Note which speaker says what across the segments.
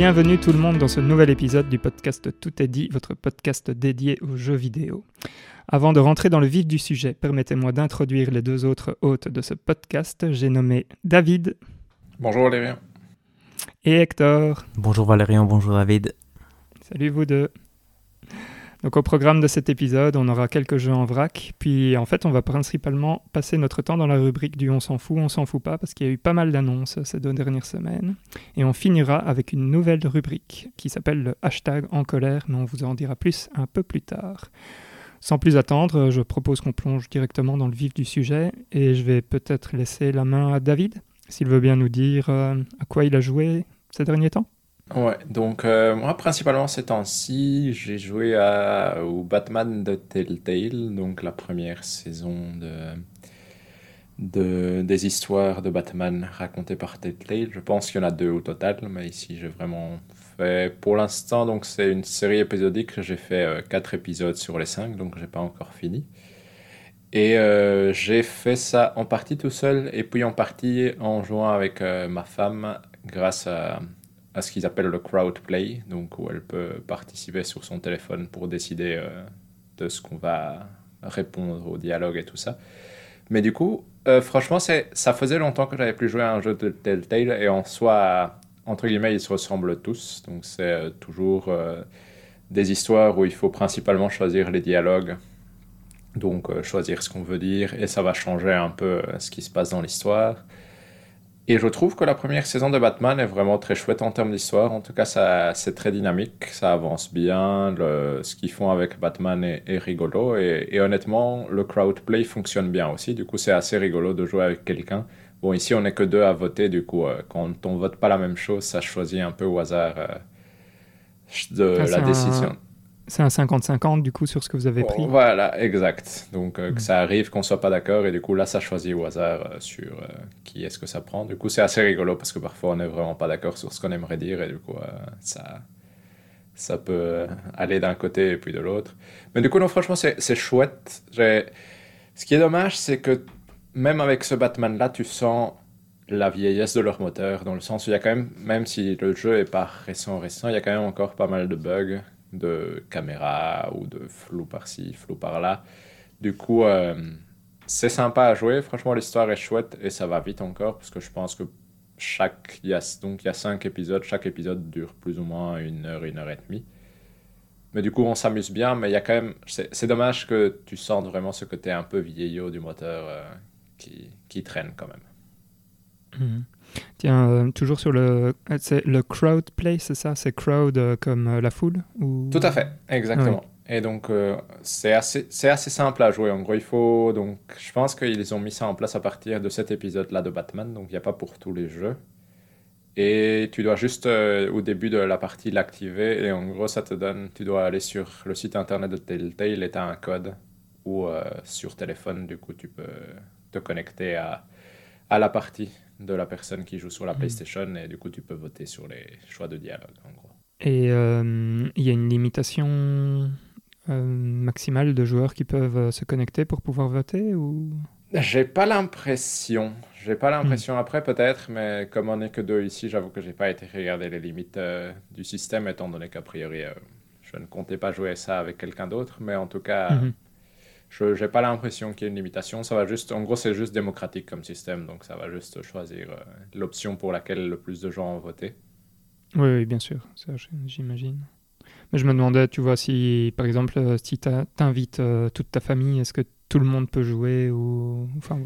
Speaker 1: Bienvenue tout le monde dans ce nouvel épisode du podcast Tout est dit, votre podcast dédié aux jeux vidéo. Avant de rentrer dans le vif du sujet, permettez-moi d'introduire les deux autres hôtes de ce podcast. J'ai nommé David.
Speaker 2: Bonjour Valérian.
Speaker 1: Et Hector.
Speaker 3: Bonjour Valérian, bonjour David.
Speaker 1: Salut vous deux. Donc au programme de cet épisode, on aura quelques jeux en vrac, puis en fait on va principalement passer notre temps dans la rubrique du on s'en fout, on s'en fout pas, parce qu'il y a eu pas mal d'annonces ces deux dernières semaines. Et on finira avec une nouvelle rubrique qui s'appelle le hashtag en colère, mais on vous en dira plus un peu plus tard. Sans plus attendre, je propose qu'on plonge directement dans le vif du sujet, et je vais peut-être laisser la main à David, s'il veut bien nous dire euh, à quoi il a joué ces derniers temps.
Speaker 2: Ouais, donc euh, moi principalement ces temps-ci, j'ai joué au Batman de Telltale, donc la première saison de, de, des histoires de Batman racontées par Telltale. Je pense qu'il y en a deux au total, mais ici j'ai vraiment fait, pour l'instant, donc c'est une série épisodique, j'ai fait euh, quatre épisodes sur les cinq, donc j'ai pas encore fini. Et euh, j'ai fait ça en partie tout seul, et puis en partie en jouant avec ma femme grâce à à ce qu'ils appellent le crowd play, donc où elle peut participer sur son téléphone pour décider euh, de ce qu'on va répondre au dialogue et tout ça. Mais du coup, euh, franchement, ça faisait longtemps que j'avais plus joué à un jeu de Telltale et en soi, entre guillemets, ils se ressemblent tous. Donc c'est euh, toujours des histoires où il faut principalement choisir les dialogues, donc choisir ce qu'on veut dire et ça va changer un peu ce qui se passe dans l'histoire. Et je trouve que la première saison de Batman est vraiment très chouette en termes d'histoire. En tout cas, ça, c'est très dynamique, ça avance bien. Le, ce qu'ils font avec Batman est, rigolo. Et, honnêtement, le crowdplay fonctionne bien aussi. Du coup, c'est assez rigolo de jouer avec quelqu'un. Bon, ici, on n'est que deux à voter. Du coup, euh, quand on vote pas la même chose, ça choisit un peu au hasard euh, de ah, la décision.
Speaker 1: C'est un 50-50 du coup sur ce que vous avez pris.
Speaker 2: Voilà, exact. Donc euh, que mm. ça arrive qu'on soit pas d'accord et du coup là ça choisit au hasard euh, sur euh, qui est-ce que ça prend. Du coup c'est assez rigolo parce que parfois on n'est vraiment pas d'accord sur ce qu'on aimerait dire et du coup ça ça peut aller d'un côté et puis de l'autre. Mais du coup non franchement c'est chouette. Ce qui est dommage c'est que même avec ce Batman là tu sens la vieillesse de leur moteur dans le sens où il y a quand même même si le jeu est pas récent récent il y a quand même encore pas mal de bugs de caméra ou de flou par-ci, flou par-là. Du coup, euh, c'est sympa à jouer. Franchement, l'histoire est chouette et ça va vite encore parce que je pense que chaque. Y a, donc, il y a cinq épisodes. Chaque épisode dure plus ou moins une heure, une heure et demie. Mais du coup, on s'amuse bien. Mais il y a quand même. C'est dommage que tu sentes vraiment ce côté un peu vieillot du moteur euh, qui, qui, traîne quand même.
Speaker 1: Mhm. Tiens, euh, toujours sur le, c'est le crowd play, c'est ça? C'est crowd euh, comme euh, la foule ou...
Speaker 2: Tout à fait, exactement. Et donc, c'est assez, assez simple à jouer. En gros, il faut. Donc, je pense qu'ils ont mis ça en place à partir de cet épisode-là de Batman. Donc, il n'y a pas pour tous les jeux. Et tu dois juste, au début de la partie, l'activer. Et en gros, ça te donne. Tu dois aller sur le site internet de Telltale et tu as un code. Ou sur téléphone, du coup, tu peux te connecter à, à la partie de la personne qui joue sur la hmm. PlayStation et du coup tu peux voter sur les choix de dialogue en gros.
Speaker 1: Et euh, il y a une limitation euh, maximale de joueurs qui peuvent euh, se connecter pour pouvoir voter ou?
Speaker 2: J'ai pas l'impression. J'ai pas l'impression hmm. après peut-être, mais comme on n'est que deux ici, j'avoue que j'ai pas été regarder les limites du système étant donné qu'a priori je ne comptais pas jouer ça avec quelqu'un d'autre, mais en tout cas. Hmm. Je n'ai pas l'impression qu'il y ait une limitation. Ça va juste, en gros, c'est juste démocratique comme système, donc ça va juste choisir euh, l'option pour laquelle le plus de gens ont voté.
Speaker 1: Oui, oui bien sûr, ça j'imagine. Mais je me demandais, tu vois, si par exemple, euh, si tu invites euh, toute ta famille, est-ce que tout le monde peut jouer ou enfin,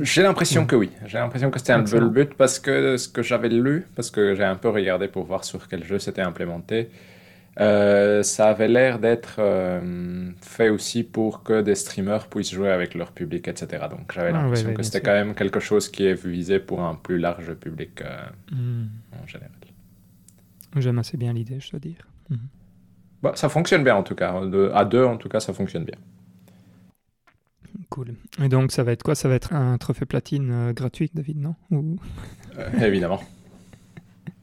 Speaker 2: J'ai l'impression que oui. J'ai l'impression que c'était un peu le but parce que ce que j'avais lu, parce que j'ai un peu regardé pour voir sur quel jeu c'était implémenté, euh, ça avait l'air d'être euh, fait aussi pour que des streamers puissent jouer avec leur public, etc. Donc j'avais ah, l'impression que c'était quand même quelque chose qui est visé pour un plus large public euh, hmm. en général.
Speaker 1: J'aime assez bien l'idée, je dois dire.
Speaker 2: Bah, ça fonctionne bien en tout cas. à deux, en tout cas, ça fonctionne bien.
Speaker 1: Cool. Et donc, ça va être quoi? Ça va être un trophée platine gratuit, David, non?
Speaker 2: Évidemment.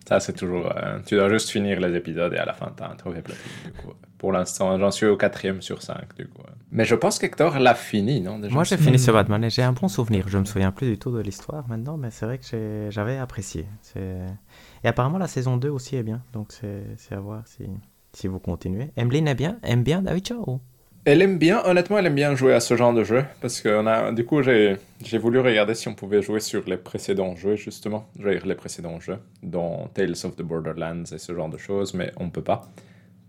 Speaker 2: Ça, c'est toujours. euh, tu dois juste finir les épisodes et à la fin, tu as un trophée platine. Du coup. Pour l'instant, j'en suis au quatrième sur cinq. Du coup. Mais je pense qu'Hector l'a fini, non déjà?
Speaker 3: Moi, j'ai fini
Speaker 1: Mm.
Speaker 3: ce Batman et j'ai un bon souvenir. Je me souviens plus du tout de l'histoire maintenant, mais c'est vrai que j'avais apprécié. Et apparemment, la saison 2 aussi est bien, donc c'est à voir si, si vous continuez. Emeline est bien Aime bien David Shaw ou-
Speaker 2: Elle aime bien, honnêtement, elle aime bien jouer à ce genre de jeu. Parce que on a, du coup, j'ai j'ai voulu regarder si on pouvait jouer sur les précédents jeux, justement. Dire, les précédents jeux, dont Tales of the Borderlands et ce genre de choses, mais on peut pas.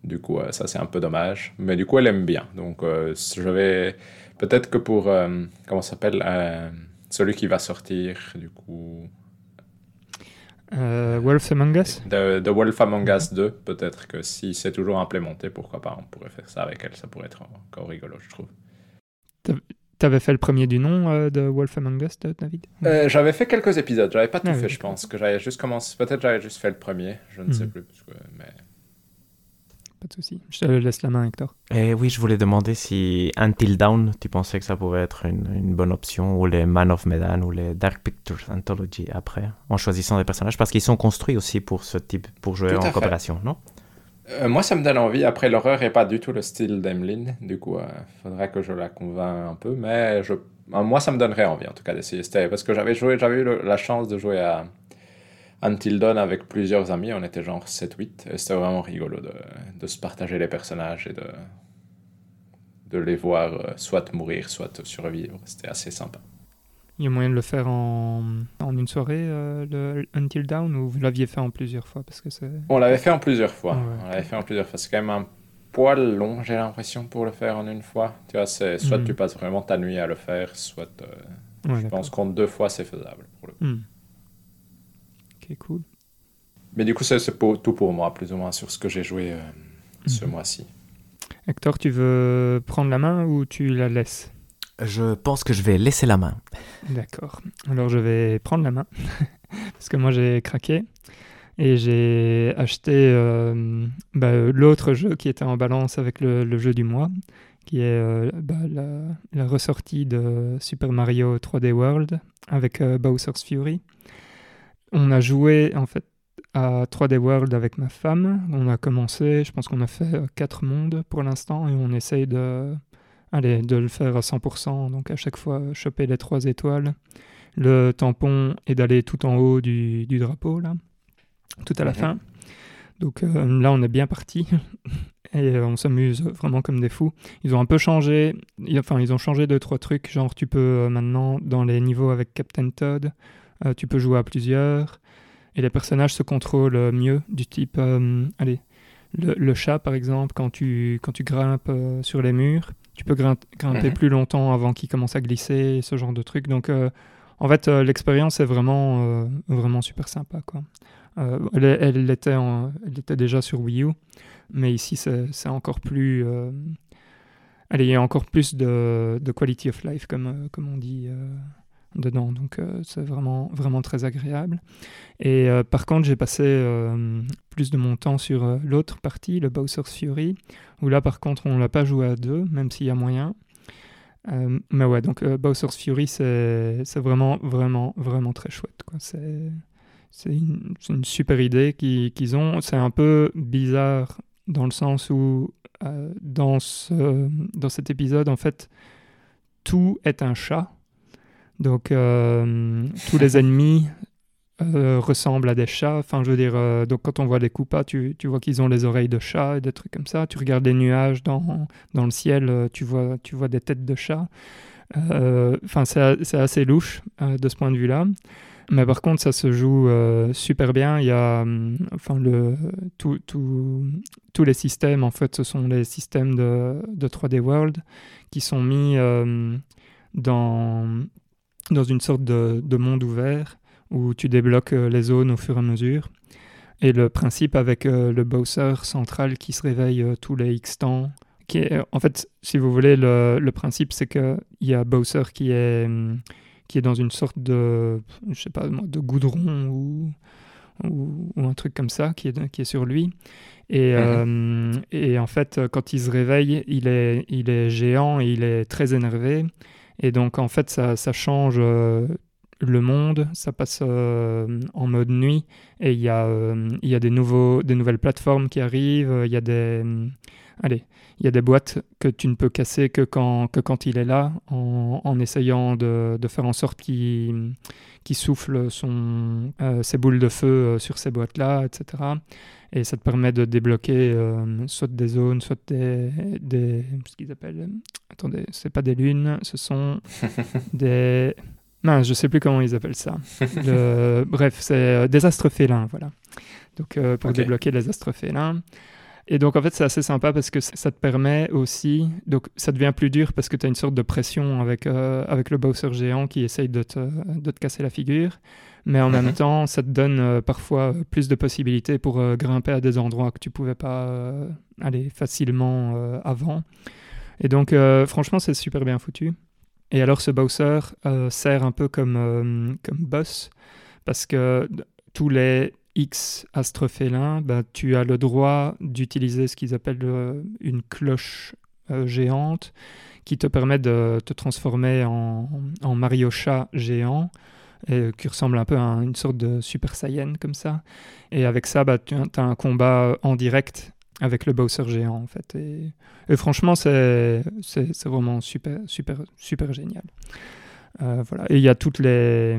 Speaker 2: Du coup, euh, ça, c'est un peu dommage. Mais du coup, elle aime bien. Donc, euh, je vais. Peut-être que pour. euh, comment s'appelle euh, Celui qui va sortir, du coup.
Speaker 1: Euh, Wolf Among Us
Speaker 2: The, The Wolf Among Us 2, peut-être que si c'est toujours implémenté, pourquoi pas, on pourrait faire ça avec elle. Ça pourrait être encore rigolo, je trouve.
Speaker 1: T'avais fait le premier du nom euh, de Wolf Among Us, David?
Speaker 2: Euh, j'avais fait quelques épisodes, j'avais pas tout
Speaker 1: Ah
Speaker 2: fait,
Speaker 1: oui,
Speaker 2: je pense. Que j'avais juste commencé, peut-être j'avais juste fait le premier, je ne sais
Speaker 1: Mhm.
Speaker 2: plus. parce que- mais...
Speaker 1: Pas de souci. Je te laisse la main, Hector.
Speaker 3: Et oui, je voulais demander si Until Dawn, tu pensais que ça pouvait être une, une bonne option, ou les Man of Medan, ou les Dark Pictures Anthology après, en choisissant des personnages, parce qu'ils sont construits aussi pour ce type, pour jouer en
Speaker 2: fait.
Speaker 3: coopération, non?
Speaker 2: Euh, moi, ça me donne envie. Après, l'horreur n'est pas du tout le style d'Emeline. Du coup, il faudra que je la convainc un peu. Mais je... euh, moi, ça me donnerait envie, en tout cas, d'essayer. Parce que j'avais joué, j'avais eu le- la chance de jouer à Until Dawn avec plusieurs amis. On était genre 7-8. Et c'était vraiment rigolo de, de se partager les personnages et de, de les voir euh, soit mourir, soit survivre. C'était assez sympa.
Speaker 1: Il y a moyen de le faire en, en une soirée, euh, le Until Down, ou vous l'aviez fait en plusieurs fois parce que.
Speaker 2: On l'avait fait en plusieurs fois.
Speaker 1: Ouais.
Speaker 2: On l'avait fait en plusieurs fois. C'est quand même un poil long, j'ai l'impression, pour le faire en une fois. Tu vois, c'est soit
Speaker 1: Mhm.
Speaker 2: tu passes vraiment ta nuit à le faire, soit euh,
Speaker 1: Ouais,
Speaker 2: je pense qu'en deux fois c'est faisable. Pour le coup.
Speaker 1: Hmm. Ok, cool.
Speaker 2: Mais du coup, c'est tout pour moi, plus ou moins, sur ce que j'ai joué euh, ce
Speaker 1: Mhm.
Speaker 2: mois-ci.
Speaker 1: Hector, tu veux prendre la main ou tu la laisses?
Speaker 3: Je pense que je vais laisser la main.
Speaker 1: D'accord. Alors je vais prendre la main parce que moi j'ai craqué et j'ai acheté euh, bah, l'autre jeu qui était en balance avec le, le jeu du mois, qui est euh, bah, la, la ressortie de Super Mario 3D World avec euh, Bowser's Fury. On a joué en fait à 3D World avec ma femme. On a commencé, je pense qu'on a fait euh, quatre mondes pour l'instant et on essaye de, allez, de le faire à 100%. Donc à chaque fois, choper les trois étoiles, le tampon et d'aller tout en haut du, du drapeau, là, tout à la
Speaker 2: Mhm.
Speaker 1: fin. Donc euh, là, on est bien parti. Et euh, on s'amuse vraiment comme des fous. Ils ont un peu changé, enfin ils ont changé deux trois trucs, genre tu peux euh, maintenant dans les niveaux avec Captain Todd, euh, tu peux jouer à plusieurs et les personnages se contrôlent mieux, du type, euh, allez, le, le chat par exemple, quand tu, quand tu grimpes euh, sur les murs, tu peux grimp- grimper
Speaker 2: Mhm.
Speaker 1: plus longtemps avant qu'il commence à glisser, ce genre de trucs. Donc en fait, l'expérience est vraiment, vraiment super sympa. Quoi. Euh, elle, elle était en- elle était déjà sur Wii U, mais ici c'est encore plus... euh, allez, il y a encore plus de, de quality of life, comme, comme on dit euh, dedans. Donc euh, c'est vraiment, vraiment très agréable. Et euh, par contre, j'ai passé euh, plus de mon temps sur l'autre partie, le Bowser's Fury, où là par contre on l'a pas joué à deux, même s'il y a moyen. Mais ouais, donc Bowser's Fury, c'est vraiment, vraiment, vraiment très chouette. C'est une, une super idée qui- qu'ils ont. C'est un peu bizarre dans le sens où dans, ce, dans cet épisode, en fait, tout est un chat. Donc euh, tous les ennemis euh, ressemblent à des chats. Enfin, je veux dire, euh, donc quand on voit des coupas, tu, tu vois qu'ils ont les oreilles de chat et des trucs comme ça. Tu regardes les nuages dans, dans le ciel, tu vois, tu vois des têtes de chat. Euh, Enfin, c'est assez louche de ce point de vue-là. Mais par contre, ça se joue super bien. Il y a, hum, enfin, le, tout, tout- tous les systèmes, en fait, ce sont les systèmes de, de 3D World qui sont mis dans, dans une sorte de, de monde ouvert où tu débloques euh, les zones au fur et à mesure. Et le principe avec euh, le Bowser central qui se réveille euh, tous les X temps, qui est, en fait, si vous voulez, le, le principe c'est qu'il y a Bowser qui est, hum, qui est dans une sorte de, je sais pas de goudron ou, ou, ou un truc comme ça qui est, qui est sur lui. Et, euh, et en fait, quand il se réveille, il est, il est géant et il est très énervé. Et donc, en fait, ça, ça change. euh, le monde, ça passe en mode nuit et il y a, il y a des, nouveaux, des nouvelles plateformes qui arrivent, il y a des... allez, il y a des boîtes que tu ne peux casser que quand, que quand il est là, en, en essayant de, de, faire en sorte qu'il qui souffle son, euh, ses boules de feu euh, sur ces boîtes-là, etc. Et ça te permet de débloquer euh, soit des zones, soit des, des ce qu'ils appellent, attendez, c'est pas des lunes, ce sont des, non, je sais plus comment ils appellent ça. Le... Bref, c'est des astres félins, voilà. Donc pour okay. débloquer les astres félins. Et donc, en fait, c'est assez sympa parce que ça te permet aussi. Donc, ça devient plus dur parce que tu as une sorte de pression avec, euh, avec le Bowser géant qui essaye de te, de te casser la figure. Mais en même temps, ça te donne euh, parfois plus de possibilités pour euh, grimper à des endroits que tu pouvais pas aller facilement avant. Et donc, franchement, c'est super bien foutu. Et alors, ce Bowser sert un peu comme, comme boss parce que tous les X astrofélin, bah, tu as le droit d'utiliser ce qu'ils appellent euh, une cloche euh, géante qui te permet de te transformer en, en Mario chat géant. Et, qui ressemble un peu à une sorte de Super Saiyan comme ça. Et avec ça, bah, tu as un combat en direct avec le Bowser géant en fait. Et, franchement, c'est vraiment super, super, super génial. Euh, voilà. Et il y a toutes les,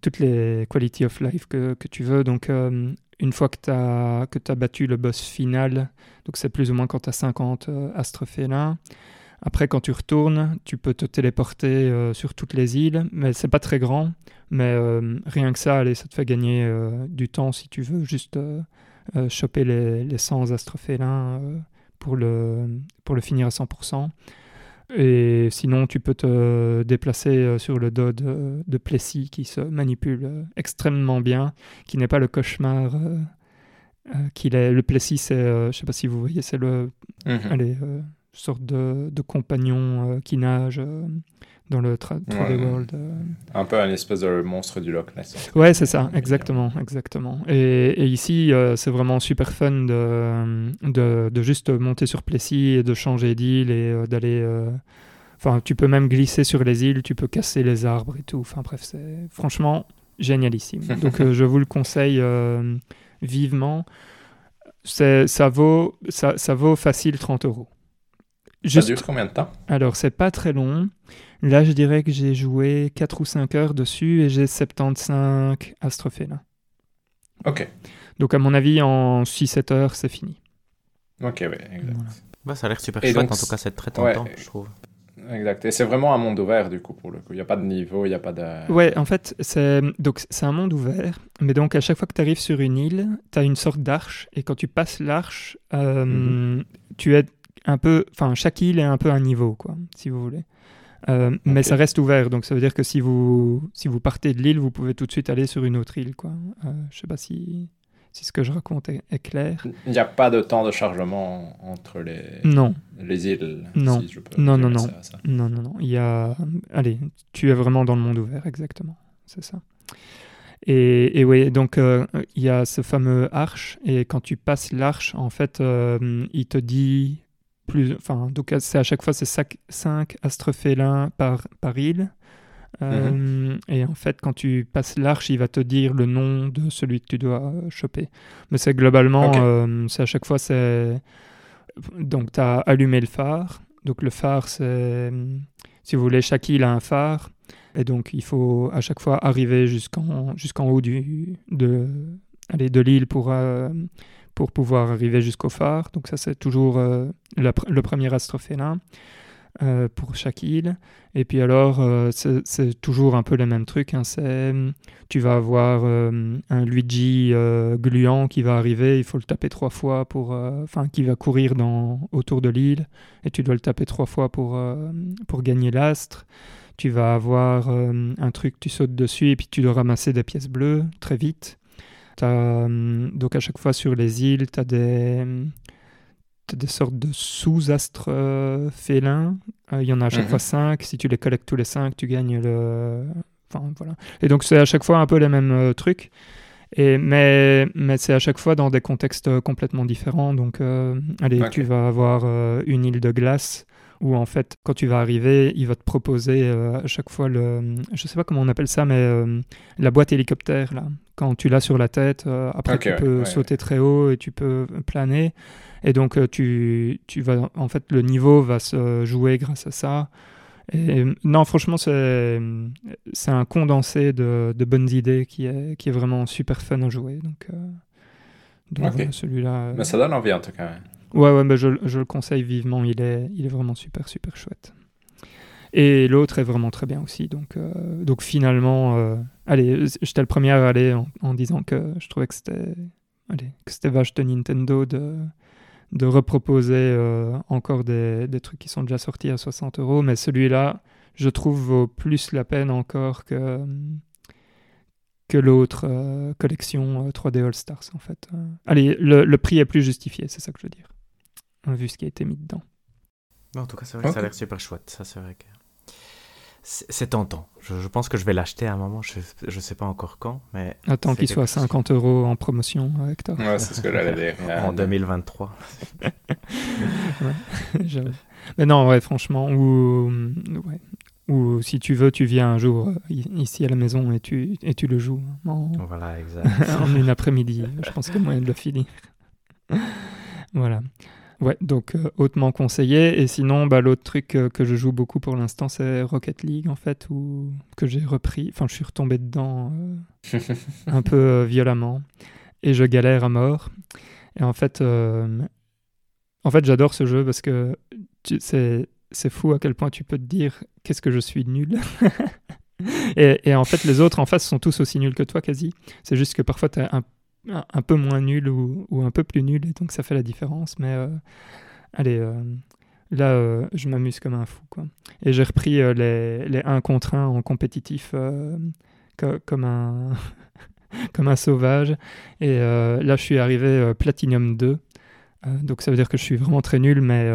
Speaker 1: toutes les quality of life que, que tu veux. Donc, euh, une fois que tu as, as battu le boss final, donc c'est plus ou moins quand tu as 50 euh. Après, quand tu retournes, tu peux te téléporter sur toutes les îles, mais c'est pas très grand. Mais rien que ça, allez, ça te fait gagner du temps si tu veux juste choper les, les 100 astres félins pour, le, pour le finir à 100%. Et sinon, tu peux te déplacer euh, sur le dos de, de Plessis qui se manipule euh, extrêmement bien, qui n'est pas le cauchemar euh, qu'il est. Le Plessis, c'est, je ne sais pas si vous voyez, c'est le, mm allez, sorte de, de compagnon qui nage dans le 3D World. Euh.
Speaker 2: Un peu un espèce de monstre du Loch Ness.
Speaker 1: Ouais, c'est ça, exactement, exactement. Et, et ici, euh, c'est vraiment super fun de, de, de, juste monter sur Plessis et de changer d'île et euh, d'aller... Enfin, tu peux même glisser sur les îles, tu peux casser les arbres et tout. Enfin bref, c'est franchement génialissime. Donc je vous le conseille vivement. Ça vaut, ça, ça vaut facile 30 euros.
Speaker 2: Ça dure combien de temps
Speaker 1: Alors, c'est pas très long. Là, je dirais que j'ai joué 4 ou 5 heures dessus et j'ai 75 astrophènes.
Speaker 2: Ok.
Speaker 1: Donc, à mon avis, en 6-7 heures, c'est fini.
Speaker 2: Ok, ouais, exact.
Speaker 3: Bah, ça a l'air super chouette, en tout cas, c'est très tentant, je trouve.
Speaker 2: Exact. Et c'est vraiment un monde ouvert, du coup, pour le coup. Il n'y a pas de niveau, il n'y a pas de...
Speaker 1: Ouais, en fait, c'est donc c'est un monde ouvert. Mais donc, à chaque fois que tu arrives sur une île, tu as une sorte d'arche. Et quand tu passes l'arche, euh, mhm. tu es un peu... Enfin, chaque île est un peu un niveau, quoi, si vous voulez. Euh, mais ça reste ouvert, donc ça veut dire que si vous, si vous partez de l'île, vous pouvez tout de suite aller sur une autre île. Quoi. Euh, je sais pas si, si ce que je raconte est, clair.
Speaker 2: Il n'y a pas de temps de chargement entre les,
Speaker 1: non.
Speaker 2: les îles
Speaker 1: Non,
Speaker 2: si je peux
Speaker 1: non, non, non. Ça. non, non, non. Il y a... Allez, tu es vraiment dans le monde ouvert, exactement. C'est ça. Et, et oui, donc euh, il y a ce fameux arche, et quand tu passes l'arche, en fait, euh, il te dit plus, enfin, donc c'est à chaque fois c'est 5 astres félins par, par île. Euh. Et en fait, quand tu passes l'arche, il va te dire le nom de celui que tu dois choper. Mais c'est globalement, euh, c'est à chaque fois, c'est. Donc, tu as allumé le phare. Donc, le phare, c'est. Si vous voulez, chaque île a un phare. Et donc, il faut à chaque fois arriver jusqu'en jusqu'en haut du, de, aller de l'île pour, euh, pour pouvoir arriver jusqu'au phare. Donc ça, c'est toujours euh, le premier astrophélin euh, pour chaque île. Et puis alors, euh, c'est toujours un peu le même truc. Hein. Tu vas avoir un Luigi gluant qui va arriver, il faut le taper trois fois pour... Enfin, qui va courir dans, autour de l'île, et tu dois le taper trois fois pour, pour gagner l'astre. Tu vas avoir un truc, tu sautes dessus, et puis tu dois ramasser des pièces bleues très vite. Euh, donc à chaque fois sur les îles, tu as des, des sortes de sous-astres euh, félins. Euh, il y en a à chaque mhm. fois 5. Si tu les collectes tous les 5, tu gagnes le... Enfin, voilà. Et donc c'est à chaque fois un peu les mêmes trucs. Et, mais mais c'est à chaque fois dans des contextes complètement différents. Donc, allez, tu vas avoir une île de glace où en fait, quand tu vas arriver, il va te proposer euh, à chaque fois le, je sais pas comment on appelle ça, mais euh, la boîte hélicoptère là. Quand tu l'as sur la tête, euh, après tu peux
Speaker 2: ouais.
Speaker 1: sauter très haut et tu peux planer. Et donc euh, tu, tu vas, en fait, le niveau va se jouer grâce à ça. Et non, franchement, c'est un condensé de, de bonnes idées qui est, qui est vraiment super fun à jouer. Donc, euh, donc
Speaker 2: Ok.
Speaker 1: voilà, celui-là. euh,
Speaker 2: Mais ça donne envie en tout cas.
Speaker 1: Ouais, ouais, bah, je, je le conseille vivement. Il est, il est vraiment super, super chouette. Et l'autre est vraiment très bien aussi. Donc, euh, donc finalement, euh, allez, j'étais le premier à aller en, en disant que je trouvais que c'était, allez, que c'était vache de Nintendo de, de reproposer euh, encore des, des trucs qui sont déjà sortis à 60 euros. Mais celui-là, je trouve, vaut plus la peine encore que, que l'autre euh, collection euh, 3D All Stars, en fait. Euh, allez, le, le prix est plus justifié, c'est ça que je veux dire vu ce qui a été mis dedans.
Speaker 3: En tout cas, c'est vrai que ça a l'air super chouette. Ça, c'est vrai que. C'est tentant. Je, je pense que je vais l'acheter à un moment. Je, je sais pas encore quand, mais.
Speaker 1: Attends qu'il soit à
Speaker 3: quelque chose.
Speaker 1: 50 euros en promotion, euh, Hector.
Speaker 2: Ouais, c'est ce que j'allais dire.
Speaker 3: En 2023.
Speaker 1: J'avoue. Mais non, ouais, franchement, ou, ouais. ou si tu veux, tu viens un jour euh, i- ici à la maison et tu, et tu le joues en,
Speaker 3: Voilà, exact.
Speaker 1: en une après-midi. Je pense qu'il y a moyen de le finir. voilà. Ouais, donc euh, hautement conseillé. Et sinon, bah, l'autre truc euh, que je joue beaucoup pour l'instant, c'est Rocket League, en fait, ou que j'ai repris. Enfin, je suis retombé dedans euh, un peu violemment. Et je galère à mort. Et en fait, en fait j'adore ce jeu parce que tu- c'est fou à quel point tu peux te dire qu'est-ce que je suis nul. et, et en fait, les autres en face sont tous aussi nuls que toi, quasi. C'est juste que parfois, tu es un, un, peu moins nul ou, un peu plus nul, et donc ça fait la différence. Mais euh, allez, euh, là, euh, je m'amuse comme un fou. Quoi. Et j'ai repris les, les 1 contre 1 en compétitif co- comme un. comme un sauvage. Et là, je suis arrivé Platinum 2. Euh, donc ça veut dire que je suis vraiment très nul, mais,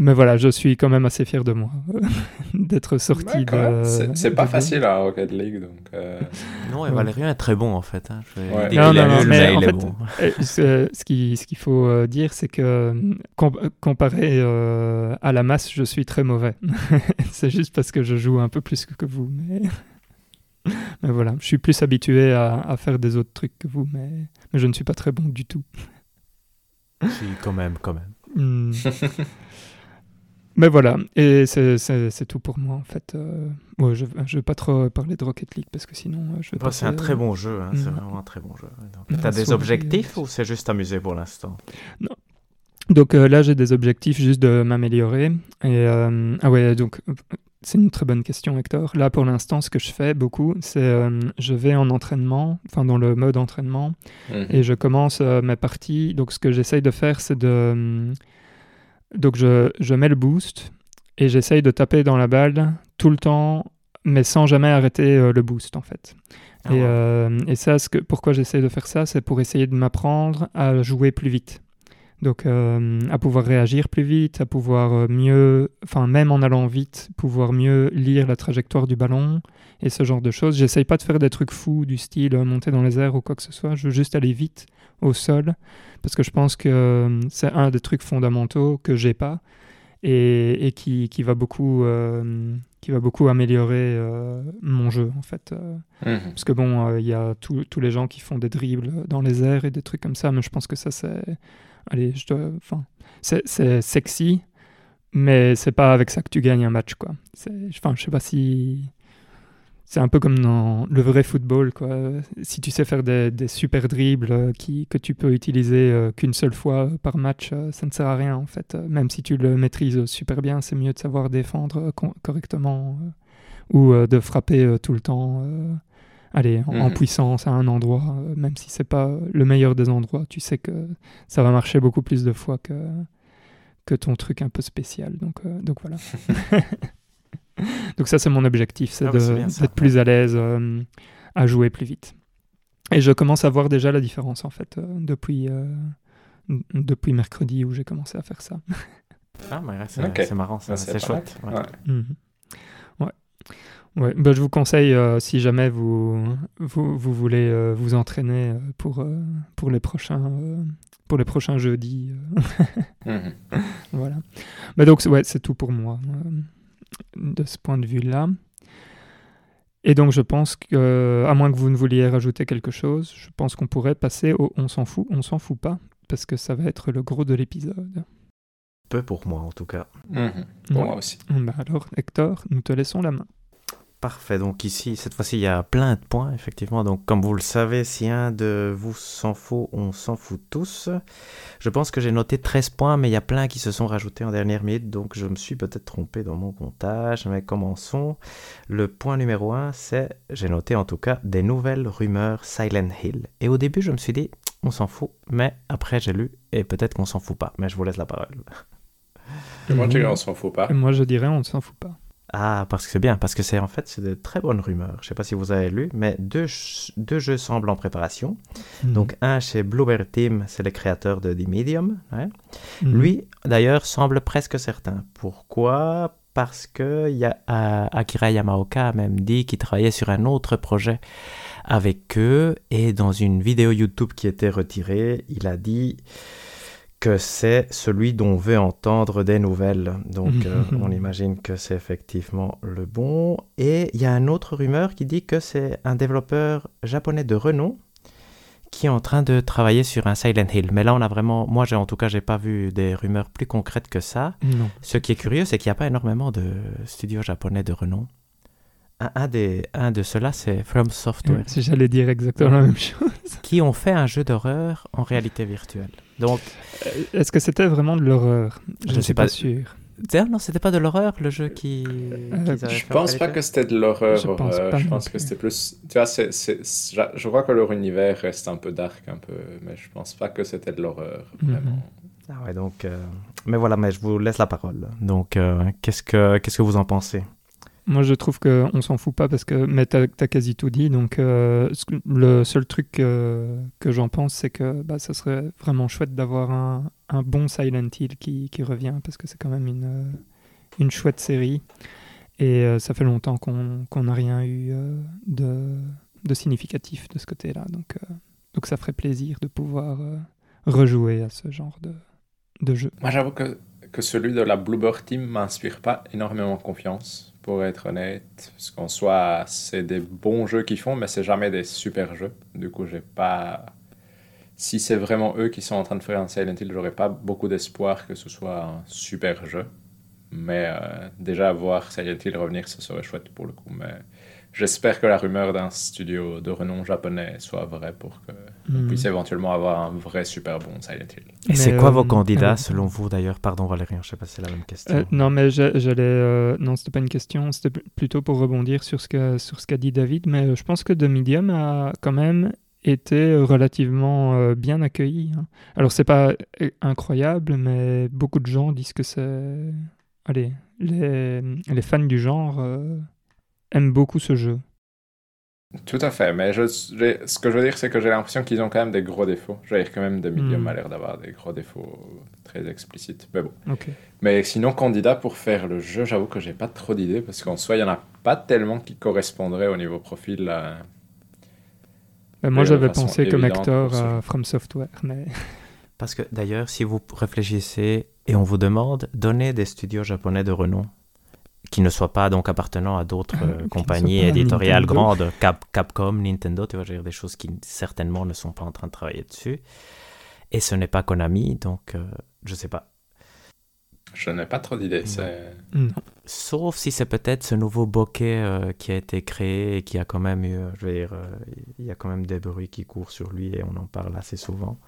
Speaker 1: mais voilà, je suis quand même assez fier de moi d'être sorti
Speaker 2: Ouais,
Speaker 1: de.
Speaker 2: C'est pas
Speaker 1: de-
Speaker 2: facile à Rocket League, donc. euh,
Speaker 3: Non, et
Speaker 1: Ouais.
Speaker 3: Valérien est très bon en fait. hein. Je-
Speaker 2: Ouais.
Speaker 1: Non, non, non, mais en
Speaker 3: il est
Speaker 1: fait,
Speaker 3: bon.
Speaker 1: Euh, ce ce qui- ce qu'il faut euh, dire, c'est que com- comparé euh, à la masse, je suis très mauvais. c'est juste parce que je joue un peu plus que vous. Mais, mais voilà, je suis plus habitué à, à faire des autres trucs que vous, mais, mais je ne suis pas très bon du tout.
Speaker 3: Si, quand même, quand même.
Speaker 1: Hmm. Mais voilà, et c'est- tout pour moi en fait. Euh, ouais, je ne vais pas trop parler de Rocket League parce que sinon euh, je vais
Speaker 3: Bah, c'est un très bon jeu. hein, C'est
Speaker 1: Mm.
Speaker 3: vraiment un très bon jeu.
Speaker 1: Mm,
Speaker 3: T'as des
Speaker 1: soirée,
Speaker 3: objectifs
Speaker 1: euh,
Speaker 3: ou c'est juste amusé pour l'instant?
Speaker 1: Donc euh, là, j'ai des objectifs juste de m'améliorer. Et euh, ah ouais, donc euh, c'est une très bonne question, Hector. Là, pour l'instant, ce que je fais beaucoup, c'est euh, je vais en entraînement, enfin dans le mode entraînement,
Speaker 2: mhm.
Speaker 1: et je commence euh, mes parties. Donc ce que j'essaye de faire, c'est de euh, donc je, je mets le boost et j'essaye de taper dans la balle tout le temps, mais sans jamais arrêter euh, le boost en fait.
Speaker 3: Ah,
Speaker 1: Et,
Speaker 3: ouais.
Speaker 1: euh, et ça, ce que, pourquoi j'essaie de faire ça, c'est pour essayer de m'apprendre à jouer plus vite. Donc, euh, à pouvoir réagir plus vite, à pouvoir mieux, enfin, même en allant vite, pouvoir mieux lire la trajectoire du ballon et ce genre de choses. J'essaye pas de faire des trucs fous du style monter dans les airs ou quoi que ce soit. Je veux juste aller vite au sol parce que je pense que euh, c'est un des trucs fondamentaux que j'ai pas et, et qui, qui va beaucoup, euh, qui va beaucoup améliorer euh, mon jeu en fait.
Speaker 2: Mhm.
Speaker 1: parce que bon, il y a tous les gens qui font des dribbles dans les airs et des trucs comme ça, mais je pense que ça, c'est. Allez, je dois. Enfin, c'est sexy, mais c'est pas avec ça que tu gagnes un match, quoi. Enfin, je sais pas si. C'est un peu comme dans le vrai football, quoi. Si tu sais faire des, des super dribbles euh, qui, que tu peux utiliser euh, qu'une seule fois par match, euh, ça ne sert à rien, en fait. Euh, Même si tu le maîtrises super bien, c'est mieux de savoir défendre euh, correctement euh, ou euh, de frapper euh, tout le temps. euh, allez, en, en
Speaker 2: Mhm.
Speaker 1: puissance à un endroit, euh, même si c'est pas le meilleur des endroits, tu sais que ça va marcher beaucoup plus de fois que, que ton truc un peu spécial. Donc, euh, donc voilà. donc ça, c'est mon objectif, c'est
Speaker 3: Ah bah, bien ça,
Speaker 1: d'être plus à l'aise euh, à jouer plus vite. Et je commence à voir déjà la différence, en fait, euh, depuis, euh, depuis mercredi où j'ai commencé à faire ça.
Speaker 3: Ah, mais ouais, c'est marrant,
Speaker 2: Ouais,
Speaker 3: c'est chouette. ouais.
Speaker 2: Ouais.
Speaker 1: Mhm. Ouais. Ouais. Bah, je vous conseille, euh, si jamais vous, vous, vous voulez euh, vous entraîner pour, euh, pour les prochains, euh, pour les prochains jeudis.
Speaker 2: Mhm.
Speaker 1: voilà. Mais donc, ouais, c'est tout pour moi, euh, de ce point de vue-là. Et donc, je pense que, à moins que vous ne vouliez rajouter quelque chose, je pense qu'on pourrait passer au on s'en fout, on s'en fout pas, parce que ça va être le gros de l'épisode.
Speaker 3: Peu pour moi en tout cas.
Speaker 2: Mhm. Pour
Speaker 1: Ouais.
Speaker 2: moi aussi.
Speaker 1: Bah alors, Hector, nous te laissons la main.
Speaker 3: Parfait, donc ici, cette fois-ci, il y a plein de points, effectivement. Donc, comme vous le savez, si un de vous s'en fout, on s'en fout tous. Je pense que j'ai noté 13 points, mais il y a plein qui se sont rajoutés en dernière minute, donc je me suis peut-être trompé dans mon comptage. Mais commençons. Le point numéro 1, c'est, j'ai noté en tout cas, des nouvelles rumeurs Silent Hill. Et au début, je me suis dit, on s'en fout, mais après, j'ai lu, et peut-être qu'on s'en fout pas. Mais je vous laisse la parole.
Speaker 2: Et moi, je dirais, on s'en fout pas?
Speaker 1: Et moi, je dirais, on ne s'en fout pas.
Speaker 3: Ah, parce que c'est bien, parce que c'est en fait c'est de très bonnes rumeurs. Je sais pas si vous avez lu, mais deux, deux jeux semblent en préparation. Donc un chez Bluebird Team, c'est le créateur de The Medium. ouais.
Speaker 1: Mhm.
Speaker 3: Lui, d'ailleurs, semble presque certain. Pourquoi? Parce que il y a, euh, Akira Yamaoka a même dit qu'il travaillait sur un autre projet avec eux, et dans une vidéo YouTube qui était retirée, il a dit que c'est celui dont on veut entendre des nouvelles. Donc euh, on imagine que c'est effectivement le bon. Et il y a une autre rumeur qui dit que c'est un développeur japonais de renom qui est en train de travailler sur un Silent Hill. Mais là, on a vraiment, moi, j'ai en tout cas, j'ai pas vu des rumeurs plus concrètes que ça.
Speaker 1: Non.
Speaker 3: Ce qui est curieux, c'est qu'il n'y a pas énormément de studios japonais de renom. Un, un des, un de ceux-là, c'est From Software,
Speaker 1: Si j'allais dire exactement la même chose.
Speaker 3: qui ont fait un jeu d'horreur en réalité virtuelle. Donc,
Speaker 1: Euh, Est-ce que c'était vraiment de l'horreur? Je
Speaker 3: Je
Speaker 1: ne
Speaker 3: sais
Speaker 1: suis pas,
Speaker 3: pas.
Speaker 1: sûr.
Speaker 3: Tiens, non, c'était pas de l'horreur le jeu qui. qu'ils avaient
Speaker 2: Je pense pas que c'était de l'horreur.
Speaker 1: Je pense pas
Speaker 2: Je pense que c'était plus. Tu vois, je crois que leur univers reste un peu dark, un peu. Mais je pense pas que c'était de l'horreur,
Speaker 1: Mhm.
Speaker 2: vraiment.
Speaker 3: Ah ouais, donc. euh, Mais voilà, mais je vous laisse la parole. Donc, euh, qu'est-ce que qu'est-ce que vous en pensez?
Speaker 1: Moi, je trouve qu'on s'en fout pas parce que. Mais t'as as quasi tout dit. Donc, euh, le seul truc que j'en pense, c'est que bah, ça serait vraiment chouette d'avoir un, bon Silent Hill qui, revient parce que c'est quand même une, euh, une chouette série. Et euh, ça fait longtemps qu'on n'a rien eu de, significatif de ce côté-là. Donc, donc, ça ferait plaisir de pouvoir rejouer à ce genre de jeu.
Speaker 2: Moi, j'avoue que, que celui de la Bluebird Team m'inspire pas énormément confiance, pour être honnête. Parce qu'en soit, c'est des bons jeux qu'ils font, mais c'est jamais des super jeux. Du coup, j'ai pas. Si c'est vraiment eux qui sont en train de faire un Silent Hill, j'aurais pas beaucoup d'espoir que ce soit un super jeu. Mais euh, déjà, voir Silent Hill revenir, ce serait chouette pour le coup. Mais j'espère que la rumeur d'un studio de renom japonais soit vraie pour que on
Speaker 1: Hmm.
Speaker 2: puisse éventuellement avoir un vrai super bon Silent Hill.
Speaker 3: Et c'est quoi
Speaker 1: euh,
Speaker 3: vos candidats
Speaker 1: ouais.
Speaker 3: selon vous d'ailleurs? Pardon Valérien, je sais pas si c'est la même question.
Speaker 1: Euh, non, mais j'a- j'allais. euh, non, c'était pas une question, c'était pl- plutôt pour rebondir sur ce qu'a sur ce qu'a dit David. Mais euh, je pense que The Medium a quand même été relativement euh, bien accueilli. hein. Alors, c'est pas euh, incroyable, mais beaucoup de gens disent que c'est. Allez, les, les fans du genre euh, aiment beaucoup ce jeu.
Speaker 2: Tout à fait, mais je, ce que je veux dire, c'est que j'ai l'impression qu'ils ont quand même des gros défauts. Je veux dire, quand même, The Medium a l'air d'avoir des gros défauts très explicites. Mais bon.
Speaker 1: Ok.
Speaker 2: Mais sinon, candidat pour faire le jeu, j'avoue que j'ai pas trop d'idées, parce qu'en soi, il y en a pas tellement qui correspondraient au niveau profil. à-
Speaker 1: Ben, moi,
Speaker 2: de
Speaker 1: j'avais pensé comme acteur
Speaker 2: jeu.
Speaker 1: From Software, mais
Speaker 3: Parce que d'ailleurs, si vous réfléchissez et on vous demande, donnez des studios japonais de renom qui ne soient pas donc appartenant à d'autres euh, compagnies éditoriales
Speaker 1: Nintendo.
Speaker 3: grandes, Cap- Capcom, Nintendo, tu vois, je veux dire des choses qui certainement ne sont pas en train de travailler dessus. Et ce n'est pas Konami, donc euh, je sais pas.
Speaker 2: Je n'ai pas trop d'idées. C'est-
Speaker 1: non.
Speaker 3: Sauf si c'est peut-être ce nouveau bokeh euh, qui a été créé et qui a quand même eu, euh, je veux dire, euh, il y a quand même des bruits qui courent sur lui et on en parle assez souvent.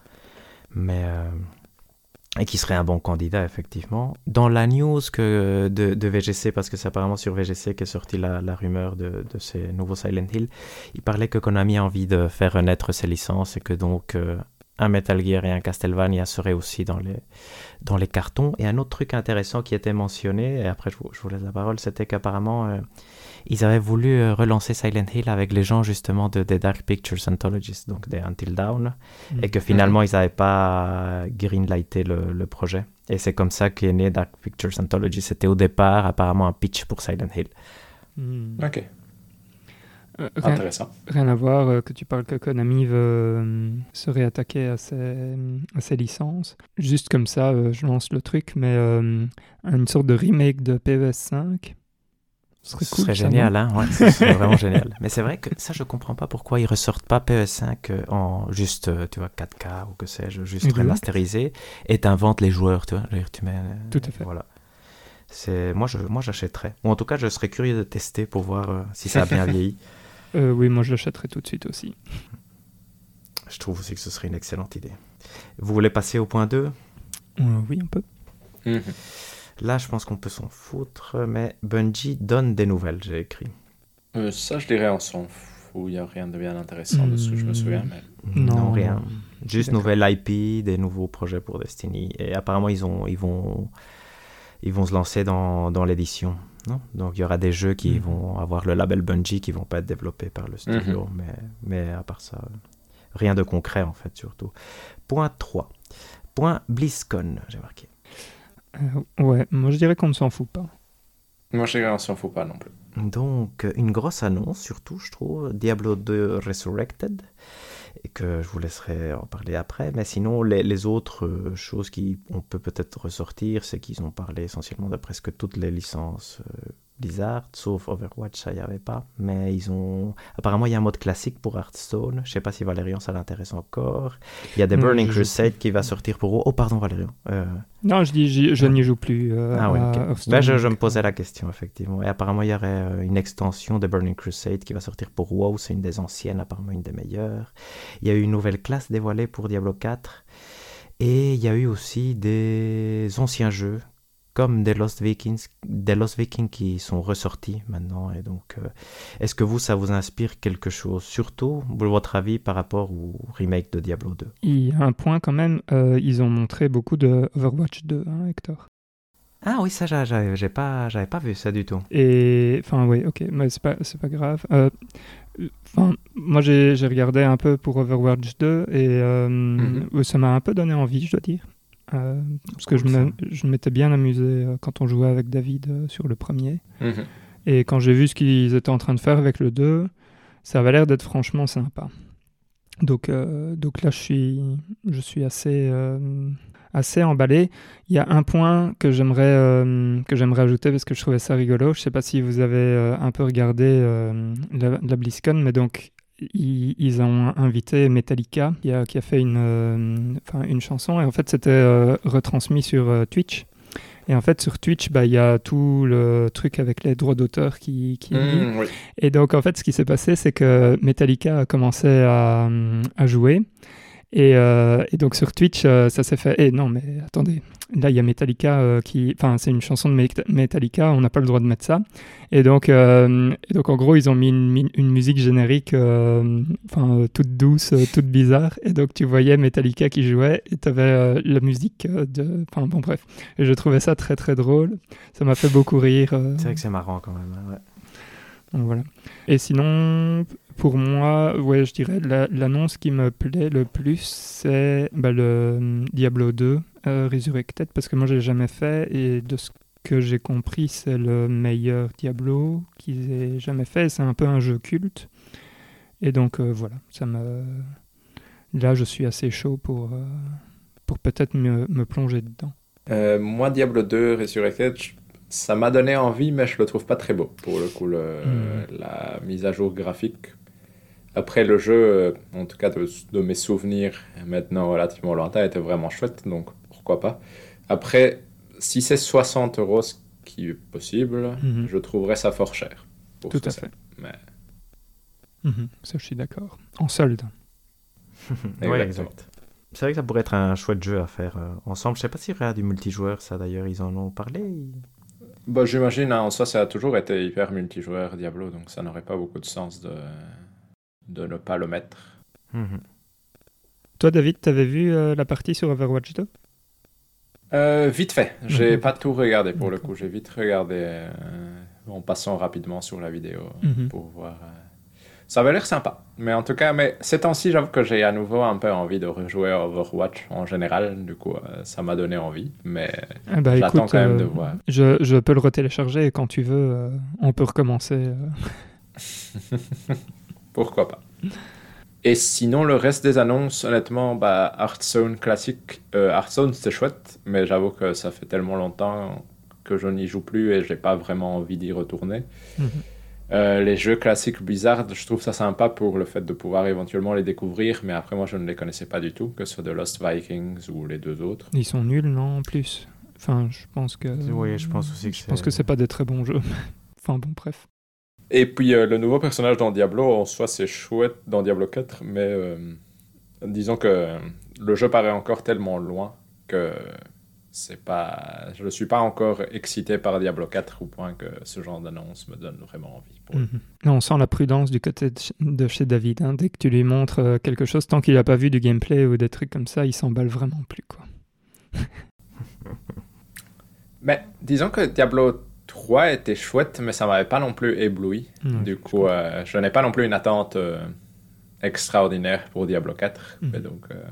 Speaker 3: Mais. Et qui serait un bon candidat, effectivement. Dans la news que de, VGC, parce que c'est apparemment sur VGC qu'est sortie la, rumeur de, ces nouveaux Silent Hill, il parlait que Konami a envie de faire renaître ses licences et que donc euh, un Metal Gear et un Castlevania seraient aussi dans les, dans les cartons. Et un autre truc intéressant qui était mentionné, et après je vous, je vous laisse la parole, c'était qu'apparemment euh, ils avaient voulu euh, relancer Silent Hill avec les gens justement de des Dark Pictures Anthologies, donc des Until Dawn, et que finalement ils n'avaient pas greenlighté le, le projet. Et c'est comme ça qu'est né Dark Pictures Anthology. C'était au départ apparemment un pitch pour Silent Hill.
Speaker 1: Hmm.
Speaker 2: Ok.
Speaker 1: Euh, rien,
Speaker 2: Intéressant.
Speaker 1: rien à voir euh, que tu parles que Konami veut euh, se réattaquer à ses, à ses licences. Juste comme ça, euh, je lance le truc, mais euh, une sorte de remake de PES 5. Ce serait
Speaker 3: Ce
Speaker 1: cool.
Speaker 3: serait
Speaker 1: ça, non
Speaker 3: génial, hein ouais, ce serait vraiment génial. Mais c'est vrai que ça, je comprends pas pourquoi ils ressortent pas PS5 euh, en juste, euh, tu vois, 4K ou que sais-je, juste
Speaker 1: Exact.
Speaker 3: remasterisé et t'inventes les joueurs, tu vois. Tu mets, euh,
Speaker 1: Tout à fait.
Speaker 3: Voilà. C'est moi, je, moi, j'achèterais. Ou en tout cas, je serais curieux de tester pour voir euh, si ça a bien vieilli.
Speaker 1: Euh, oui, moi je l'achèterai tout de suite aussi.
Speaker 3: Je trouve aussi que ce serait une excellente idée. Vous voulez passer au point 2
Speaker 1: Euh, oui, on peut.
Speaker 2: Mhm.
Speaker 3: Là, je pense qu'on peut s'en foutre, mais Bungie donne des nouvelles, j'ai écrit.
Speaker 2: Euh, ça, je dirais, on s'en fout. Il n'y a rien de bien intéressant de ce que je me
Speaker 1: Hmm.
Speaker 2: souviens. Mais...
Speaker 1: Non,
Speaker 3: rien. Juste nouvelle IP, des nouveaux projets pour Destiny. Et apparemment, ils, ont, ils, vont, ils vont se lancer dans, dans l'édition. Non? Donc, il y aura des jeux qui
Speaker 1: Mhm.
Speaker 3: vont avoir le label Bungie qui vont pas être développés par le studio. mais, mais à part ça, rien de concret, en fait, surtout. Point 3. Point BlizzCon, j'ai marqué.
Speaker 1: Euh, ouais, moi je dirais qu'on ne s'en fout pas.
Speaker 2: Moi, je dirais, on s'en fout pas non plus.
Speaker 3: Donc, une grosse annonce, surtout, je trouve, Diablo 2 Resurrected, et que je vous laisserai en parler après. Mais sinon, les, les autres euh, choses qui on peut peut-être ressortir, c'est qu'ils ont parlé essentiellement de presque toutes les licences euh, Blizzard, sauf Overwatch, ça y avait pas. Mais ils ont... Apparemment, il y a un mode classique pour Hearthstone. Je sais pas si Valérian, ça l'intéresse encore. Il y a des
Speaker 1: Non,
Speaker 3: Burning
Speaker 1: je
Speaker 3: Crusade qui va sortir pour... Oh, pardon, Valérian. Euh,
Speaker 1: Non, je dis, j'y- je n'y joue plus. euh,
Speaker 3: ah.
Speaker 1: Hearthstone,
Speaker 3: Ben, je, je me
Speaker 1: donc,
Speaker 3: posais
Speaker 1: euh,
Speaker 3: la question, effectivement. Et apparemment, il y aurait euh, une extension de Burning Crusade qui va sortir pour WoW. C'est une des anciennes, apparemment une des meilleures. Il y a eu une nouvelle classe dévoilée pour Diablo 4. Et il y a eu aussi des anciens jeux, comme des Lost Vikings, des Lost Vikings qui sont ressortis maintenant. Et donc, euh, est-ce que vous, ça vous inspire quelque chose Surtout, votre avis, par rapport au remake de Diablo 2
Speaker 1: Il y a un point quand même, euh, ils ont montré beaucoup de Overwatch 2, hein, Hector.
Speaker 3: Ah oui, ça, j'a- j'avais pas, j'avais pas vu ça du tout.
Speaker 1: Et enfin, oui, ok, mais c'est pas, c'est pas grave. Euh, Enfin, moi j'ai regardé un peu pour Overwatch 2 et euh,
Speaker 2: Mhm.
Speaker 1: ça m'a un peu donné envie, je dois dire. Euh, parce que je
Speaker 3: Cool,
Speaker 1: je m'étais bien amusé euh, quand on jouait avec David euh, sur le premier.
Speaker 2: Mhm.
Speaker 1: Et quand j'ai vu ce qu'ils étaient en train de faire avec le 2, ça avait l'air d'être franchement sympa. Donc, euh, donc là, je suis, je suis assez, euh, assez emballé. Il y a un point que j'aimerais euh, que j'aimerais ajouter parce que je trouvais ça rigolo. Je ne sais pas si vous avez un peu regardé la, la BlizzCon, mais donc ils, ils ont invité Metallica qui a, qui a fait une, euh, une chanson et en fait c'était euh, retransmis sur euh, Twitch. Et en fait, sur Twitch, bah, il y a tout le truc avec les droits d'auteur qui,
Speaker 2: oui.
Speaker 1: Et donc, en fait, ce qui s'est passé, c'est que Metallica a commencé à, à jouer. Et, euh, et donc, sur Twitch, euh, ça s'est fait. Eh non, mais attendez, là, il y a Metallica euh, qui. Enfin, c'est une chanson de Met- Metallica, on n'a pas le droit de mettre ça. Et donc, et donc en gros, ils ont mis une, musique générique, enfin, toute douce, toute bizarre. Et donc, tu voyais Metallica qui jouait et tu avais la musique de. Enfin, bon, bref. Et je trouvais ça très, très drôle. Ça m'a fait beaucoup rire.
Speaker 3: C'est vrai que c'est marrant quand même. hein, ouais.
Speaker 1: donc voilà. Et sinon, pour moi, ouais, je dirais la- l'annonce qui me plaît le plus, c'est bah, le hum, Diablo 2 euh, Resurrected, parce que moi, j'ai jamais fait, et de ce que j'ai compris, c'est le meilleur Diablo qu'ils aient jamais fait. C'est un peu un jeu culte. Et donc, euh, voilà, ça me... Là, je suis assez chaud pour, euh, pour peut-être me, me plonger dedans.
Speaker 2: Euh, moi, Diablo 2 Resurrected, je- ça m'a donné envie, mais je le trouve pas très beau pour le coup, le-
Speaker 1: Mhm.
Speaker 2: la mise à jour graphique. Après, le jeu, euh, en tout cas de, de mes souvenirs maintenant relativement lointains, était vraiment chouette, donc pourquoi pas. Après, si c'est 60 euros, ce qui est possible,
Speaker 1: Mhm.
Speaker 2: je trouverais ça fort cher. pour
Speaker 1: Tout à fait.
Speaker 2: Mais
Speaker 1: Mhm, ça, je suis d'accord. En solde.
Speaker 3: Ouais,
Speaker 2: Exactement.
Speaker 3: exact. C'est vrai que ça pourrait être un chouette jeu à faire euh, ensemble. Je sais pas s'il y aura du multijoueur, ça d'ailleurs, ils en ont parlé.
Speaker 2: Bah, j'imagine, hein, en soi, ça a toujours été hyper multijoueur Diablo, donc ça n'aurait pas beaucoup de sens de, de ne pas le mettre.
Speaker 3: Mhm.
Speaker 1: Toi, David, t'avais vu euh, la partie sur Overwatch 2
Speaker 2: Euh, vite fait, j'ai
Speaker 1: Mhm.
Speaker 2: pas tout regardé pour le coup, j'ai vite regardé euh, en passant rapidement sur la vidéo
Speaker 1: Mhm.
Speaker 2: pour voir. Ça avait l'air sympa, mais en tout cas, mais ces temps-ci, j'avoue que j'ai à nouveau un peu envie de rejouer Overwatch en général, du coup, ça m'a donné envie, mais
Speaker 1: Ah bah,
Speaker 2: J'attends quand même de voir.
Speaker 1: Je, je peux le retélécharger et quand tu veux, on peut recommencer.
Speaker 2: Pourquoi pas. Et sinon, le reste des annonces, honnêtement, bah, Hearthstone classique, euh, Hearthstone c'était chouette, mais j'avoue que ça fait tellement longtemps que je n'y joue plus et j'ai pas vraiment envie d'y retourner.
Speaker 1: Mhm.
Speaker 2: Euh, les jeux classiques Blizzard, je trouve ça sympa pour le fait de pouvoir éventuellement les découvrir, mais après moi je ne les connaissais pas du tout, que ce soit de Lost Vikings ou les deux autres.
Speaker 1: Ils sont nuls, non, en plus Enfin, je pense que...
Speaker 3: Oui, je pense aussi que
Speaker 1: Je pense que c'est pas des très bons jeux. enfin, bon, bref.
Speaker 2: Et puis euh, le nouveau personnage dans Diablo, en soi c'est chouette dans Diablo 4, mais euh, disons que le jeu paraît encore tellement loin que c'est pas, je ne suis pas encore excité par Diablo 4 au point que ce genre d'annonce me donne vraiment envie. pour-
Speaker 1: Mhm. Non, on sent la prudence du côté de ch- de chez David. hein. Dès que tu lui montres euh, quelque chose, tant qu'il n'a pas vu du gameplay ou des trucs comme ça, il s'emballe vraiment plus. Quoi.
Speaker 2: Mais disons que Diablo 3 était chouette, mais ça m'avait pas non plus ébloui. Du coup, euh, je n'ai pas non plus une attente euh, extraordinaire pour Diablo 4.
Speaker 1: Mhm.
Speaker 2: mais donc, euh,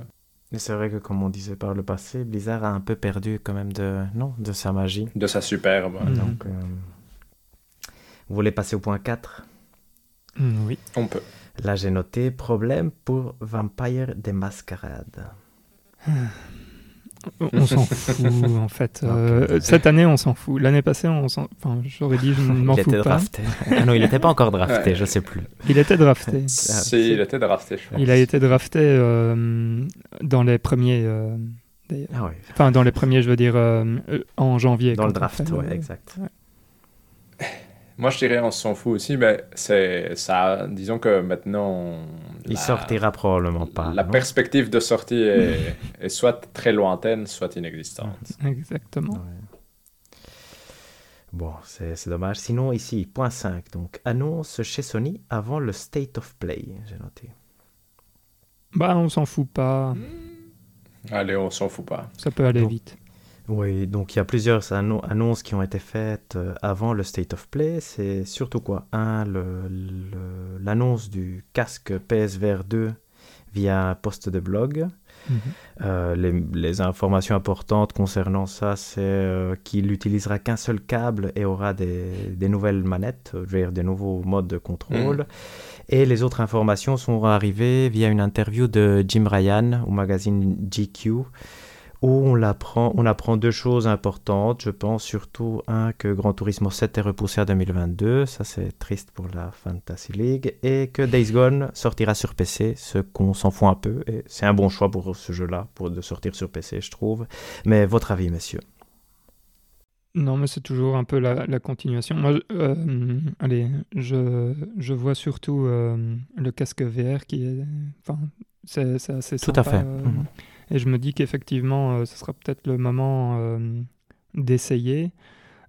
Speaker 3: Mais c'est vrai que, comme on disait par le passé, Blizzard a un peu perdu quand même de, non, de sa magie.
Speaker 2: de sa superbe.
Speaker 1: Mhm.
Speaker 3: Donc, euh, vous voulez passer au point 4
Speaker 1: Mm, oui.
Speaker 2: On peut.
Speaker 3: Là, j'ai noté problème pour Vampire des Mascarades.
Speaker 1: On s'en fout, en fait. Euh, cette année, on s'en fout. L'année passée, on s'en... Enfin, j'aurais dit, je ne m'en
Speaker 3: il
Speaker 1: fous
Speaker 3: était
Speaker 1: pas.
Speaker 3: drafté. ah non, il n'était pas encore drafté,
Speaker 2: Ouais.
Speaker 3: je sais plus.
Speaker 1: Il était drafté.
Speaker 2: Si, il était drafté, je pense.
Speaker 1: Il a été drafté euh, dans les premiers... euh.
Speaker 3: Ah oui,
Speaker 1: Enfin, dans les premiers, je veux dire, en janvier.
Speaker 3: dans le draft, ouais, exact.
Speaker 2: Moi, je dirais on s'en fout aussi, mais c'est ça. Disons que maintenant,
Speaker 3: Il
Speaker 2: la-
Speaker 3: sortira probablement pas.
Speaker 2: La
Speaker 3: non?
Speaker 2: perspective de sortie est, est soit très lointaine, soit inexistante.
Speaker 1: Exactement.
Speaker 3: Ouais. Bon, c'est c'est dommage. Sinon, ici, point 5. Donc, annonce chez Sony avant le State of Play, j'ai noté.
Speaker 1: Bah, on s'en fout pas.
Speaker 2: Allez, on s'en fout pas.
Speaker 1: Ça peut aller
Speaker 3: Donc,
Speaker 1: vite.
Speaker 3: Oui, donc il y a plusieurs anno- annonces qui ont été faites euh, avant le State of Play. C'est surtout quoi? Un, l'annonce du casque PSVR 2 via un post de blog.
Speaker 1: Mhm.
Speaker 3: Euh, les, les informations importantes concernant ça, c'est euh, qu'il n'utilisera qu'un seul câble et aura des, des nouvelles manettes, je veux dire des nouveaux modes de contrôle. Et les autres informations sont arrivées via une interview de Jim Ryan au magazine GQ, où on apprend, on apprend deux choses importantes. Je pense surtout, un, que Gran Turismo 7 est repoussé à 2022, ça c'est triste pour la Fantasy League, et que Days Gone sortira sur PC, ce qu'on s'en fout un peu, et c'est un bon choix pour ce jeu-là, pour de sortir sur PC, je trouve. Mais votre avis, messieurs?
Speaker 1: Non, mais c'est toujours un peu la, la continuation. Moi, euh, allez, je, je vois surtout euh, le casque VR qui est. Enfin, c'est assez
Speaker 3: Tout à fait.
Speaker 1: euh,
Speaker 3: Mhm.
Speaker 1: Et je me dis qu'effectivement, euh, ce sera peut-être le moment euh, d'essayer.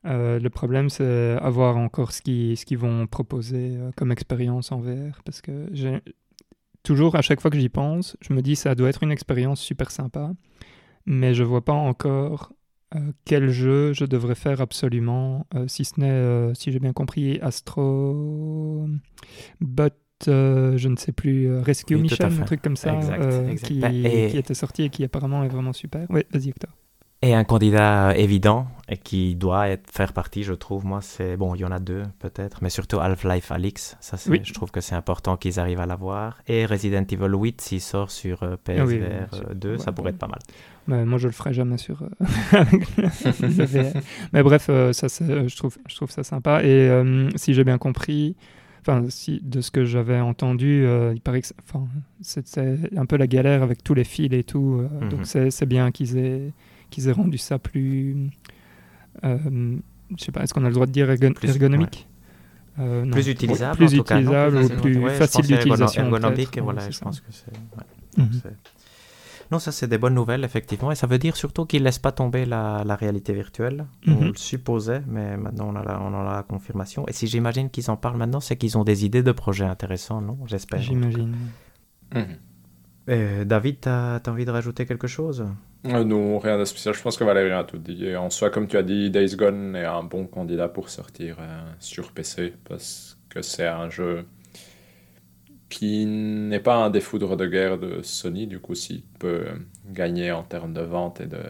Speaker 1: Euh, le problème, c'est avoir encore ce qu'ils vont proposer comme expérience en VR. Parce que toujours, à chaque fois que j'y pense, je me dis ça doit être une expérience super sympa. Mais je vois pas encore quel jeu je devrais faire absolument, si ce n'est, si j'ai bien compris, Astro. But. Euh, je ne sais plus, euh, Rescue
Speaker 3: Oui,
Speaker 1: Mission, un truc comme ça,
Speaker 3: Exact,
Speaker 1: euh,
Speaker 3: exact.
Speaker 1: Qui,
Speaker 3: Bah, et-
Speaker 1: qui était sorti et qui apparemment est vraiment super. Oui, vas-y Hector.
Speaker 3: Et un candidat évident et qui doit être, faire partie, je trouve, moi, c'est bon, il y en a deux peut-être, mais surtout Half-Life Alix. Ça, c'est,
Speaker 1: Oui.
Speaker 3: je trouve que c'est important qu'ils arrivent à l'avoir. Et Resident Evil 8, s'il sort sur PSVR
Speaker 1: Ah oui, sûr.
Speaker 3: 2, ça pourrait
Speaker 1: ouais.
Speaker 3: être pas mal.
Speaker 1: Mais moi, je le ferai jamais sur. Mais bref, ça, je trouve, je trouve ça sympa. Et euh, si j'ai bien compris, enfin, si de ce que j'avais entendu, euh, il paraît que, c'est- enfin, c'était un peu la galère avec tous les fils et tout. euh,
Speaker 3: Mhm.
Speaker 1: Donc c'est bien qu'ils aient qu'ils aient rendu ça plus, euh, je sais pas, est-ce qu'on a le droit de dire ergon-
Speaker 3: Plus-
Speaker 1: ergonomique? Euh, non.
Speaker 3: Plus utilisable,
Speaker 1: plus
Speaker 3: en tout cas, non?
Speaker 1: utilisable ou plus
Speaker 3: Ouais,
Speaker 1: facile d'utilisation.
Speaker 3: Ergonomique, voilà, je
Speaker 1: c'est
Speaker 3: pense
Speaker 1: ça.
Speaker 3: que c'est. ouais. Non, ça c'est des bonnes nouvelles, effectivement. Et ça veut dire surtout qu'ils ne laissent pas tomber la, la réalité virtuelle. On
Speaker 1: Mhm.
Speaker 3: le supposait, mais maintenant on, a la- on en a la confirmation. Et si j'imagine qu'ils en parlent maintenant, c'est qu'ils ont des idées de projets intéressants, non? J'espère.
Speaker 1: J'imagine.
Speaker 2: Mhm.
Speaker 3: Euh, David, tu as, envie de rajouter quelque chose?
Speaker 2: Euh, non, rien de spécial. Je pense que Valérie a tout dit. Et en soi, comme tu as dit, Days Gone est un bon candidat pour sortir euh, sur PC parce que c'est un jeu qui n'est pas un des foudres de guerre de Sony. Du coup, s'il peut gagner en termes de vente et de,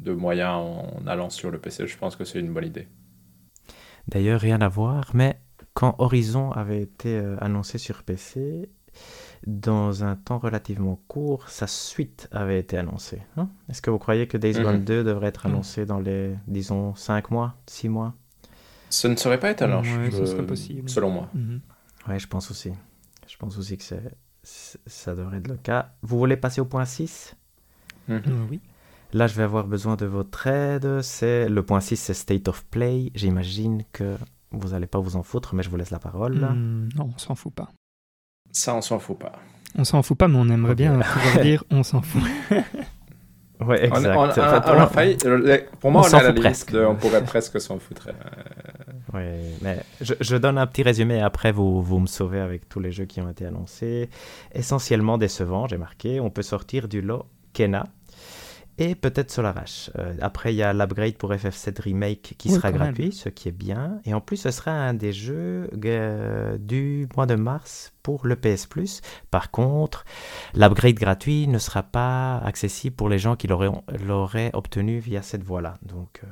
Speaker 2: de moyens en allant sur le PC, je pense que c'est une bonne idée.
Speaker 3: D'ailleurs, rien à voir, mais quand Horizon avait été euh, annoncé sur PC, dans un temps relativement court, sa suite avait été annoncée. hein. Est-ce que vous croyez que Days Gone
Speaker 2: Mhm.
Speaker 3: 2 devrait être annoncé dans les, disons, 5 mois, 6 mois?
Speaker 2: Ce ne serait pas étonnant,
Speaker 1: Ouais,
Speaker 2: je-
Speaker 1: ce serait possible.
Speaker 2: selon moi.
Speaker 1: Mhm.
Speaker 3: Oui, je pense aussi. Je pense aussi que c'est, c'est- ça devrait être le cas. Vous voulez passer au point 6
Speaker 1: Euh, oui.
Speaker 3: Là, je vais avoir besoin de votre aide. C'est, le point 6, c'est State of Play. J'imagine que vous n'allez pas vous en foutre, mais je vous laisse la parole.
Speaker 1: Hmm, non, on s'en fout pas.
Speaker 2: Ça, on s'en fout pas.
Speaker 1: On s'en fout pas, mais on aimerait bien pouvoir dire on s'en fout.
Speaker 3: Ouais, exact.
Speaker 2: on- on-
Speaker 3: Enfin,
Speaker 2: on a failli- le- pour moi,
Speaker 3: on
Speaker 2: on, la
Speaker 3: presque.
Speaker 2: de- on pourrait presque s'en foutre.
Speaker 3: Oui, mais je, je donne un petit résumé après vous, vous me sauvez avec tous les jeux qui ont été annoncés. Essentiellement décevant, j'ai marqué. On peut sortir du lot Kena et peut-être Solarash. Euh, après, il y a l'upgrade pour FF7 Remake qui
Speaker 1: Oui,
Speaker 3: sera
Speaker 1: même.
Speaker 3: gratuit, ce qui est bien. Et en plus, ce sera un des jeux euh, du mois de mars pour le PS Plus. Par contre, l'upgrade gratuit ne sera pas accessible pour les gens qui l'auraient l'auraient obtenu via cette voie-là. Donc. euh,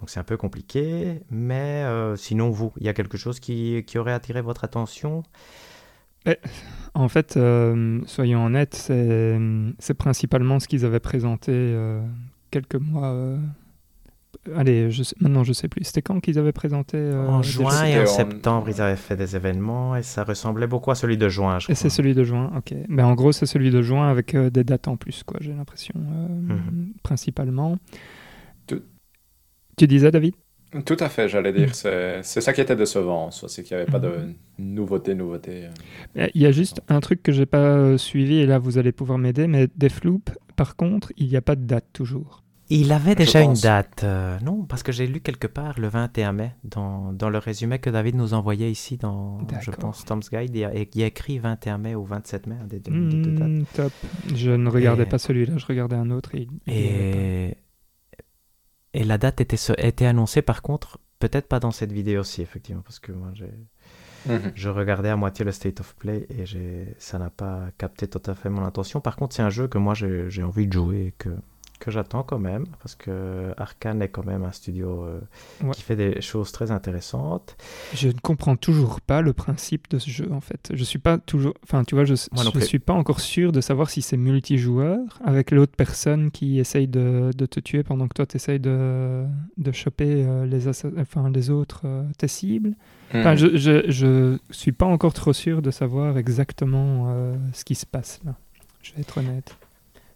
Speaker 3: donc c'est un peu compliqué, mais euh, sinon vous, il y a quelque chose qui, qui aurait attiré votre attention?
Speaker 1: En fait, euh, soyons honnêtes, c'est c'est principalement ce qu'ils avaient présenté euh, quelques mois. euh, Allez, je sais- maintenant je sais plus. C'était quand qu'ils avaient présenté euh,
Speaker 3: En juin et en septembre, ils avaient fait des événements et ça ressemblait beaucoup à celui de juin, je
Speaker 1: Et
Speaker 3: crois.
Speaker 1: c'est celui de juin, ok. Ben, en gros, c'est celui de juin avec euh, des dates en plus, quoi, j'ai l'impression, euh,
Speaker 3: Mhm.
Speaker 1: principalement.
Speaker 2: Tout-
Speaker 1: Tu disais, David?
Speaker 2: Tout à fait, j'allais dire.
Speaker 1: Mm.
Speaker 2: C'est c'est ça qui était décevant, soit c'est qu'il n'y avait pas de
Speaker 1: Mhm.
Speaker 2: nouveauté, nouveauté.
Speaker 1: Il y a juste un truc que j'ai pas euh, suivi, et là vous allez pouvoir m'aider, mais Deathloop, par contre, il n'y a pas de date toujours.
Speaker 3: Il avait
Speaker 2: Je
Speaker 3: déjà une
Speaker 2: pense.
Speaker 3: date, euh, non, parce que j'ai lu quelque part le 21 mai dans, dans le résumé que David nous envoyait ici dans, je pense, Tom's Guide. Il y, a, il y a écrit 21 mai ou 27 mai, un des deux, des deux dates.
Speaker 1: Hmm, top. Je ne regardais
Speaker 3: Et-
Speaker 1: pas celui-là, je regardais un autre. Et,
Speaker 3: et la date était, annoncée par contre, peut-être pas dans cette vidéo-ci, effectivement, parce que moi j'ai...
Speaker 2: Mhm.
Speaker 3: Je regardais à moitié le State of Play et ça n'a pas capté tout à fait mon attention. Par contre, c'est un jeu que moi j'ai j'ai envie de jouer et que, que j'attends quand même parce que Arkane est quand même un studio euh,
Speaker 1: Ouais.
Speaker 3: qui fait des choses très intéressantes.
Speaker 1: Je ne comprends toujours pas le principe de ce jeu, en fait. Je suis pas toujours... Enfin, tu vois, je, je suis pas encore sûr de savoir si c'est multijoueur, avec l'autre personne qui essaye de, de te tuer pendant que toi tu essayes de, de choper euh, les, assa- enfin, les autres, euh, tes cibles. Enfin,
Speaker 2: Mhm.
Speaker 1: je, je, je suis pas encore trop sûr de savoir exactement euh, ce qui se passe là. Je vais être honnête.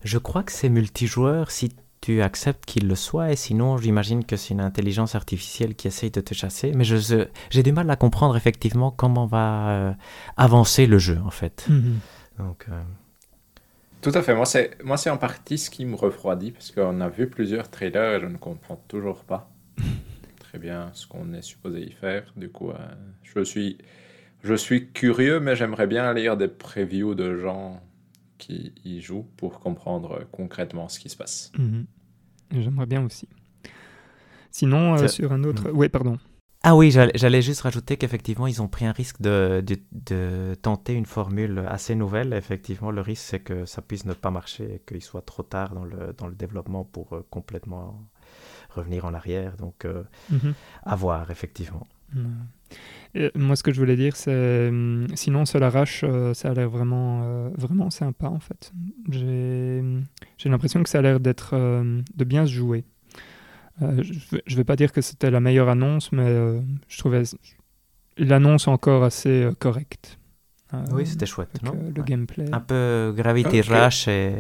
Speaker 3: Je crois que c'est multijoueur si tu acceptes qu'il le soit et sinon j'imagine que c'est une intelligence artificielle qui essaye de te chasser. Mais je j'ai du mal à comprendre effectivement comment va euh, avancer le jeu en fait.
Speaker 1: Mhm.
Speaker 3: Donc euh,
Speaker 2: Tout à fait. Moi, c'est moi, c'est en partie ce qui me refroidit parce qu'on a vu plusieurs trailers et je ne comprends toujours pas très bien ce qu'on est supposé y faire. Du coup, euh, je suis je suis curieux, mais j'aimerais bien lire des previews de gens qui y jouent pour comprendre euh, concrètement ce qui se passe.
Speaker 1: Mhm. J'aimerais bien aussi. Sinon, euh, sur un autre.
Speaker 3: Mhm.
Speaker 1: Oui, pardon.
Speaker 3: Ah oui, j'allais juste rajouter qu'effectivement, ils ont pris un risque de, de, de tenter une formule assez nouvelle. Effectivement, le risque, c'est que ça puisse ne pas marcher et qu'il soit trop tard dans le, dans le développement pour euh, complètement revenir en arrière. Donc, euh,
Speaker 1: Mhm.
Speaker 3: à voir, effectivement.
Speaker 1: Et moi, ce que je voulais dire, c'est. hum, Sinon, Solarash, euh, ça a l'air vraiment, euh, vraiment sympa, en fait. J'ai j'ai l'impression que ça a l'air d'être. euh, de bien se jouer. Euh, je vais- je vais pas dire que c'était la meilleure annonce, mais euh, je trouvais l'annonce encore assez euh, correcte. Euh,
Speaker 3: Oui, c'était chouette,
Speaker 1: avec,
Speaker 3: non?
Speaker 1: euh, le
Speaker 3: Ouais.
Speaker 1: gameplay.
Speaker 3: Un peu Gravity
Speaker 2: Ok.
Speaker 3: Rush et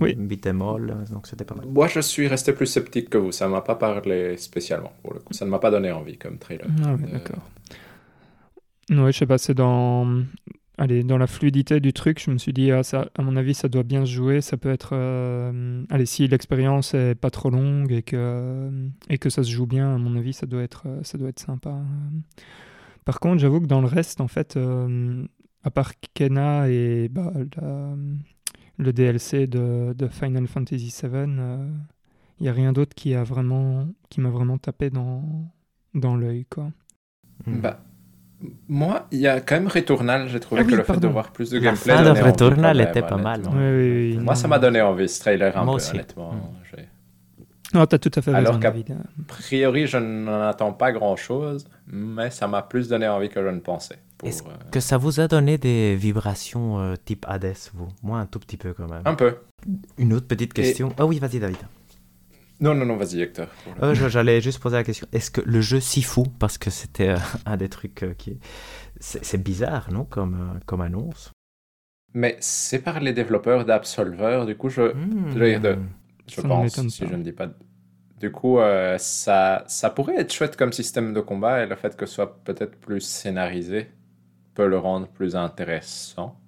Speaker 1: Oui.
Speaker 3: Beat'em All, donc c'était pas mal.
Speaker 2: Moi, je suis resté plus sceptique que vous. Ça m'a pas parlé spécialement pour le coup. Ça ne m'a pas donné envie comme trailer.
Speaker 1: Ah
Speaker 2: Euh,
Speaker 1: d'accord. Ouais, je sais pas, c'est dans, allez, dans la fluidité du truc, je me suis dit, ah, ça, à mon avis, ça doit bien se jouer. Ça peut être, euh, allez, si l'expérience est pas trop longue et que, et que ça se joue bien, à mon avis, ça doit être, euh, ça doit être sympa. Par contre, j'avoue que dans le reste, en fait, euh, à part Kena et bah, la- le DLC de, de Final Fantasy VII, il n'y a rien d'autre qui a vraiment, qui m'a vraiment tapé dans, dans l'œil, quoi.
Speaker 3: Hmm.
Speaker 2: Bah, moi, il y a quand même Returnal. J'ai trouvé
Speaker 1: Ah
Speaker 2: que le fait de voir plus de
Speaker 3: La
Speaker 2: gameplay.
Speaker 3: fin de Returnal
Speaker 2: même,
Speaker 3: était pas mal,
Speaker 2: honnêtement.
Speaker 1: Oui, oui, oui,
Speaker 2: Moi,
Speaker 1: non.
Speaker 2: ça m'a donné envie ce trailer un
Speaker 3: Moi
Speaker 2: peu,
Speaker 3: aussi.
Speaker 2: honnêtement.
Speaker 3: Mm.
Speaker 1: Non, tu as tout à fait
Speaker 2: Alors
Speaker 1: raison,
Speaker 2: qu'a
Speaker 1: David.
Speaker 2: A priori, je n'en attends pas grand-chose, mais ça m'a plus donné envie que je ne pensais. pour,
Speaker 3: Est-ce
Speaker 2: euh,
Speaker 3: que ça vous a donné des vibrations euh, type Hades, vous? Moi, un tout petit peu quand même.
Speaker 2: Un peu.
Speaker 3: Une autre petite question. Ah oui, vas-y, David.
Speaker 2: Non, non, non, vas-y, Hector.
Speaker 3: Euh, J'allais juste poser la question. Est-ce que le jeu Sifu, parce que c'était euh, un des trucs euh, qui est... C'est bizarre, non, comme, comme annonce
Speaker 2: Mais c'est par les développeurs d'Absolver, du coup, je,
Speaker 3: Hmm.
Speaker 2: je de- je pense, si
Speaker 1: pas.
Speaker 2: je ne dis pas. Du coup, euh, ça, ça pourrait être chouette comme système de combat et le fait que ce soit peut-être plus scénarisé peut le rendre plus intéressant.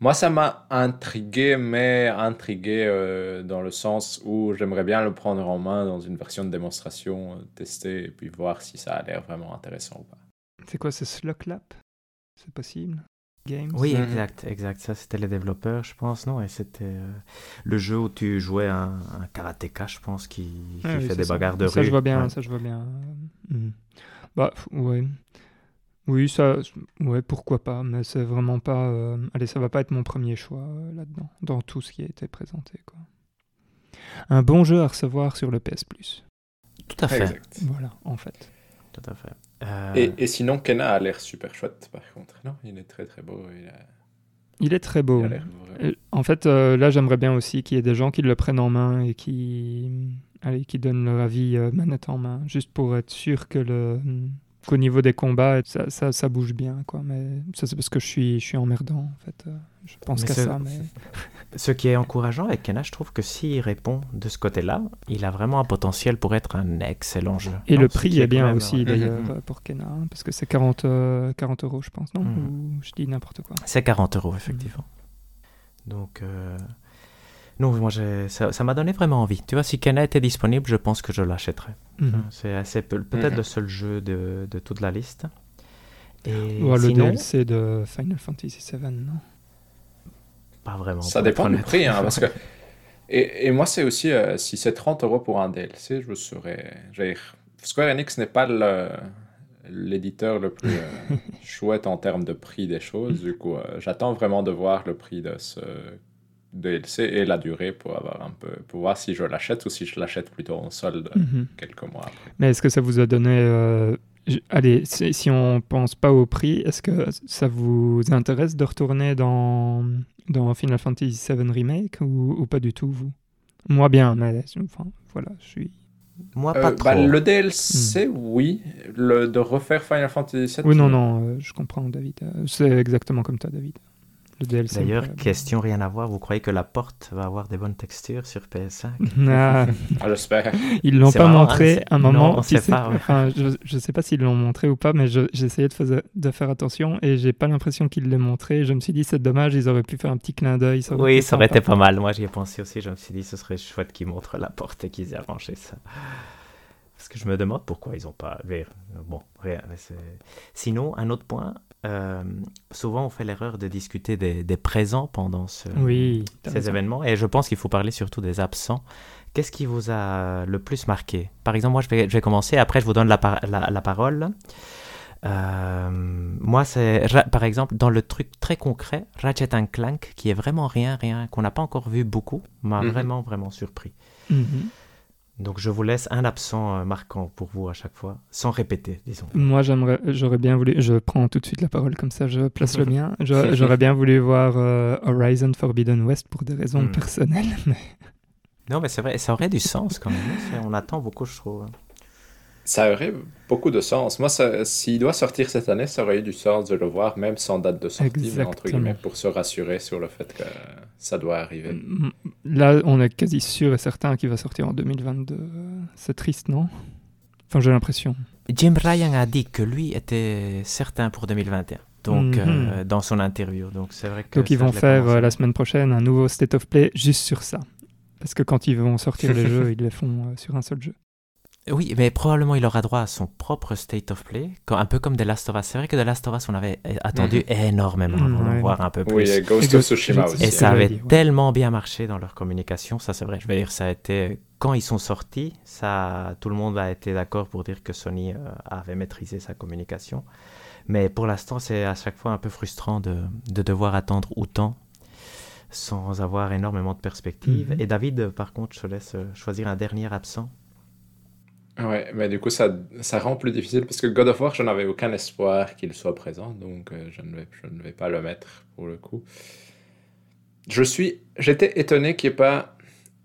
Speaker 2: Moi, ça m'a intrigué, mais intrigué euh, dans le sens où j'aimerais bien le prendre en main dans une version de démonstration, euh, tester et puis voir si ça a l'air vraiment intéressant ou pas.
Speaker 1: C'est quoi, c'est Sloclap C'est possible? Games?
Speaker 3: Oui,
Speaker 2: Mhm.
Speaker 3: exact, exact. Ça, c'était les développeurs, je pense, non? Et c'était euh, le jeu où tu jouais un, un karatéka, je pense, qui, qui
Speaker 1: Ah oui,
Speaker 3: fait des
Speaker 1: ça.
Speaker 3: bagarres de
Speaker 1: Ça,
Speaker 3: rue.
Speaker 1: je vois bien,
Speaker 3: Ouais.
Speaker 1: ça, je vois bien. Bah, ouais. Oui, ça, ouais, pourquoi pas, mais c'est vraiment pas. euh, Allez, ça va pas être mon premier choix euh, là-dedans, dans tout ce qui a été présenté, quoi. Un bon jeu à recevoir sur le PS Plus.
Speaker 3: Tout à fait.
Speaker 2: Exact.
Speaker 1: Voilà, en fait.
Speaker 3: Tout à fait. Euh,
Speaker 2: Et, et sinon, Kena a l'air super chouette, par contre. Non, il est très très beau. Il a,
Speaker 1: Il est très
Speaker 2: il
Speaker 1: beau.
Speaker 2: a l'air vraiment-
Speaker 1: En fait, euh, là, j'aimerais bien aussi qu'il y ait des gens qui le prennent en main et qui, allez, qui donnent leur avis euh, manette en main, juste pour être sûr que le, qu'au niveau des combats, ça, ça, ça bouge bien, quoi. Mais ça, c'est parce que je suis, je suis emmerdant, en fait. Euh, Je pense qu'à ça, mais
Speaker 3: Ce qui est encourageant avec Kena, je trouve que s'il répond de ce côté-là, il a vraiment un potentiel pour être un excellent jeu.
Speaker 1: et
Speaker 3: Non,
Speaker 1: le prix
Speaker 3: qui
Speaker 1: est bien aussi,
Speaker 2: Mhm.
Speaker 1: d'ailleurs, euh, pour Kena, hein, parce que c'est 40, euh, 40 euros, je pense, non?
Speaker 3: Mhm.
Speaker 1: Ou je dis n'importe quoi.
Speaker 3: C'est 40 euros, effectivement. Donc, euh, non, moi, ça ça m'a donné vraiment envie. Tu vois, si Kena était disponible, je pense que je l'achèterais.
Speaker 1: Mhm.
Speaker 3: C'est assez peu- peut-être
Speaker 2: Mhm.
Speaker 3: le seul jeu de, de toute la liste. Et
Speaker 1: Ou le
Speaker 3: sinon,
Speaker 1: DLC de Final Fantasy VII, non?
Speaker 3: Pas vraiment.
Speaker 2: Ça dépend du prix, hein, parce que. Et, et moi, c'est aussi, euh, si c'est 30 euros pour un DLC, je serais. Square Enix n'est pas le- l'éditeur le plus euh, chouette en termes de prix des choses. Du coup, euh, j'attends vraiment de voir le prix de ce DLC et la durée pour avoir un peu, pour voir si je l'achète ou si je l'achète plutôt en solde
Speaker 1: Mhm.
Speaker 2: quelques mois après.
Speaker 1: Mais est-ce que ça vous a donné... euh, Allez, si, si on pense pas au prix, est-ce que ça vous intéresse de retourner dans, dans Final Fantasy VII Remake ou, ou pas du tout, vous? Moi bien, mais enfin, voilà, je suis...
Speaker 3: Moi,
Speaker 2: Euh,
Speaker 3: pas
Speaker 2: bah,
Speaker 3: trop.
Speaker 2: le DLC, oui. Le, de refaire Final Fantasy VII.
Speaker 1: Oui, non, non, euh, je comprends, David. Euh, C'est exactement comme toi, David. Le DLC.
Speaker 3: D'ailleurs, question rien à voir, vous croyez que la porte va avoir des bonnes textures sur PS5
Speaker 1: Ah,
Speaker 2: Ah, J'espère.
Speaker 1: ils l'ont pas
Speaker 3: marrant,
Speaker 1: montré
Speaker 3: hein,
Speaker 1: un moment.
Speaker 3: non, on
Speaker 1: tu
Speaker 3: sait
Speaker 1: sais-
Speaker 3: pas, ouais.
Speaker 1: enfin, je, je sais pas s'ils l'ont montré ou pas, mais je- j'essayais de, faiser- de faire attention et j'ai pas l'impression qu'ils l'aient montré. Je me suis dit, c'est dommage, ils auraient pu faire un petit clin d'œil.
Speaker 3: Oui, ça aurait été pas mal. Moi, j'y ai pensé aussi. Je me suis dit, ce serait chouette qu'ils montrent la porte et qu'ils aient arrangé ça. Parce que je me demande pourquoi ils n'ont pas. Bon, rien. Sinon, un autre point. Euh, souvent, on fait l'erreur de discuter des, des présents pendant ce-
Speaker 1: Oui,
Speaker 3: ces événements. Et je pense qu'il faut parler surtout des absents. Qu'est-ce qui vous a le plus marqué? Par exemple, moi, je vais, je vais commencer. Après, je vous donne la, par- la, la parole. Euh, moi, c'est par exemple dans le truc très concret, Ratchet Clank, qui est vraiment rien, rien, qu'on n'a pas encore vu beaucoup, m'a
Speaker 2: Mhm.
Speaker 3: vraiment, vraiment surpris.
Speaker 1: Mhm.
Speaker 3: Donc, je vous laisse un absent euh, marquant pour vous à chaque fois, sans répéter, disons.
Speaker 1: Moi, j'aimerais, j'aurais bien voulu. Je prends tout de suite la parole comme ça, je place le mien. J'aurais bien voulu voir euh, Horizon Forbidden West pour des raisons
Speaker 3: Hmm.
Speaker 1: personnelles. mais-
Speaker 3: Non, mais c'est vrai, ça aurait du sens quand même. hein, On attend beaucoup, je trouve.
Speaker 2: Ça aurait beaucoup de sens. Moi, s'il doit sortir cette année, ça aurait eu du sens de le voir, même sans date de sortie, mais entre guillemets, pour se rassurer sur le fait que ça doit arriver.
Speaker 1: Là, on est quasi sûr et certain qu'il va sortir en 2022. Euh, C'est triste, non? Enfin, j'ai l'impression.
Speaker 3: Jim Ryan a dit que lui était certain pour 2021. Donc,
Speaker 1: Mhm.
Speaker 3: euh, dans son interview. Donc, c'est vrai que.
Speaker 1: Donc, ils vont faire euh, la semaine prochaine un nouveau State of Play juste sur ça. Parce que quand ils vont sortir les jeux, ils les font euh, sur un seul jeu.
Speaker 3: Oui, mais probablement il aura droit à son propre state of play, quand- un peu comme The Last of Us. C'est vrai que The Last of Us, on avait euh, attendu énormément
Speaker 1: Mhm,
Speaker 3: pour en
Speaker 1: ouais.
Speaker 3: voir un peu plus.
Speaker 2: Oui, et Ghost of Tsushima aussi.
Speaker 3: Et ça avait tellement bien marché dans leur communication, ça c'est vrai. Je veux dire, ça a été quand ils sont sortis, ça, tout le monde a été d'accord pour dire que Sony euh, avait maîtrisé sa communication. Mais pour l'instant, c'est à chaque fois un peu frustrant de, de devoir attendre autant sans avoir énormément de perspectives.
Speaker 1: Mhm.
Speaker 3: Et David, par contre, je te laisse euh, choisir un dernier absent.
Speaker 2: Ouais, mais du coup, ça, ça rend plus difficile parce que God of War, je n'avais aucun espoir qu'il soit présent, donc euh, je, ne vais, je ne vais pas le mettre pour le coup. Je suis, j'étais étonné qu'il n'y ait pas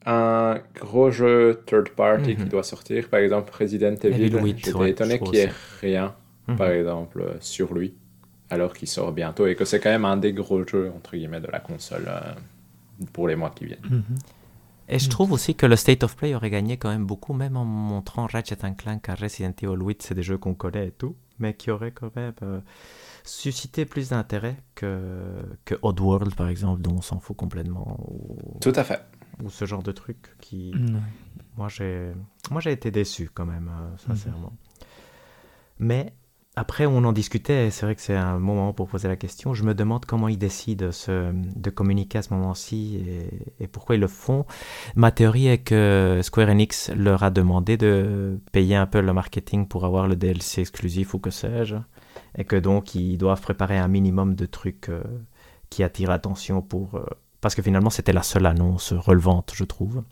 Speaker 2: un gros jeu third party qui
Speaker 3: Mhm.
Speaker 2: doit sortir, par exemple Resident Evil. J'étais
Speaker 3: ouais,
Speaker 2: étonné qu'il n'y ait rien,
Speaker 3: Mhm.
Speaker 2: par exemple, sur lui, alors qu'il sort bientôt et que c'est quand même un des gros jeux entre guillemets de la console euh, pour les mois qui viennent.
Speaker 1: Mhm.
Speaker 3: Et je
Speaker 1: Mm.
Speaker 3: trouve aussi que le State of Play aurait gagné quand même beaucoup, même en montrant Ratchet Clank à Resident Evil 8, c'est des jeux qu'on connaît et tout, mais qui auraient quand même euh, suscité plus d'intérêt que, que Oddworld, par exemple, dont on s'en fout complètement, ou,
Speaker 2: Tout à fait.
Speaker 3: ou ce genre de truc qui...
Speaker 1: Ouais.
Speaker 3: Moi, j'ai moi j'ai été déçu quand même, euh, sincèrement. Mais après, on en discutait, c'est vrai que c'est un moment pour poser la question. Je me demande comment ils décident de communiquer à ce moment-ci et, pourquoi ils le font. Ma théorie est que Square Enix leur a demandé de payer un peu le marketing pour avoir le DLC exclusif ou que sais-je. Et que donc, ils doivent préparer un minimum de trucs euh, qui attirent l'attention pour. euh, parce que finalement, c'était la seule annonce relevante, je trouve.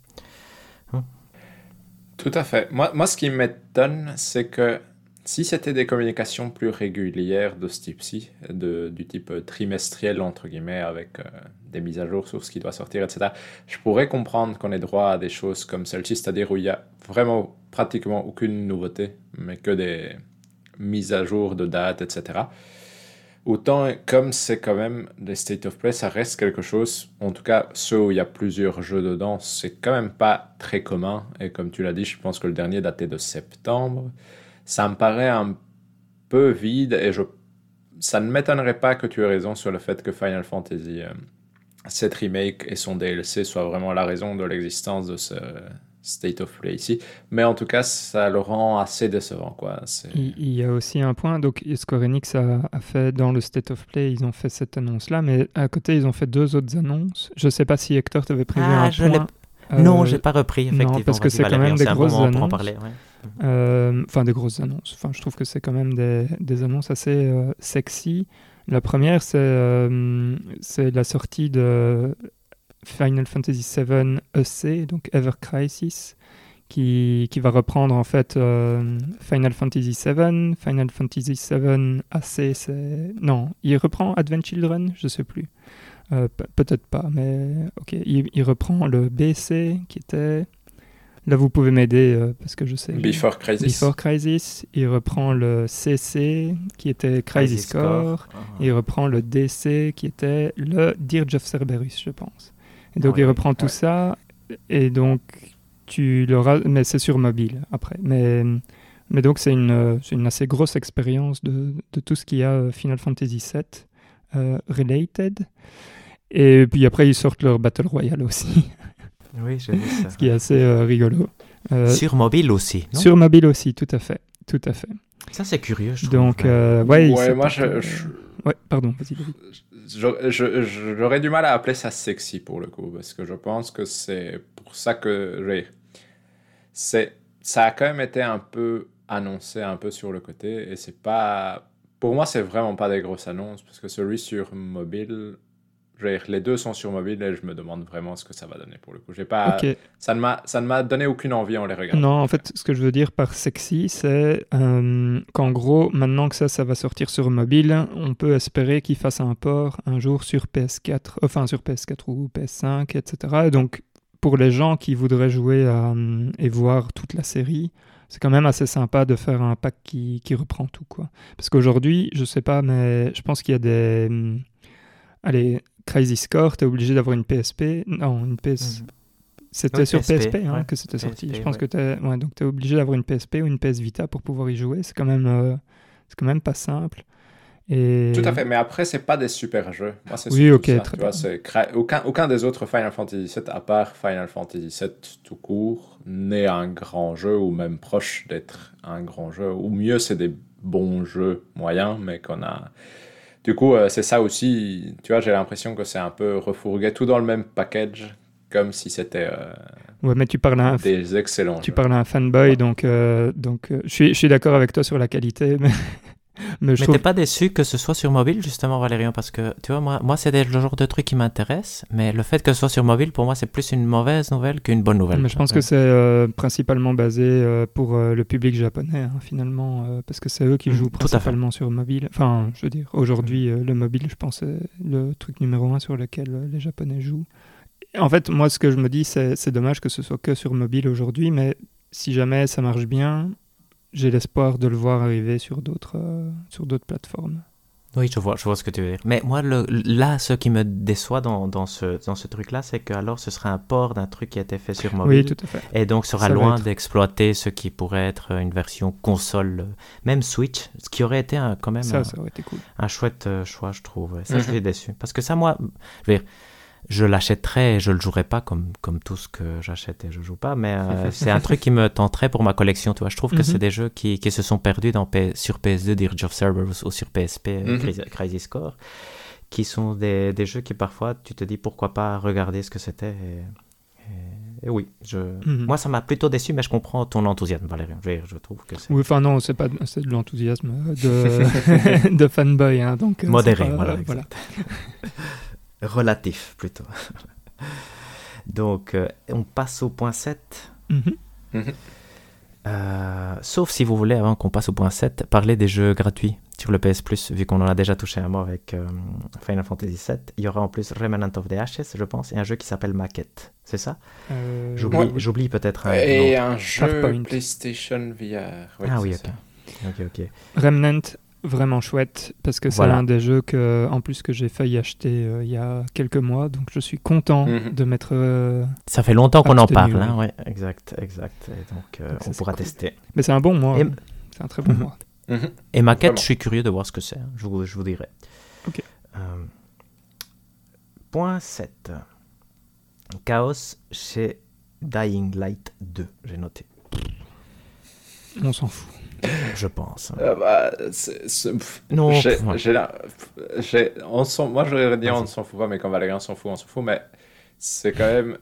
Speaker 2: Tout à fait. Moi, moi ce qui m'étonne, c'est que si c'était des communications plus régulières de ce type-ci, du type trimestriel, entre guillemets, avec euh, des mises à jour sur ce qui doit sortir, etc., je pourrais comprendre qu'on ait droit à des choses comme celle-ci, c'est-à-dire où il y a vraiment pratiquement aucune nouveauté, mais que des mises à jour de dates, etc. Autant comme c'est quand même des State of Play, ça reste quelque chose, en tout cas ceux où il y a plusieurs jeux dedans, c'est quand même pas très commun. Et comme tu l'as dit, je pense que le dernier datait de septembre. Ça me paraît un peu vide et je... ça ne m'étonnerait pas que tu aies raison sur le fait que Final Fantasy euh, 7 Remake et son DLC soient vraiment la raison de l'existence de ce State of Play ici. Mais en tout cas, ça le rend assez décevant. Quoi.
Speaker 1: Il, y a aussi un point, donc Square Enix a, a fait dans le State of Play, ils ont fait cette annonce-là, mais à côté ils ont fait deux autres annonces. Je sais pas si Hector t'avait prévu
Speaker 3: Ah,
Speaker 1: un
Speaker 3: je
Speaker 1: point.
Speaker 3: non,
Speaker 1: Euh,
Speaker 3: j'ai pas repris,
Speaker 1: non,
Speaker 3: effectivement.
Speaker 1: parce que c'est quand même des grosses
Speaker 3: moment pour en
Speaker 1: annonces.
Speaker 3: parler. ouais.
Speaker 1: Euh, Enfin, des grosses annonces. Enfin, je trouve que c'est quand même des, annonces assez euh, sexy. La première, c'est euh, c'est la sortie de Final Fantasy VII EC, donc Ever Crisis, qui, qui va reprendre en fait Final Fantasy VII, Final Fantasy VII AC, c'est... Non, il reprend Advent Children, je sais plus. Pe- Peut-être pas, mais ok. Il reprend le BC, qui était... Là, vous pouvez m'aider, euh, parce que je sais...
Speaker 2: Before Crisis.
Speaker 1: Before Crisis, il reprend le CC qui était Crisis Core,
Speaker 3: Ah.
Speaker 1: il reprend le DC qui était le Dirge of Cerberus, je pense. Et donc
Speaker 3: Ah
Speaker 1: il reprend tout
Speaker 2: ouais.
Speaker 1: ça, et donc tu l'auras, mais c'est sur mobile après. Mais, mais donc c'est une, euh, c'est une assez grosse expérience de, de tout ce qu'il y a euh, Final Fantasy VII euh, related. Et puis après ils sortent leur Battle Royale aussi,
Speaker 3: Oui, j'ai vu ça.
Speaker 1: ce qui est assez euh, rigolo. Euh,
Speaker 3: Sur mobile aussi, non?
Speaker 1: sur mobile aussi, tout à fait. Tout à fait.
Speaker 3: Ça, c'est curieux, je trouve.
Speaker 1: Donc,
Speaker 3: ouais.
Speaker 1: euh, ouais,
Speaker 2: moi, je- je-
Speaker 1: Ouais, pardon, vas-y,
Speaker 2: J'aurais du mal à appeler ça sexy pour le coup, parce que je pense que c'est pour ça que c'est ça a quand même été un peu annoncé un peu sur le côté et c'est pas pour moi c'est vraiment pas des grosses annonces parce que celui sur mobile les deux sont sur mobile et je me demande vraiment ce que ça va donner pour le coup. J'ai pas ça ne m'a ça ne m'a donné aucune envie en les regardant.
Speaker 1: Non, en fait, ce que je veux dire par sexy, c'est euh, qu'en gros, maintenant que ça, ça va sortir sur mobile, on peut espérer qu'il fasse un port un jour sur PS4, enfin sur PS4 ou PS5, etc. Et donc, pour les gens qui voudraient jouer à, euh, et voir toute la série, c'est quand même assez sympa de faire un pack qui, qui reprend tout, quoi. Parce qu'aujourd'hui, je sais pas, mais je pense qu'il y a des... Allez, Crisis Core, t'es obligé d'avoir une PSP. Non, une PS...
Speaker 3: Mhm.
Speaker 1: C'était sur
Speaker 3: PSP,
Speaker 1: PSP, hein,
Speaker 3: ouais.
Speaker 1: que c'était sorti.
Speaker 3: PSP,
Speaker 1: Je pense
Speaker 3: ouais.
Speaker 1: que t'es ouais, donc t'es obligé d'avoir une PSP ou une PS Vita pour pouvoir y jouer. C'est quand même, euh, c'est quand même pas simple. Et...
Speaker 2: Tout à fait, mais après, c'est pas des super jeux. Moi,
Speaker 1: Oui, ok,
Speaker 2: ça,
Speaker 1: très
Speaker 2: tu vois, cra- aucun, aucun des autres Final Fantasy VII, à part Final Fantasy VII tout court, n'est un grand jeu ou même proche d'être un grand jeu. Ou mieux, c'est des bons jeux moyens, mais qu'on a. Du coup, euh, c'est ça aussi. Tu vois, j'ai l'impression que c'est un peu refourgué tout dans le même package, comme si c'était euh,
Speaker 1: Ouais, mais tu parles à un,
Speaker 2: des excellents
Speaker 1: tu
Speaker 2: jeux.
Speaker 1: parles à un fanboy,
Speaker 2: Ouais.
Speaker 1: donc, euh, donc je suis, je suis d'accord avec toi sur la qualité, mais, Mais je
Speaker 3: Mais
Speaker 1: trouve
Speaker 3: t'es pas déçu que ce soit sur mobile, justement, Valérian Parce que, tu vois, moi, moi c'est le genre de truc qui m'intéresse, mais le fait que ce soit sur mobile, pour moi, c'est plus une mauvaise nouvelle qu'une bonne nouvelle.
Speaker 1: Mais je pense que c'est euh, principalement basé euh, pour euh, le public japonais, hein, finalement, parce que c'est eux qui
Speaker 3: Mhm,
Speaker 1: jouent
Speaker 3: tout
Speaker 1: principalement sur mobile. Enfin, je veux dire, aujourd'hui, euh, le mobile, je pense, est le truc numéro un sur lequel les Japonais jouent. En fait, moi, ce que je me dis, c'est c'est dommage que ce soit que sur mobile aujourd'hui, mais si jamais ça marche bien, j'ai l'espoir de le voir arriver sur d'autres euh, sur d'autres plateformes.
Speaker 3: Oui, je vois, je vois ce que tu veux dire. Mais moi, le, là, ce qui me déçoit dans, dans ce, dans ce truc-là, c'est que alors ce sera un port d'un truc qui a été fait sur mobile.
Speaker 1: Oui, tout à fait.
Speaker 3: Et donc sera
Speaker 1: Ça
Speaker 3: loin
Speaker 1: être-
Speaker 3: d'exploiter ce qui pourrait être une version console, euh, même Switch, ce qui aurait été un- quand même
Speaker 1: Ça,
Speaker 3: un,
Speaker 1: ça aurait été cool.
Speaker 3: un chouette euh, choix, je trouve. Ça,
Speaker 2: Mhm.
Speaker 3: je suis déçu. Parce que ça, moi, je veux dire, je l'achèterais et je le jouerais pas comme, comme tout ce que j'achète et je joue pas, mais euh, c'est un truc qui me tenterait pour ma collection. Tu vois. Je trouve que
Speaker 1: Mhm.
Speaker 3: c'est des jeux qui, qui se sont perdus dans P- sur PS2, Dirge of Cerberus ou sur PSP, euh,
Speaker 2: Mhm.
Speaker 3: Crazy, Crazy Score, qui sont des, des jeux qui parfois tu te dis pourquoi pas regarder ce que c'était. Et, et- et oui, je...
Speaker 1: Mhm.
Speaker 3: moi ça m'a plutôt déçu, mais je comprends ton enthousiasme, Valérie. Je, trouve que c'est
Speaker 1: Oui, enfin non, c'est pas c'est de l'enthousiasme euh, de, de fanboy, hein, donc
Speaker 3: Modéré,
Speaker 1: pas-
Speaker 3: voilà,
Speaker 1: voilà.
Speaker 3: Relatif plutôt. Donc, euh, on passe au point 7.
Speaker 1: Mhm.
Speaker 3: Euh, sauf si vous voulez, avant qu'on passe au point 7, parler des jeux gratuits sur le PS Plus, vu qu'on en a déjà touché un mot avec euh, Final Fantasy VII. Il y aura en plus Remnant of the Ashes, je pense, et un jeu qui s'appelle Maquette. C'est ça?
Speaker 1: Euh,
Speaker 3: J'oublie peut-être un
Speaker 2: Et un jeu. PlayStation VR.
Speaker 3: Ah oui, ok.
Speaker 2: ça.
Speaker 3: Ok, ok.
Speaker 1: Remnant, vraiment chouette, parce que c'est
Speaker 3: Voilà.
Speaker 1: un des jeux que, en plus que j'ai failli acheter euh, il y a quelques mois, donc je suis content
Speaker 2: Mhm.
Speaker 1: de mettre. euh,
Speaker 3: Ça fait longtemps qu'on en parle,
Speaker 1: oui.
Speaker 3: hein, ouais, exact, exact. Et donc, euh,
Speaker 1: Donc
Speaker 3: on pourra
Speaker 1: cool.
Speaker 3: tester.
Speaker 1: Mais c'est un bon mois.
Speaker 3: Et-.
Speaker 1: C'est un très bon
Speaker 3: Mhm.
Speaker 1: mois.
Speaker 2: Mhm.
Speaker 3: Et Maquette,
Speaker 2: Vraiment.
Speaker 3: je suis curieux de voir ce que c'est. hein. Je vous, je vous dirai. Euh, point 7. Chaos chez Dying Light 2, j'ai noté.
Speaker 1: On s'en fout.
Speaker 3: Je pense.
Speaker 2: Euh, bah, c'est- c'est- pff,
Speaker 3: Non,
Speaker 2: j'ai- j'ai la- j'ai- on s'en- moi j'aurais dit on
Speaker 3: Vas-y.
Speaker 2: s'en fout pas, mais quand Valérian s'en fout, on s'en fout. Mais c'est quand même.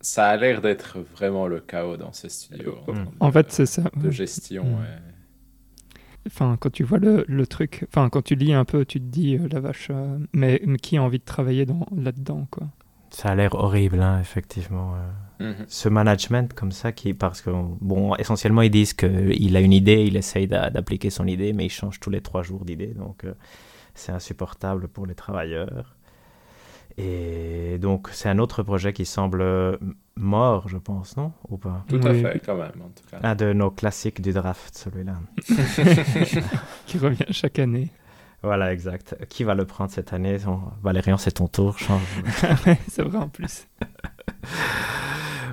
Speaker 2: Ça a l'air d'être vraiment le chaos dans ces studios.
Speaker 3: Mm.
Speaker 1: En
Speaker 2: de-
Speaker 1: fait, c'est ça.
Speaker 2: De gestion.
Speaker 1: Mm.
Speaker 2: ouais.
Speaker 1: Enfin, quand tu vois le, le truc, enfin, quand tu lis un peu, tu te dis, euh, la vache, euh, mais, mais qui a envie de travailler dans, là-dedans, quoi?
Speaker 3: Ça a l'air horrible, hein, effectivement.
Speaker 2: Mhm.
Speaker 3: Ce management comme ça, qui, parce que, bon, essentiellement, ils disent qu'il a une idée, il essaye d'a- d'appliquer son idée, mais il change tous les trois jours d'idée, donc euh, c'est insupportable pour les travailleurs. Et donc, c'est un autre projet qui semble euh, mort, je pense, non? Ou pas?
Speaker 2: Tout à
Speaker 1: Oui.
Speaker 2: fait, quand même, en tout cas.
Speaker 3: Un de nos classiques du draft, celui-là.
Speaker 1: Qui revient chaque année.
Speaker 3: Voilà, exact. Qui va le prendre cette année? On- Valérian, c'est ton tour. Change.
Speaker 1: c'est vrai en plus.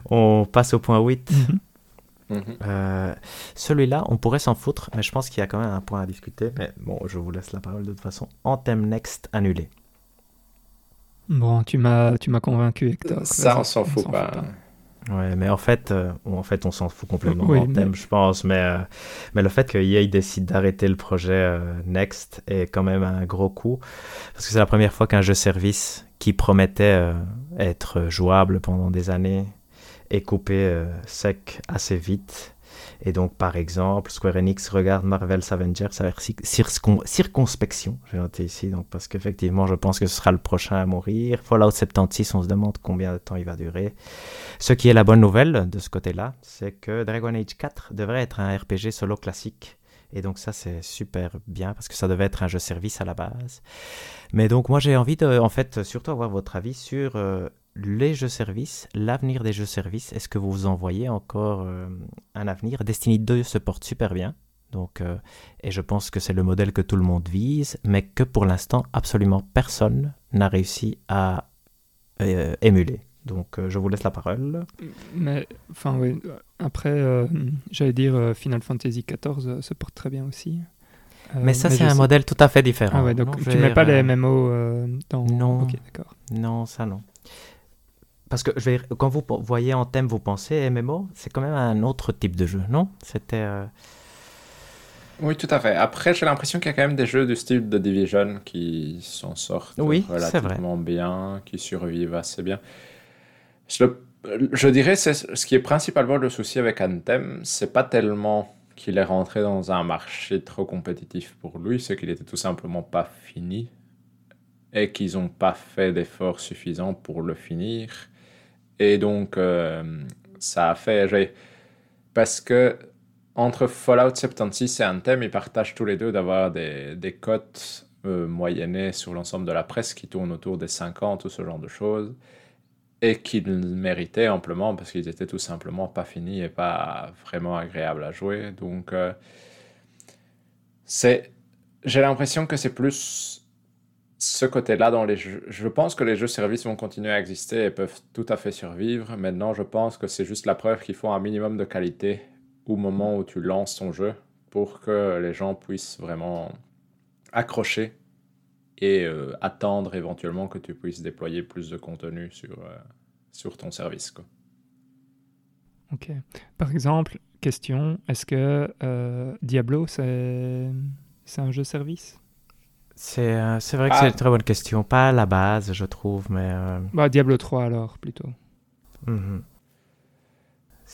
Speaker 3: On passe au point 8.
Speaker 1: Mhm.
Speaker 2: Mhm.
Speaker 3: Euh, celui-là, on pourrait s'en foutre, mais je pense qu'il y a quand même un point à discuter. Mais bon, je vous laisse la parole de toute façon. Anthem Next annulé.
Speaker 1: Bon, tu m'as, tu m'as convaincu, Hector.
Speaker 2: Ça, on s'en fout pas.
Speaker 3: Ouais, mais en fait, euh, en fait, on s'en fout complètement
Speaker 1: Oui,
Speaker 3: d'Anthem,
Speaker 1: mais-
Speaker 3: je pense. Mais, euh, mais le fait que EA décide d'arrêter le projet euh, Next est quand même un gros coup. Parce que c'est la première fois qu'un jeu service qui promettait être jouable pendant des années est coupé sec assez vite. Et donc, par exemple, Square Enix regarde Marvel's Avengers avec cir- circon- circonspection, j'ai noté ici, donc parce qu'effectivement, je pense que ce sera le prochain à mourir. Fallout 76, on se demande combien de temps il va durer. Ce qui est la bonne nouvelle de ce côté-là, c'est que Dragon Age 4 devrait être un RPG solo classique. Et donc ça, c'est super bien parce que ça devait être un jeu service à la base. Mais donc moi, j'ai envie de, en fait, surtout avoir votre avis sur euh, les jeux services, l'avenir des jeux services. Est-ce que vous vous en voyez encore euh, un avenir? Destiny 2 se porte super bien. Donc, euh, et je pense que c'est le modèle que tout le monde vise, mais que pour l'instant, absolument personne n'a réussi à euh, émuler. Donc, je vous laisse la parole.
Speaker 1: Mais, enfin, oui. Après, j'allais dire Final Fantasy XIV se porte très bien aussi.
Speaker 3: Mais ça, c'est un
Speaker 1: sais-
Speaker 3: modèle tout à fait différent.
Speaker 1: Ah ouais, donc
Speaker 3: Non,
Speaker 1: tu mets pas les MMO dans.
Speaker 3: Non.
Speaker 1: Ok, d'accord.
Speaker 3: Non, ça non. Parce que je vais dire, quand vous voyez en thème, vous pensez MMO, c'est quand même un autre type de jeu, non? C'était. euh,
Speaker 2: Oui, tout à fait. Après, j'ai l'impression qu'il y a quand même des jeux du style de Division qui s'en sortent
Speaker 3: Oui,
Speaker 2: relativement bien, qui survivent assez bien. Je dirais c'est ce qui est principalement le souci avec Anthem, c'est pas tellement qu'il est rentré dans un marché trop compétitif pour lui, c'est qu'il était tout simplement pas fini et qu'ils n'ont pas fait d'efforts suffisants pour le finir. Et donc, euh, ça a fait. Parce que entre Fallout 76 et Anthem, ils partagent tous les deux d'avoir des, des cotes euh, moyennées sur l'ensemble de la presse qui tournent autour des 50 ou ce genre de choses et qu'ils méritaient amplement parce qu'ils étaient tout simplement pas finis et pas vraiment agréables à jouer. Donc, euh, c'est, j'ai l'impression que c'est plus ce côté-là dans les jeux. Je pense que les jeux services vont continuer à exister et peuvent tout à fait survivre. Maintenant, je pense que c'est juste la preuve qu'il faut un minimum de qualité au moment où tu lances ton jeu pour que les gens puissent vraiment accrocher et euh, attendre éventuellement que tu puisses déployer plus de contenu sur, euh, sur ton service.
Speaker 1: Ok. Par exemple, question, est-ce que euh, Diablo, c'est un jeu service?
Speaker 3: C'est vrai que c'est une ah. très bonne question. Pas à la base, je trouve, mais...
Speaker 1: Bah, Diablo 3 alors, plutôt.
Speaker 3: Mhm.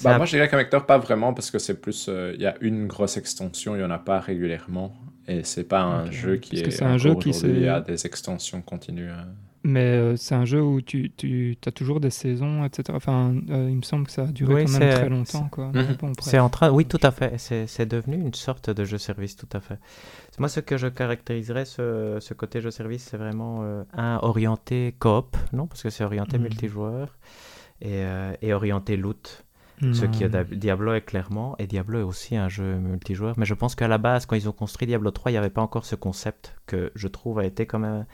Speaker 2: Bah, Moi, je dirais qu'un vecteur, pas vraiment, parce que c'est plus... Il y a une grosse extension, il n'y en a pas régulièrement. Et c'est pas un jeu qui est.
Speaker 1: c'est un jeu qui
Speaker 2: Il y a des extensions continues. Hein.
Speaker 1: Mais euh, c'est un jeu où tu, tu as toujours des saisons, etc. Enfin, euh, il me semble que ça a duré quand même très longtemps. Quoi.
Speaker 3: Mhm. c'est en train, oui, tout à fait. C'est devenu une sorte de jeu-service, tout à fait. Moi, ce que je caractériserais, ce, ce côté jeu-service, c'est vraiment euh, un orienté coop, non? Parce que c'est orienté mhm. multijoueur et, et orienté loot. Ce qui est Diablo est clairement, et Diablo est aussi un jeu multijoueur, mais je pense qu'à la base, quand ils ont construit Diablo 3, il n'y avait pas encore ce concept que je trouve a été quand même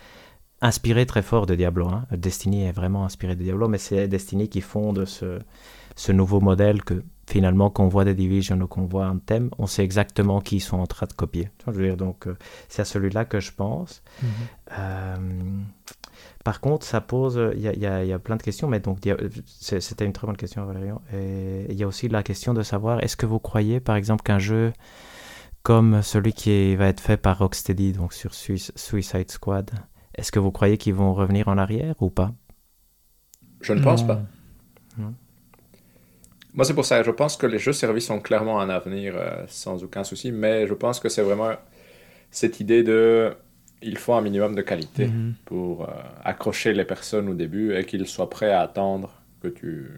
Speaker 3: inspiré très fort de Diablo. Hein. Destiny est vraiment inspiré de Diablo, mais c'est Destiny qui fonde ce, ce nouveau modèle que finalement, qu'on voit des Division ou qu'on voit un thème, on sait exactement qui ils sont en train de copier. Je veux dire, donc, euh, c'est à celui-là que je pense. Mhm. Euh, par contre, ça pose, il y, y, a plein de questions, mais donc c'était une très bonne question, Valérian. Et il y a aussi la question de savoir, est-ce que vous croyez, par exemple, qu'un jeu comme celui qui va être fait par Rocksteady, donc sur Suicide Squad, est-ce que vous croyez qu'ils vont revenir en arrière ou pas?
Speaker 2: Je ne pense pas. Moi, c'est pour ça. Je pense que les jeux services ont clairement un avenir euh, sans aucun souci, mais je pense que c'est vraiment cette idée de il faut un minimum de qualité mhm. pour euh, accrocher les personnes au début et qu'ils soient prêts à attendre que tu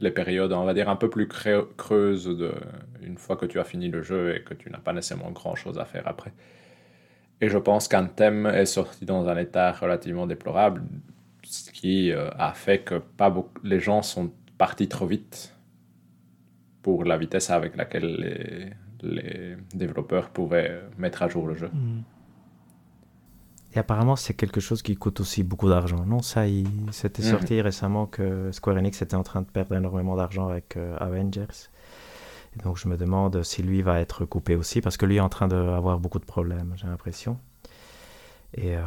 Speaker 2: les périodes, on va dire, un peu plus creuses de... une fois que tu as fini le jeu et que tu n'as pas nécessairement grand-chose à faire après. Et je pense qu'un thème est sorti dans un état relativement déplorable, ce qui euh, a fait que pas beaucoup... les gens sont partis trop vite pour la vitesse avec laquelle les, les développeurs pouvaient mettre à jour le jeu. Mhm.
Speaker 3: Et apparemment, c'est quelque chose qui coûte aussi beaucoup d'argent. Non, ça, il... c'était mhm. sorti récemment que Square Enix était en train de perdre énormément d'argent avec euh, Avengers. Donc, je me demande si lui va être coupé aussi, parce que lui est en train d'avoir beaucoup de problèmes, j'ai l'impression. Et euh,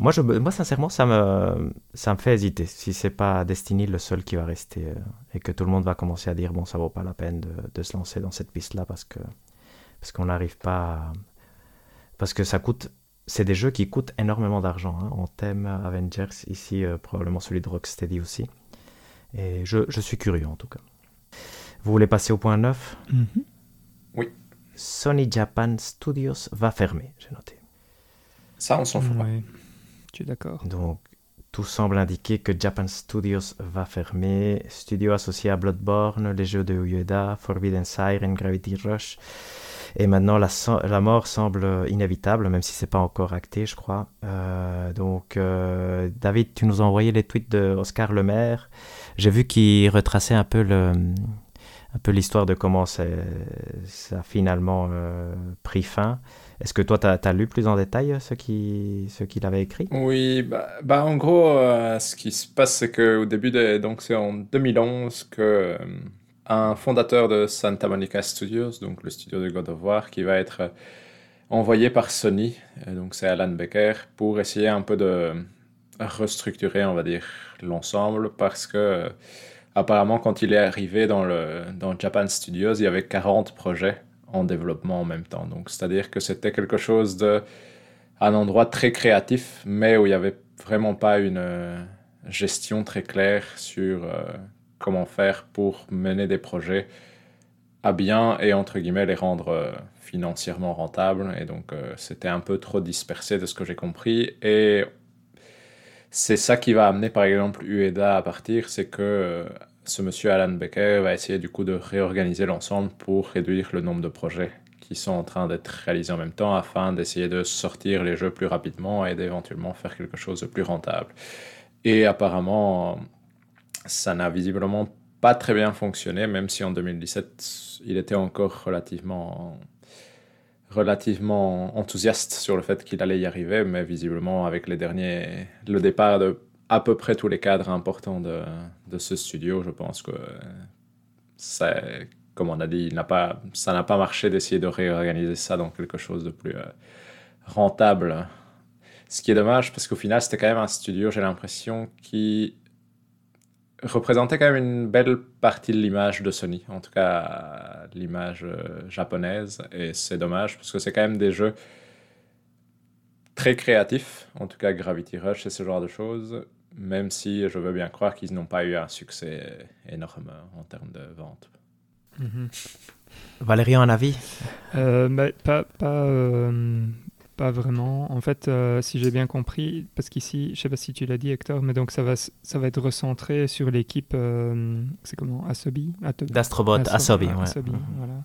Speaker 3: moi, je, moi, sincèrement, ça me, ça me fait hésiter. Si c'est pas Destiny le seul qui va rester, euh, et que tout le monde va commencer à dire bon, ça vaut pas la peine de, se lancer dans cette piste-là parce que parce qu'on n'arrive pas, à... parce que ça coûte c'est des jeux qui coûtent énormément d'argent. Hein, en thème Avengers, ici euh, probablement celui de Rocksteady aussi. Et je, suis curieux en tout cas. Vous voulez passer au point 9
Speaker 2: mm-hmm. Oui.
Speaker 3: Sony Japan Studios va fermer, j'ai noté.
Speaker 2: Ça, on s'en fout.
Speaker 1: Oui, je suis d'accord.
Speaker 3: Donc, tout semble indiquer que Japan Studios va fermer. Studio associé à Bloodborne, les jeux de Ueda, Forbidden Siren, Gravity Rush, et maintenant, la, la mort semble inévitable, même si c'est pas encore acté, je crois. Euh, donc, euh, David, tu nous as envoyé les tweets de Oscar Lemaire. J'ai vu qu'il retraçait un peu le un peu l'histoire de comment ça a finalement euh, pris fin. Est-ce que toi, tu as, lu plus en détail ce qu'il ce avait écrit?
Speaker 2: Oui, bah, bah en gros, ce qui se passe, c'est qu'au début, de, donc c'est en 2011 que un fondateur de Santa Monica Studios, donc le studio de God of War, qui va être envoyé par Sony, donc c'est Alan Becker, pour essayer un peu de restructurer, on va dire, l'ensemble, parce que apparemment, quand il est arrivé dans, Japan Studios, il y avait 40 projets en développement en même temps. Donc, c'est-à-dire que c'était quelque chose de un endroit très créatif, mais où il n'y avait vraiment pas une gestion très claire sur euh, comment faire pour mener des projets à bien et entre guillemets les rendre euh, financièrement rentables. Et donc c'était un peu trop dispersé de ce que j'ai compris. C'est ça qui va amener par exemple Ueda à partir, c'est que ce monsieur Alan Becker va essayer du coup de réorganiser l'ensemble pour réduire le nombre de projets qui sont en train d'être réalisés en même temps afin d'essayer de sortir les jeux plus rapidement et d'éventuellement faire quelque chose de plus rentable. Et apparemment, ça n'a visiblement pas très bien fonctionné, même si en 2017, il était encore relativement, relativement enthousiaste sur le fait qu'il allait y arriver, mais visiblement, avec les derniers, le départ de à peu près tous les cadres importants de, de ce studio, je pense que c'est comme on a dit, n'a pas, ça n'a pas marché d'essayer de réorganiser ça dans quelque chose de plus euh, rentable. Ce qui est dommage parce qu'au final, c'était quand même un studio, j'ai l'impression, qui représentait quand même une belle partie de l'image de Sony, en tout cas l'image euh, japonaise. Et c'est dommage parce que c'est quand même des jeux très créatifs, en tout cas Gravity Rush et ce genre de choses, même si je veux bien croire qu'ils n'ont pas eu un succès énorme en termes de vente.
Speaker 3: Mhm. Valérie, un avis?
Speaker 1: Euh, bah, pas, pas, euh, pas vraiment. En fait, euh, si j'ai bien compris, parce qu'ici, je sais pas si tu l'as dit, Hector, mais donc ça va, ça va être recentré sur l'équipe, c'est comment Asobi
Speaker 3: D'Astrobot, Asobi, ouais. Mhm. voilà.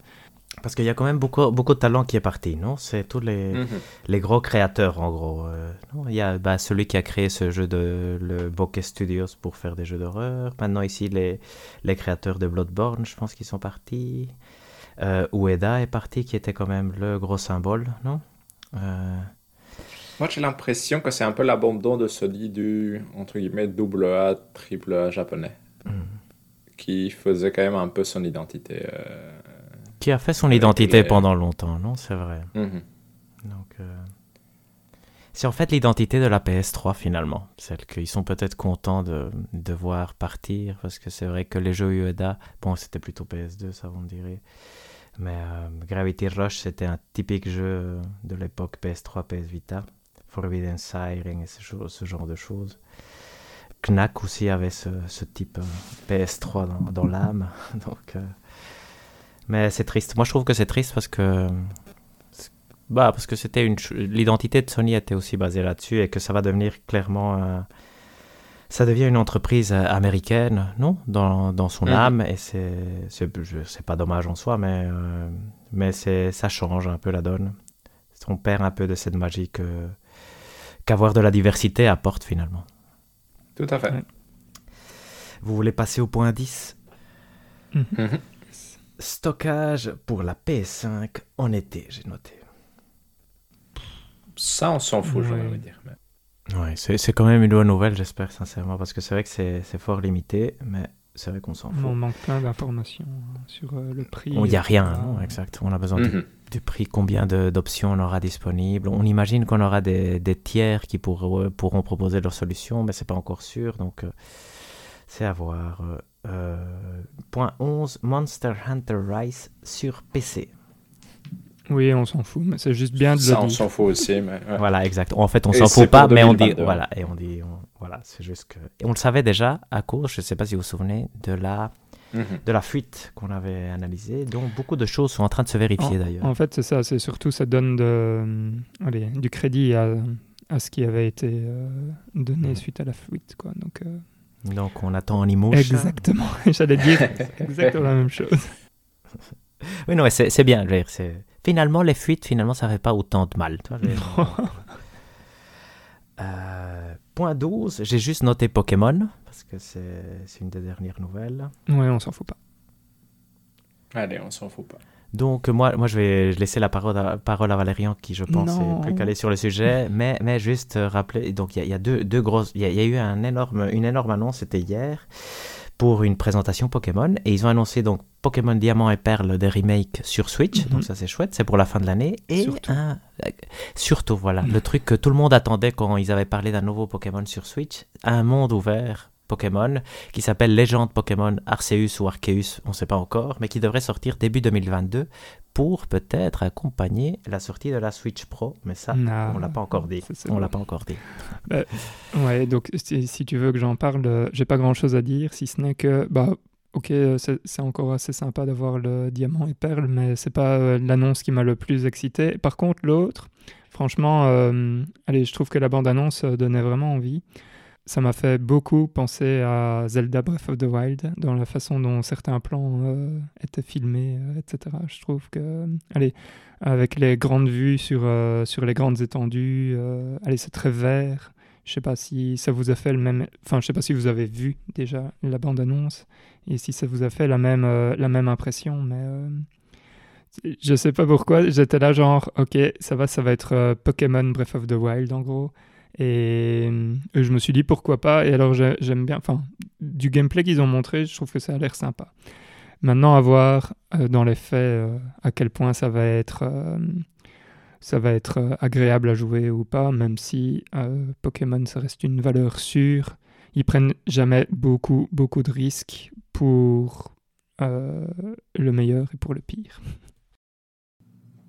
Speaker 3: Parce qu'il y a quand même beaucoup, beaucoup de talent qui est parti, non? C'est tous les, mhm. les gros créateurs, en gros. Euh, Il y a bah, celui qui a créé ce jeu de le Bokeh Studios pour faire des jeux d'horreur. Maintenant, ici, les, les créateurs de Bloodborne, je pense qu'ils sont partis. Euh, Ueda est parti, qui était quand même le gros symbole, non? euh,
Speaker 2: Moi, j'ai l'impression que c'est un peu l'abandon de Sony du, entre guillemets, double A, triple A japonais. Hmm. Qui faisait quand même un peu son identité. Euh,
Speaker 3: qui a fait son identité pendant longtemps, non C'est vrai. Mhm. Donc, euh, c'est en fait l'identité de la PS3 finalement, celle qu'ils sont peut-être contents de, de, voir partir, parce que c'est vrai que les jeux Ueda, bon, c'était plutôt PS2, ça vous me direz, mais euh, Gravity Rush, c'était un typique jeu de l'époque PS3, PS Vita, Forbidden Siren et ce, genre de choses. Knack aussi avait ce, type euh, PS3 dans, l'âme, donc mais c'est triste. Moi, je trouve que c'est triste parce que. Bah, parce que c'était une. L'identité de Sony était aussi basée là-dessus et que ça va devenir clairement. Ça devient une entreprise américaine, non? Dans, dans son mhm. âme, et c'est, c'est, pas dommage en soi, mais, euh, mais c'est, ça change un peu la donne. On perd un peu de cette magie que, qu'avoir de la diversité apporte finalement.
Speaker 2: Tout à fait.
Speaker 3: Vous voulez passer au point 10 Stockage pour la PS5 en été, j'ai noté.
Speaker 2: Ça, on s'en fout, je vais dire.
Speaker 3: Ouais, c'est quand même une bonne nouvelle, j'espère sincèrement, parce que c'est vrai que c'est fort limité, mais c'est vrai qu'on s'en fout.
Speaker 1: On manque plein d'informations hein, sur euh, le prix.
Speaker 3: Il n'y a rien, non, exact. On a besoin mhm. du, prix, combien d'options on aura disponibles. On imagine qu'on aura des, des, tiers qui pour, pourront proposer leurs solutions, mais c'est pas encore sûr, donc euh, c'est à voir. Euh, euh, point 11, Monster Hunter Rise sur PC.
Speaker 1: Oui, on s'en fout, mais c'est juste bien de
Speaker 2: Ça,
Speaker 1: le
Speaker 2: on s'en fout aussi. Mais
Speaker 3: Voilà, exact. En fait, on s'en fout pas, mais on dit. Voilà, et on dit. voilà, c'est juste que. Et on le savait déjà à cause, je ne sais pas si vous vous souvenez, de la. Mhm. de la fuite qu'on avait analysée, dont beaucoup de choses sont en train de se vérifier d'ailleurs.
Speaker 1: En fait, c'est ça, c'est surtout ça donne de, allez, du crédit à, à, ce qui avait été euh, donné suite à la fuite. Quoi. Donc, euh,
Speaker 3: donc on attend en emotion.
Speaker 1: Exactement, j'allais dire exactement la même chose.
Speaker 3: Oui, non, c'est bien. Finalement, les fuites, finalement, ça fait pas autant de mal. euh, point 12, j'ai juste noté Pokémon, parce que c'est une des dernières nouvelles.
Speaker 1: Ouais, on s'en fout pas.
Speaker 2: Allez, on s'en fout pas.
Speaker 3: Donc moi, moi je vais laisser la parole à, parole à Valérian qui je pense est plus calé sur le sujet, mais, mais juste rappeler, donc il y, a, deux, deux grosses, il y, a eu un énorme, une énorme annonce, c'était hier, pour une présentation Pokémon, et ils ont annoncé donc Pokémon Diamant et Perle des remakes sur Switch, donc mhm. ça c'est chouette, c'est pour la fin de l'année, et surtout, surtout voilà, le truc que tout le monde attendait quand ils avaient parlé d'un nouveau Pokémon sur Switch, un monde ouvert Pokémon qui s'appelle Légende Pokémon Arceus ou Arceus, on ne sait pas encore, mais qui devrait sortir début 2022 pour peut-être accompagner la sortie de la Switch Pro, mais ça, on l'a pas encore dit. on l'a pas encore dit.
Speaker 1: Bah, ouais, donc si, tu veux que j'en parle, j'ai pas grand-chose à dire, si ce n'est que bah, ok, c'est encore assez sympa d'avoir le diamant et perle, mais c'est pas l'annonce qui m'a le plus excité. Par contre, l'autre, franchement, allez, je trouve que la bande-annonce donnait vraiment envie ça m'a fait beaucoup penser à Zelda Breath of the Wild dans la façon dont certains plans euh, étaient filmés, euh, etc. Je trouve que, allez, avec les grandes vues sur, euh, sur les grandes étendues, allez, c'est très vert. Je sais pas si ça vous a fait le même, enfin, je sais pas si vous avez vu déjà la bande-annonce et si ça vous a fait la même, la même impression, mais je sais pas pourquoi. J'étais là genre, ok, ça va, ça va être Pokémon Breath of the Wild en gros. Et, je me suis dit pourquoi pas. Et alors j'aime bien, enfin, du gameplay qu'ils ont montré, je trouve que ça a l'air sympa. Maintenant, à voir euh, dans les faits euh, à quel point ça va être, euh, ça va être agréable à jouer ou pas, même si Pokémon, ça reste une valeur sûre. Ils prennent jamais beaucoup, beaucoup de risques pour le meilleur et pour le pire.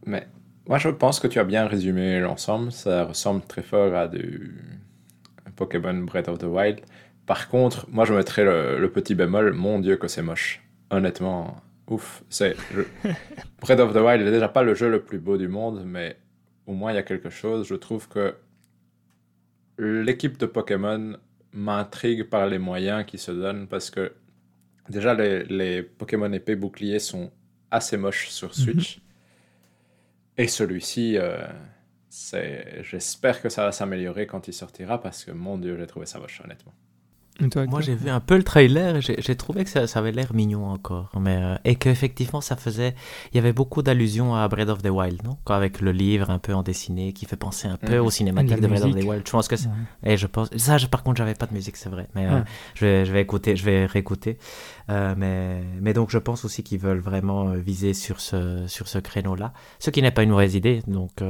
Speaker 2: Mais moi, je pense que tu as bien résumé l'ensemble. Ça ressemble très fort à du Pokémon Breath of the Wild. Par contre, moi, je mettrais le, petit bémol. Mon Dieu, que c'est moche. Honnêtement, ouf. C'est Breath of the Wild n'est déjà pas le jeu le plus beau du monde, mais au moins il y a quelque chose. Je trouve que l'équipe de Pokémon m'intrigue par les moyens qui se donnent parce que déjà les, les Pokémon épée bouclier sont assez moches sur mhm. Switch. Et celui-ci, euh, j'espère que ça va s'améliorer quand il sortira parce que mon Dieu, j'ai trouvé ça moche, honnêtement.
Speaker 3: Moi, j'ai vu un peu le trailer et j'ai trouvé que ça, avait l'air mignon encore. Mais, euh, et qu'effectivement, ça faisait. Il y avait beaucoup d'allusions à Breath of the Wild, non? Avec le livre un peu en dessiné qui fait penser un peu mhm. au cinématique de Breath of the Wild. Je pense que Et je pense. Ça, par contre, j'avais pas de musique, c'est vrai. Mais euh, je, vais, je vais écouter, je vais réécouter. Euh, mais, mais donc, je pense aussi qu'ils veulent vraiment viser sur ce, sur ce créneau-là. Ce qui n'est pas une mauvaise idée. Donc.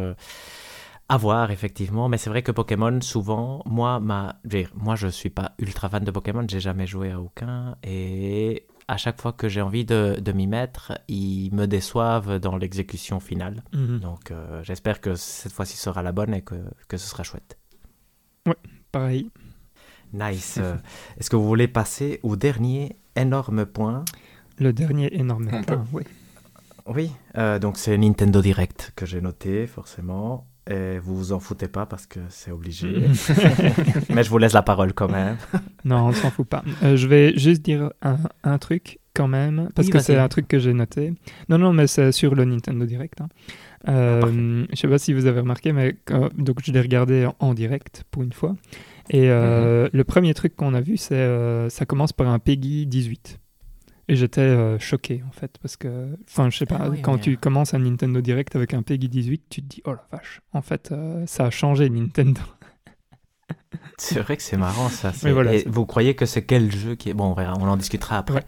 Speaker 3: À voir, effectivement. Mais c'est vrai que Pokémon, souvent, moi, ma... moi je suis pas ultra fan de Pokémon, j'ai jamais joué à aucun. Et à chaque fois que j'ai envie de, de m'y mettre, ils me déçoivent dans l'exécution finale. Mhm. Donc euh, j'espère que cette fois-ci sera la bonne et que, que ce sera chouette.
Speaker 1: Ouais, pareil.
Speaker 3: Nice. Est-ce que vous voulez passer au dernier énorme point?
Speaker 1: Le dernier énorme point, oui.
Speaker 3: Oui, euh, donc c'est Nintendo Direct que j'ai noté, forcément. Et vous vous en foutez pas parce que c'est obligé. Mais je vous laisse la parole quand même.
Speaker 1: non, on s'en fout pas. Euh, je vais juste dire un, truc quand même, parce que c'est un truc que j'ai noté. Non, non, mais c'est sur le Nintendo Direct. Hein. Euh, je sais pas si vous avez remarqué, mais donc je l'ai regardé en, direct pour une fois. Et euh, mhm. le premier truc qu'on a vu, c'est euh, ça commence par un Peggy 18. Et j'étais euh, choqué en fait, parce que, enfin, je sais pas, ah quand tu commences un Nintendo Direct avec un Peggy 18, tu te dis, oh la vache, en fait, euh, ça a changé Nintendo.
Speaker 3: c'est vrai que c'est marrant ça. vous croyez que c'est quel jeu qui est. Bon, on, verra, on en discutera après.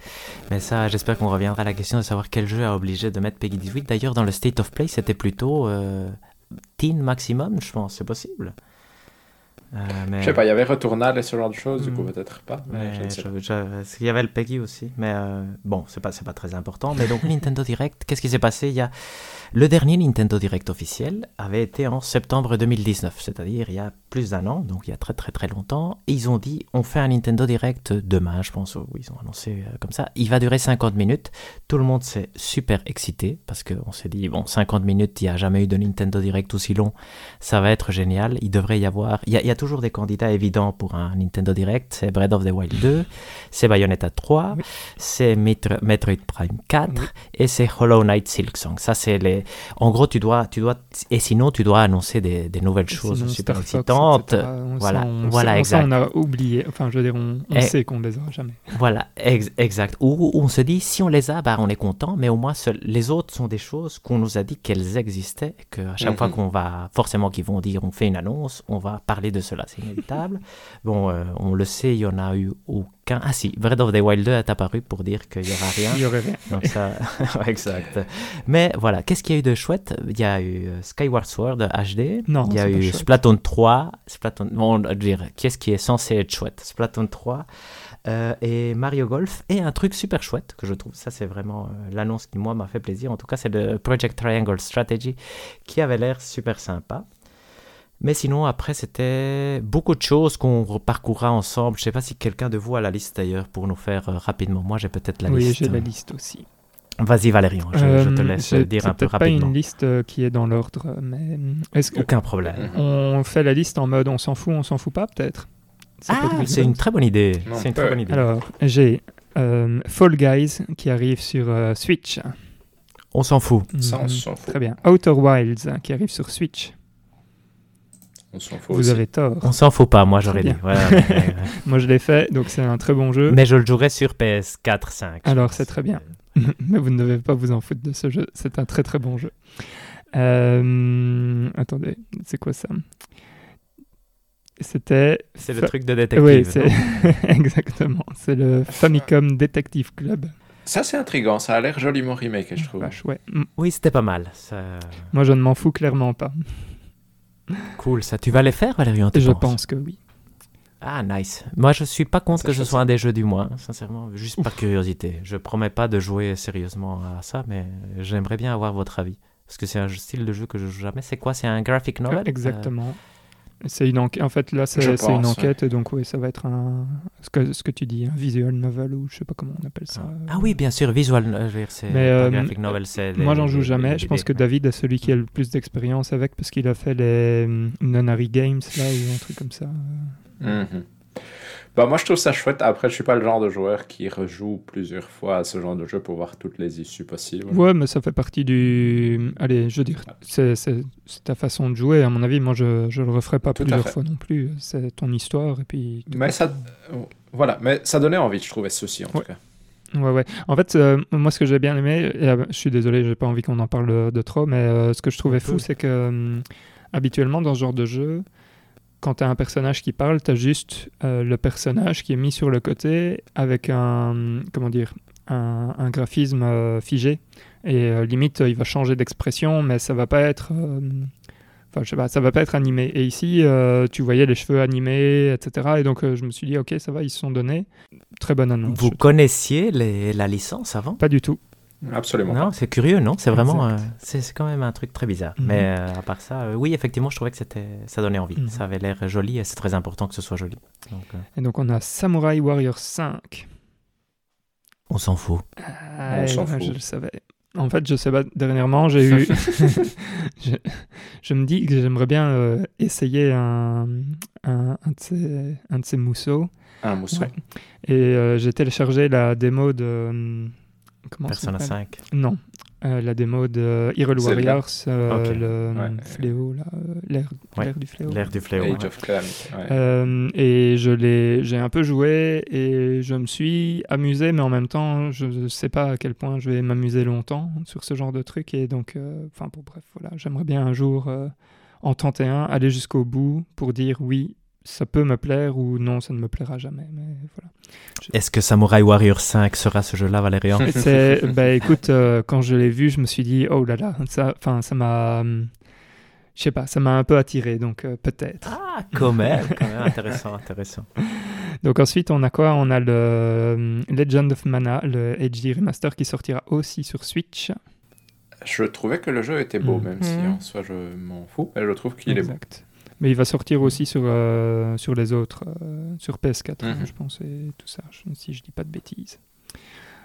Speaker 3: Mais ça, j'espère qu'on reviendra à la question de savoir quel jeu a obligé de mettre Peggy 18. D'ailleurs, dans le State of Play, c'était plutôt euh, teen maximum, je pense, c'est possible.
Speaker 2: Euh, je sais pas, il y avait Returnal et ce genre de choses, du coup hmm. peut-être pas.
Speaker 3: Mais il y avait le Peggy aussi, mais euh, bon, c'est pas, pas très important. Mais donc Nintendo Direct, qu'est-ce qui s'est passé? Il y a le dernier Nintendo Direct officiel avait été en septembre 2019, c'est-à-dire il y a plus d'un an, donc il y a très très très longtemps. Et ils ont dit on fait un Nintendo Direct demain, je pense. Oui, ils ont annoncé euh, comme ça. Il va durer 50 minutes. Tout le monde s'est super excité parce qu'on s'est dit bon, 50 minutes, il n'y a jamais eu de Nintendo Direct aussi long. Ça va être génial. Il devrait y avoir. Il y a, toujours des candidats évidents pour un Nintendo Direct. C'est Breath of the Wild 2, c'est Bayonetta 3, c'est Metroid Prime 4 et c'est Hollow Knight Silksong. Ça, c'est les en gros, tu dois, tu dois, et sinon, tu dois annoncer des, nouvelles choses super excitantes. Voilà, voilà, exact.
Speaker 1: on a oublié, enfin, je veux dire, on, sait qu'on les aura jamais.
Speaker 3: Voilà, exact. Ou on se dit, si on les a, bah, on est content, mais au moins, les autres sont des choses qu'on nous a dit qu'elles existaient, qu'à chaque fois mhm. qu'on va, forcément, qu'ils vont dire, on fait une annonce, on va parler de cela, c'est inévitable. bon, euh, on le sait, il y en a eu ah si, Breath of the Wild 2 est apparu pour dire qu'il n'y aura rien.
Speaker 1: Il y aurait rien.
Speaker 3: Donc ça, exact. Mais voilà, qu'est-ce qu'il y a eu de chouette? Il y a eu euh, Skyward Sword HD.
Speaker 1: Non,
Speaker 3: Il y a eu Splatoon 3. Splatoon, bon, dire, qu'est-ce qui est censé être chouette Splatoon 3. Euh, et Mario Golf et un truc super chouette que je trouve ça c'est vraiment euh, l'annonce qui moi m'a fait plaisir en tout cas c'est le Project Triangle Strategy qui avait l'air super sympa Mais sinon, après, c'était beaucoup de choses qu'on parcourra ensemble. Je sais pas si quelqu'un de vous a la liste d'ailleurs pour nous faire euh, rapidement. Moi, j'ai peut-être la
Speaker 1: oui,
Speaker 3: liste.
Speaker 1: j'ai la liste aussi.
Speaker 3: Vas-y, Valérian, je, je te
Speaker 1: Euh,
Speaker 3: laisse dire un peu
Speaker 1: peut-être pas
Speaker 3: rapidement.
Speaker 1: une liste euh, qui est dans l'ordre, mais est-ce que
Speaker 3: Aucun problème.
Speaker 1: on fait la liste en mode on s'en fout, on s'en fout pas peut-être?
Speaker 3: Ah, c'est une très bonne idée. C'est une très bonne idée.
Speaker 1: Alors, j'ai euh, Fall Guys qui arrive sur euh, Switch.
Speaker 3: On s'en fout.
Speaker 2: Ça, on
Speaker 1: Mhm.
Speaker 2: s'en fout.
Speaker 1: Très bien. Outer Wilds qui arrive sur Switch.
Speaker 2: On s'en fout
Speaker 1: Vous
Speaker 2: aussi.
Speaker 1: avez tort.
Speaker 3: On s'en fout pas, moi j'aurais dit. Ouais, ouais, ouais.
Speaker 1: Moi je l'ai fait, donc c'est un très bon jeu.
Speaker 3: Mais je le jouerai sur PS4, 5. je
Speaker 1: Alors, c'est très bien. Mais vous ne devez pas vous en foutre de ce jeu. C'est un très très bon jeu. Euh, Attendez, c'est quoi ça? C'était.
Speaker 3: C'est le
Speaker 1: Fa-
Speaker 3: truc de détective.
Speaker 1: Oui, c'est exactement. C'est le Famicom Detective Club.
Speaker 2: Ça, c'est intriguant. Ça a l'air joliment remake, je trouve.
Speaker 1: Vache, ouais. Mm.
Speaker 3: Oui, c'était pas mal. Ça...
Speaker 1: Moi, je ne m'en fous clairement pas.
Speaker 3: Cool, ça. Tu vas les faire, Valérian tu
Speaker 1: Je
Speaker 3: penses
Speaker 1: pense que oui.
Speaker 3: Ah, nice. Moi, je suis pas contre
Speaker 2: Ça,
Speaker 3: que
Speaker 2: je
Speaker 3: ce soit un des jeux du mois, sincèrement. Juste par curiosité. Je promets pas de jouer sérieusement à ça, mais j'aimerais bien avoir votre avis. Parce que c'est un style de jeu que je joue jamais. C'est quoi? C'est un graphic novel?
Speaker 1: Exactement. C'est une enquête. En fait, là, c'est une enquête, et donc oui, ça va être un ce que ce que tu dis, un visual novel ou je sais pas comment on appelle ça.
Speaker 3: Euh, Ah oui, bien sûr, visual. euh, je veux dire, c'est
Speaker 1: Mais,
Speaker 3: pas
Speaker 1: euh,
Speaker 3: graphic novel, c'est.
Speaker 1: Moi, j'en joue jamais.
Speaker 3: les
Speaker 1: Je pense que
Speaker 3: ouais.
Speaker 1: David est celui qui a le plus d'expérience avec parce qu'il a fait les hum, Nonary Games là ou un truc comme ça.
Speaker 2: Bah, moi, je trouve ça chouette. Après, je suis pas le genre de joueur qui rejoue plusieurs fois à ce genre de jeu pour voir toutes les issues possibles.
Speaker 1: Ouais, mais ça fait partie du. Allez, je veux dire, c'est c'est- ta façon de jouer. À mon avis, moi, je je le referai pas
Speaker 2: Tout
Speaker 1: plusieurs fois non plus. C'est ton histoire et puis.
Speaker 2: Mais ça, voilà, mais ça donnait envie, je trouvais ceci en
Speaker 1: Ouais.
Speaker 2: tout cas.
Speaker 1: Ouais, ouais. En fait, euh, moi, ce que j'ai bien aimé, et, euh, je suis désolé, j'ai pas envie qu'on en parle de, trop, mais euh, ce que je trouvais fou, c'est que hum, habituellement, dans ce genre de jeu, quand tu as un personnage qui parle, tu as juste euh, le personnage qui est mis sur le côté avec un, comment dire, un, un graphisme euh, figé. Et euh, limite, il va changer d'expression, mais ça va pas être. Enfin, je sais pas, ça va pas être animé. Et ici, tu voyais les cheveux animés, etc. Et donc, je me suis dit, ok, ça va, ils se sont donnés. Très bonne annonce.
Speaker 3: Vous connaissiez les- la licence avant?
Speaker 1: Pas du tout.
Speaker 2: Absolument.
Speaker 3: Non, c'est curieux, non? C'est vraiment, euh, c'est c'est quand même un truc très bizarre.
Speaker 1: Mhm.
Speaker 3: Mais euh, à part ça, euh, oui, effectivement, je trouvais que c'était, ça donnait envie.
Speaker 1: Mhm.
Speaker 3: Ça avait l'air joli et c'est très important que ce soit joli. Donc, euh,
Speaker 1: Et donc on a Samurai Warrior 5.
Speaker 3: on s'en fout.
Speaker 1: Ah,
Speaker 2: On s'en
Speaker 1: ouais,
Speaker 2: fout.
Speaker 1: Je le savais. En fait, je sais pas, dernièrement, j'ai eu... je, je me dis que j'aimerais bien euh, essayer un, un, un de ces, un de ces mousseaux.
Speaker 2: Un mousseau.
Speaker 1: Ouais. Et euh, j'ai téléchargé la démo de... Comment
Speaker 3: Persona
Speaker 1: s'appelle
Speaker 3: 5.
Speaker 1: Non. Euh, la démo de Hyrule
Speaker 2: Zelda.
Speaker 1: Warriors, euh,
Speaker 3: Ok.
Speaker 1: le
Speaker 2: Ouais.
Speaker 1: fléau, euh, l'ère
Speaker 3: Ouais.
Speaker 1: l'ère du fléau.
Speaker 3: L'air du fléau.
Speaker 2: Age
Speaker 3: ouais.
Speaker 2: of Calamity. ouais.
Speaker 1: Euh, et je l'ai, j'ai un peu joué et je me suis amusé, mais en même temps, je ne sais pas à quel point je vais m'amuser longtemps sur ce genre de truc. Et donc, euh, enfin, pour bref, voilà, j'aimerais bien un jour euh, en tenter un, aller jusqu'au bout pour dire oui, ça peut me plaire ou non, ça ne me plaira jamais. Mais voilà.
Speaker 3: Est-ce que Samurai Warrior 5 sera ce jeu-là, Valérian
Speaker 1: bah, écoute, euh, quand je l'ai vu, je me suis dit oh là là, ça, enfin, ça m'a, hum, je sais pas, ça m'a un peu attiré, donc euh, peut-être.
Speaker 3: Ah, quand même, quand même, intéressant, intéressant.
Speaker 1: Donc ensuite, on a quoi? On a le euh, Legend of Mana, le HD remaster qui sortira aussi sur Switch.
Speaker 2: Je trouvais que le jeu était beau,
Speaker 1: Mhm.
Speaker 2: même si en soi je m'en fous. Mais je trouve qu'il est beau.
Speaker 1: Exact. Mais il va sortir aussi sur, euh, sur les autres, euh, sur PS4, hein,
Speaker 2: Mhm.
Speaker 1: je pense, et tout ça, si je dis pas de bêtises.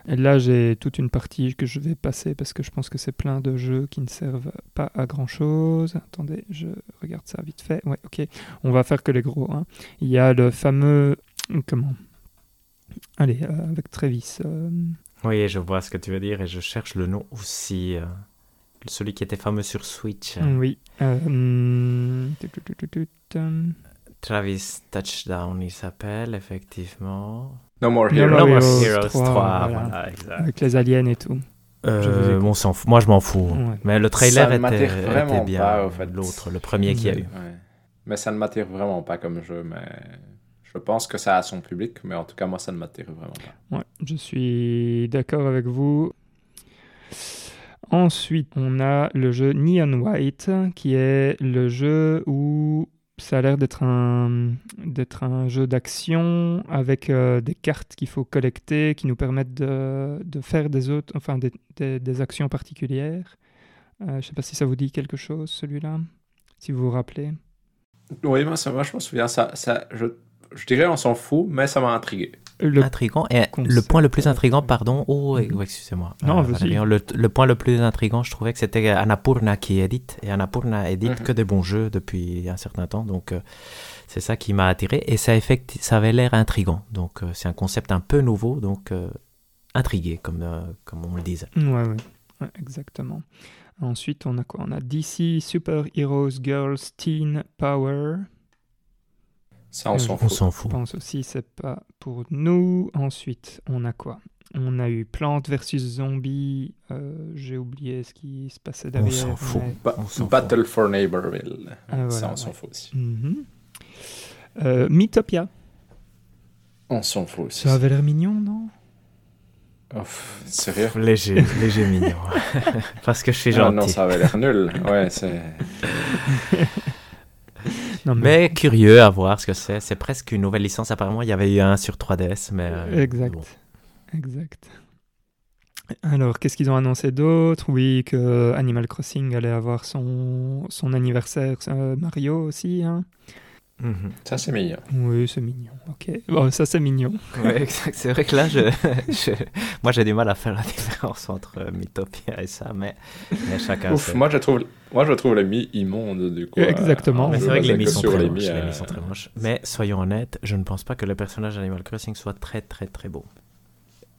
Speaker 1: Et là, j'ai toute une partie que je vais passer parce que je pense que c'est plein de jeux qui ne servent pas à grand chose. Attendez, je regarde ça vite fait. Ouais, ok. On va faire que les gros. hein. Il y a le fameux. Comment? Allez, euh, avec Travis. euh,
Speaker 3: Oui, je vois ce que tu veux dire et je cherche le nom aussi. Celui qui était fameux sur Switch. euh,
Speaker 1: Oui. euh.
Speaker 3: Travis Touchdown, il s'appelle, effectivement.
Speaker 2: No More Heroes.
Speaker 1: More
Speaker 3: No More
Speaker 1: Heroes
Speaker 3: Heroes
Speaker 1: 3,
Speaker 3: 3,
Speaker 1: voilà.
Speaker 3: voilà, exact.
Speaker 1: Avec les aliens et tout.
Speaker 3: Euh, on s'en fout. Moi, je m'en fous.
Speaker 1: Ouais.
Speaker 3: Mais le trailer était, était bien.
Speaker 2: pas, au fait.
Speaker 3: L'autre, le premier qu'il y a eu.
Speaker 2: Ouais. Mais ça ne m'attire vraiment pas comme jeu. Mais je pense que ça a son public. Mais en tout cas, moi, ça ne m'attire vraiment pas.
Speaker 1: Ouais, je suis d'accord avec vous. Ensuite, on a le jeu Neon White, qui est le jeu où ça a l'air d'être un, d'être un jeu d'action avec euh, des cartes qu'il faut collecter, qui nous permettent de, de faire des, autres, enfin, des, des- actions particulières. Euh, je ne sais pas si ça vous dit quelque chose, celui-là, si vous vous rappelez.
Speaker 2: Oui, moi, ça, moi je me souviens, ça, je, je dirais on s'en fout, mais ça m'a intrigué.
Speaker 1: Le...
Speaker 3: Intrigant. Et le point le plus intrigant, pardon. Oh,
Speaker 1: Mhm.
Speaker 3: ouais, excusez-moi.
Speaker 1: Non,
Speaker 3: Euh. Valérian, le, le point le plus intrigant, je trouvais que c'était Annapurna qui édite. Et Annapurna édite
Speaker 2: Mhm.
Speaker 3: que des bons jeux depuis un certain temps. Donc, euh, c'est ça qui m'a attiré. Et ça, effecti- ça avait l'air intrigant. Donc, euh, c'est un concept un peu nouveau. Donc, euh, intrigué, comme, euh, comme on le disait.
Speaker 1: Ouais, ouais, ouais, exactement. Ensuite, on a quoi? On a DC Super Heroes Girls Teen Power.
Speaker 2: Ça, on s'en
Speaker 3: On
Speaker 2: fout.
Speaker 3: s'en
Speaker 1: Je
Speaker 3: fout.
Speaker 1: pense aussi c'est pas pour nous. Ensuite, on a quoi? On a eu Plante versus Zombie. Euh, J'ai oublié ce qui se passait derrière.
Speaker 3: s'en fout.
Speaker 1: mais-
Speaker 2: Ba-
Speaker 3: On s'en
Speaker 2: Battle for Neighborville.
Speaker 1: Ah,
Speaker 2: ça,
Speaker 1: voilà,
Speaker 2: on s'en
Speaker 1: ouais.
Speaker 2: fout aussi.
Speaker 1: Euh, Mythopia.
Speaker 2: On s'en fout aussi.
Speaker 1: Ça avait l'air mignon, non?
Speaker 2: Oh, sérieux
Speaker 3: Léger, léger mignon. Parce que je suis
Speaker 2: Ah
Speaker 3: gentil.
Speaker 2: Non, ça avait l'air nul. Ouais, c'est.
Speaker 1: Non,
Speaker 3: Mais curieux à voir ce que c'est. C'est presque une nouvelle licence. Apparemment, il y avait eu un sur 3DS. Mais, euh,
Speaker 1: Exact.
Speaker 3: bon.
Speaker 1: Exact. Alors, qu'est-ce qu'ils ont annoncé d'autre? Oui, que Animal Crossing allait avoir son, son anniversaire euh, Mario aussi. Hein
Speaker 3: Mhm.
Speaker 2: Ça, c'est mignon.
Speaker 1: oui, c'est mignon. Ok. Bon, ça, c'est mignon.
Speaker 3: Ouais, exact. C'est vrai que là, je, je- moi, j'ai du mal à faire la différence entre euh, Mythopia et ça, mais, mais chacun
Speaker 2: Ouf, moi, je trouve, moi, je trouve les mi immondes, du coup.
Speaker 1: Exactement.
Speaker 2: euh,
Speaker 3: Mais
Speaker 2: je
Speaker 3: c'est vrai que les
Speaker 2: basais
Speaker 3: mis sont très moches.
Speaker 2: mi, euh,
Speaker 3: sont très moches. Mais soyons honnêtes, je ne pense pas que le personnage d'Animal Crossing soit très, très, très beau.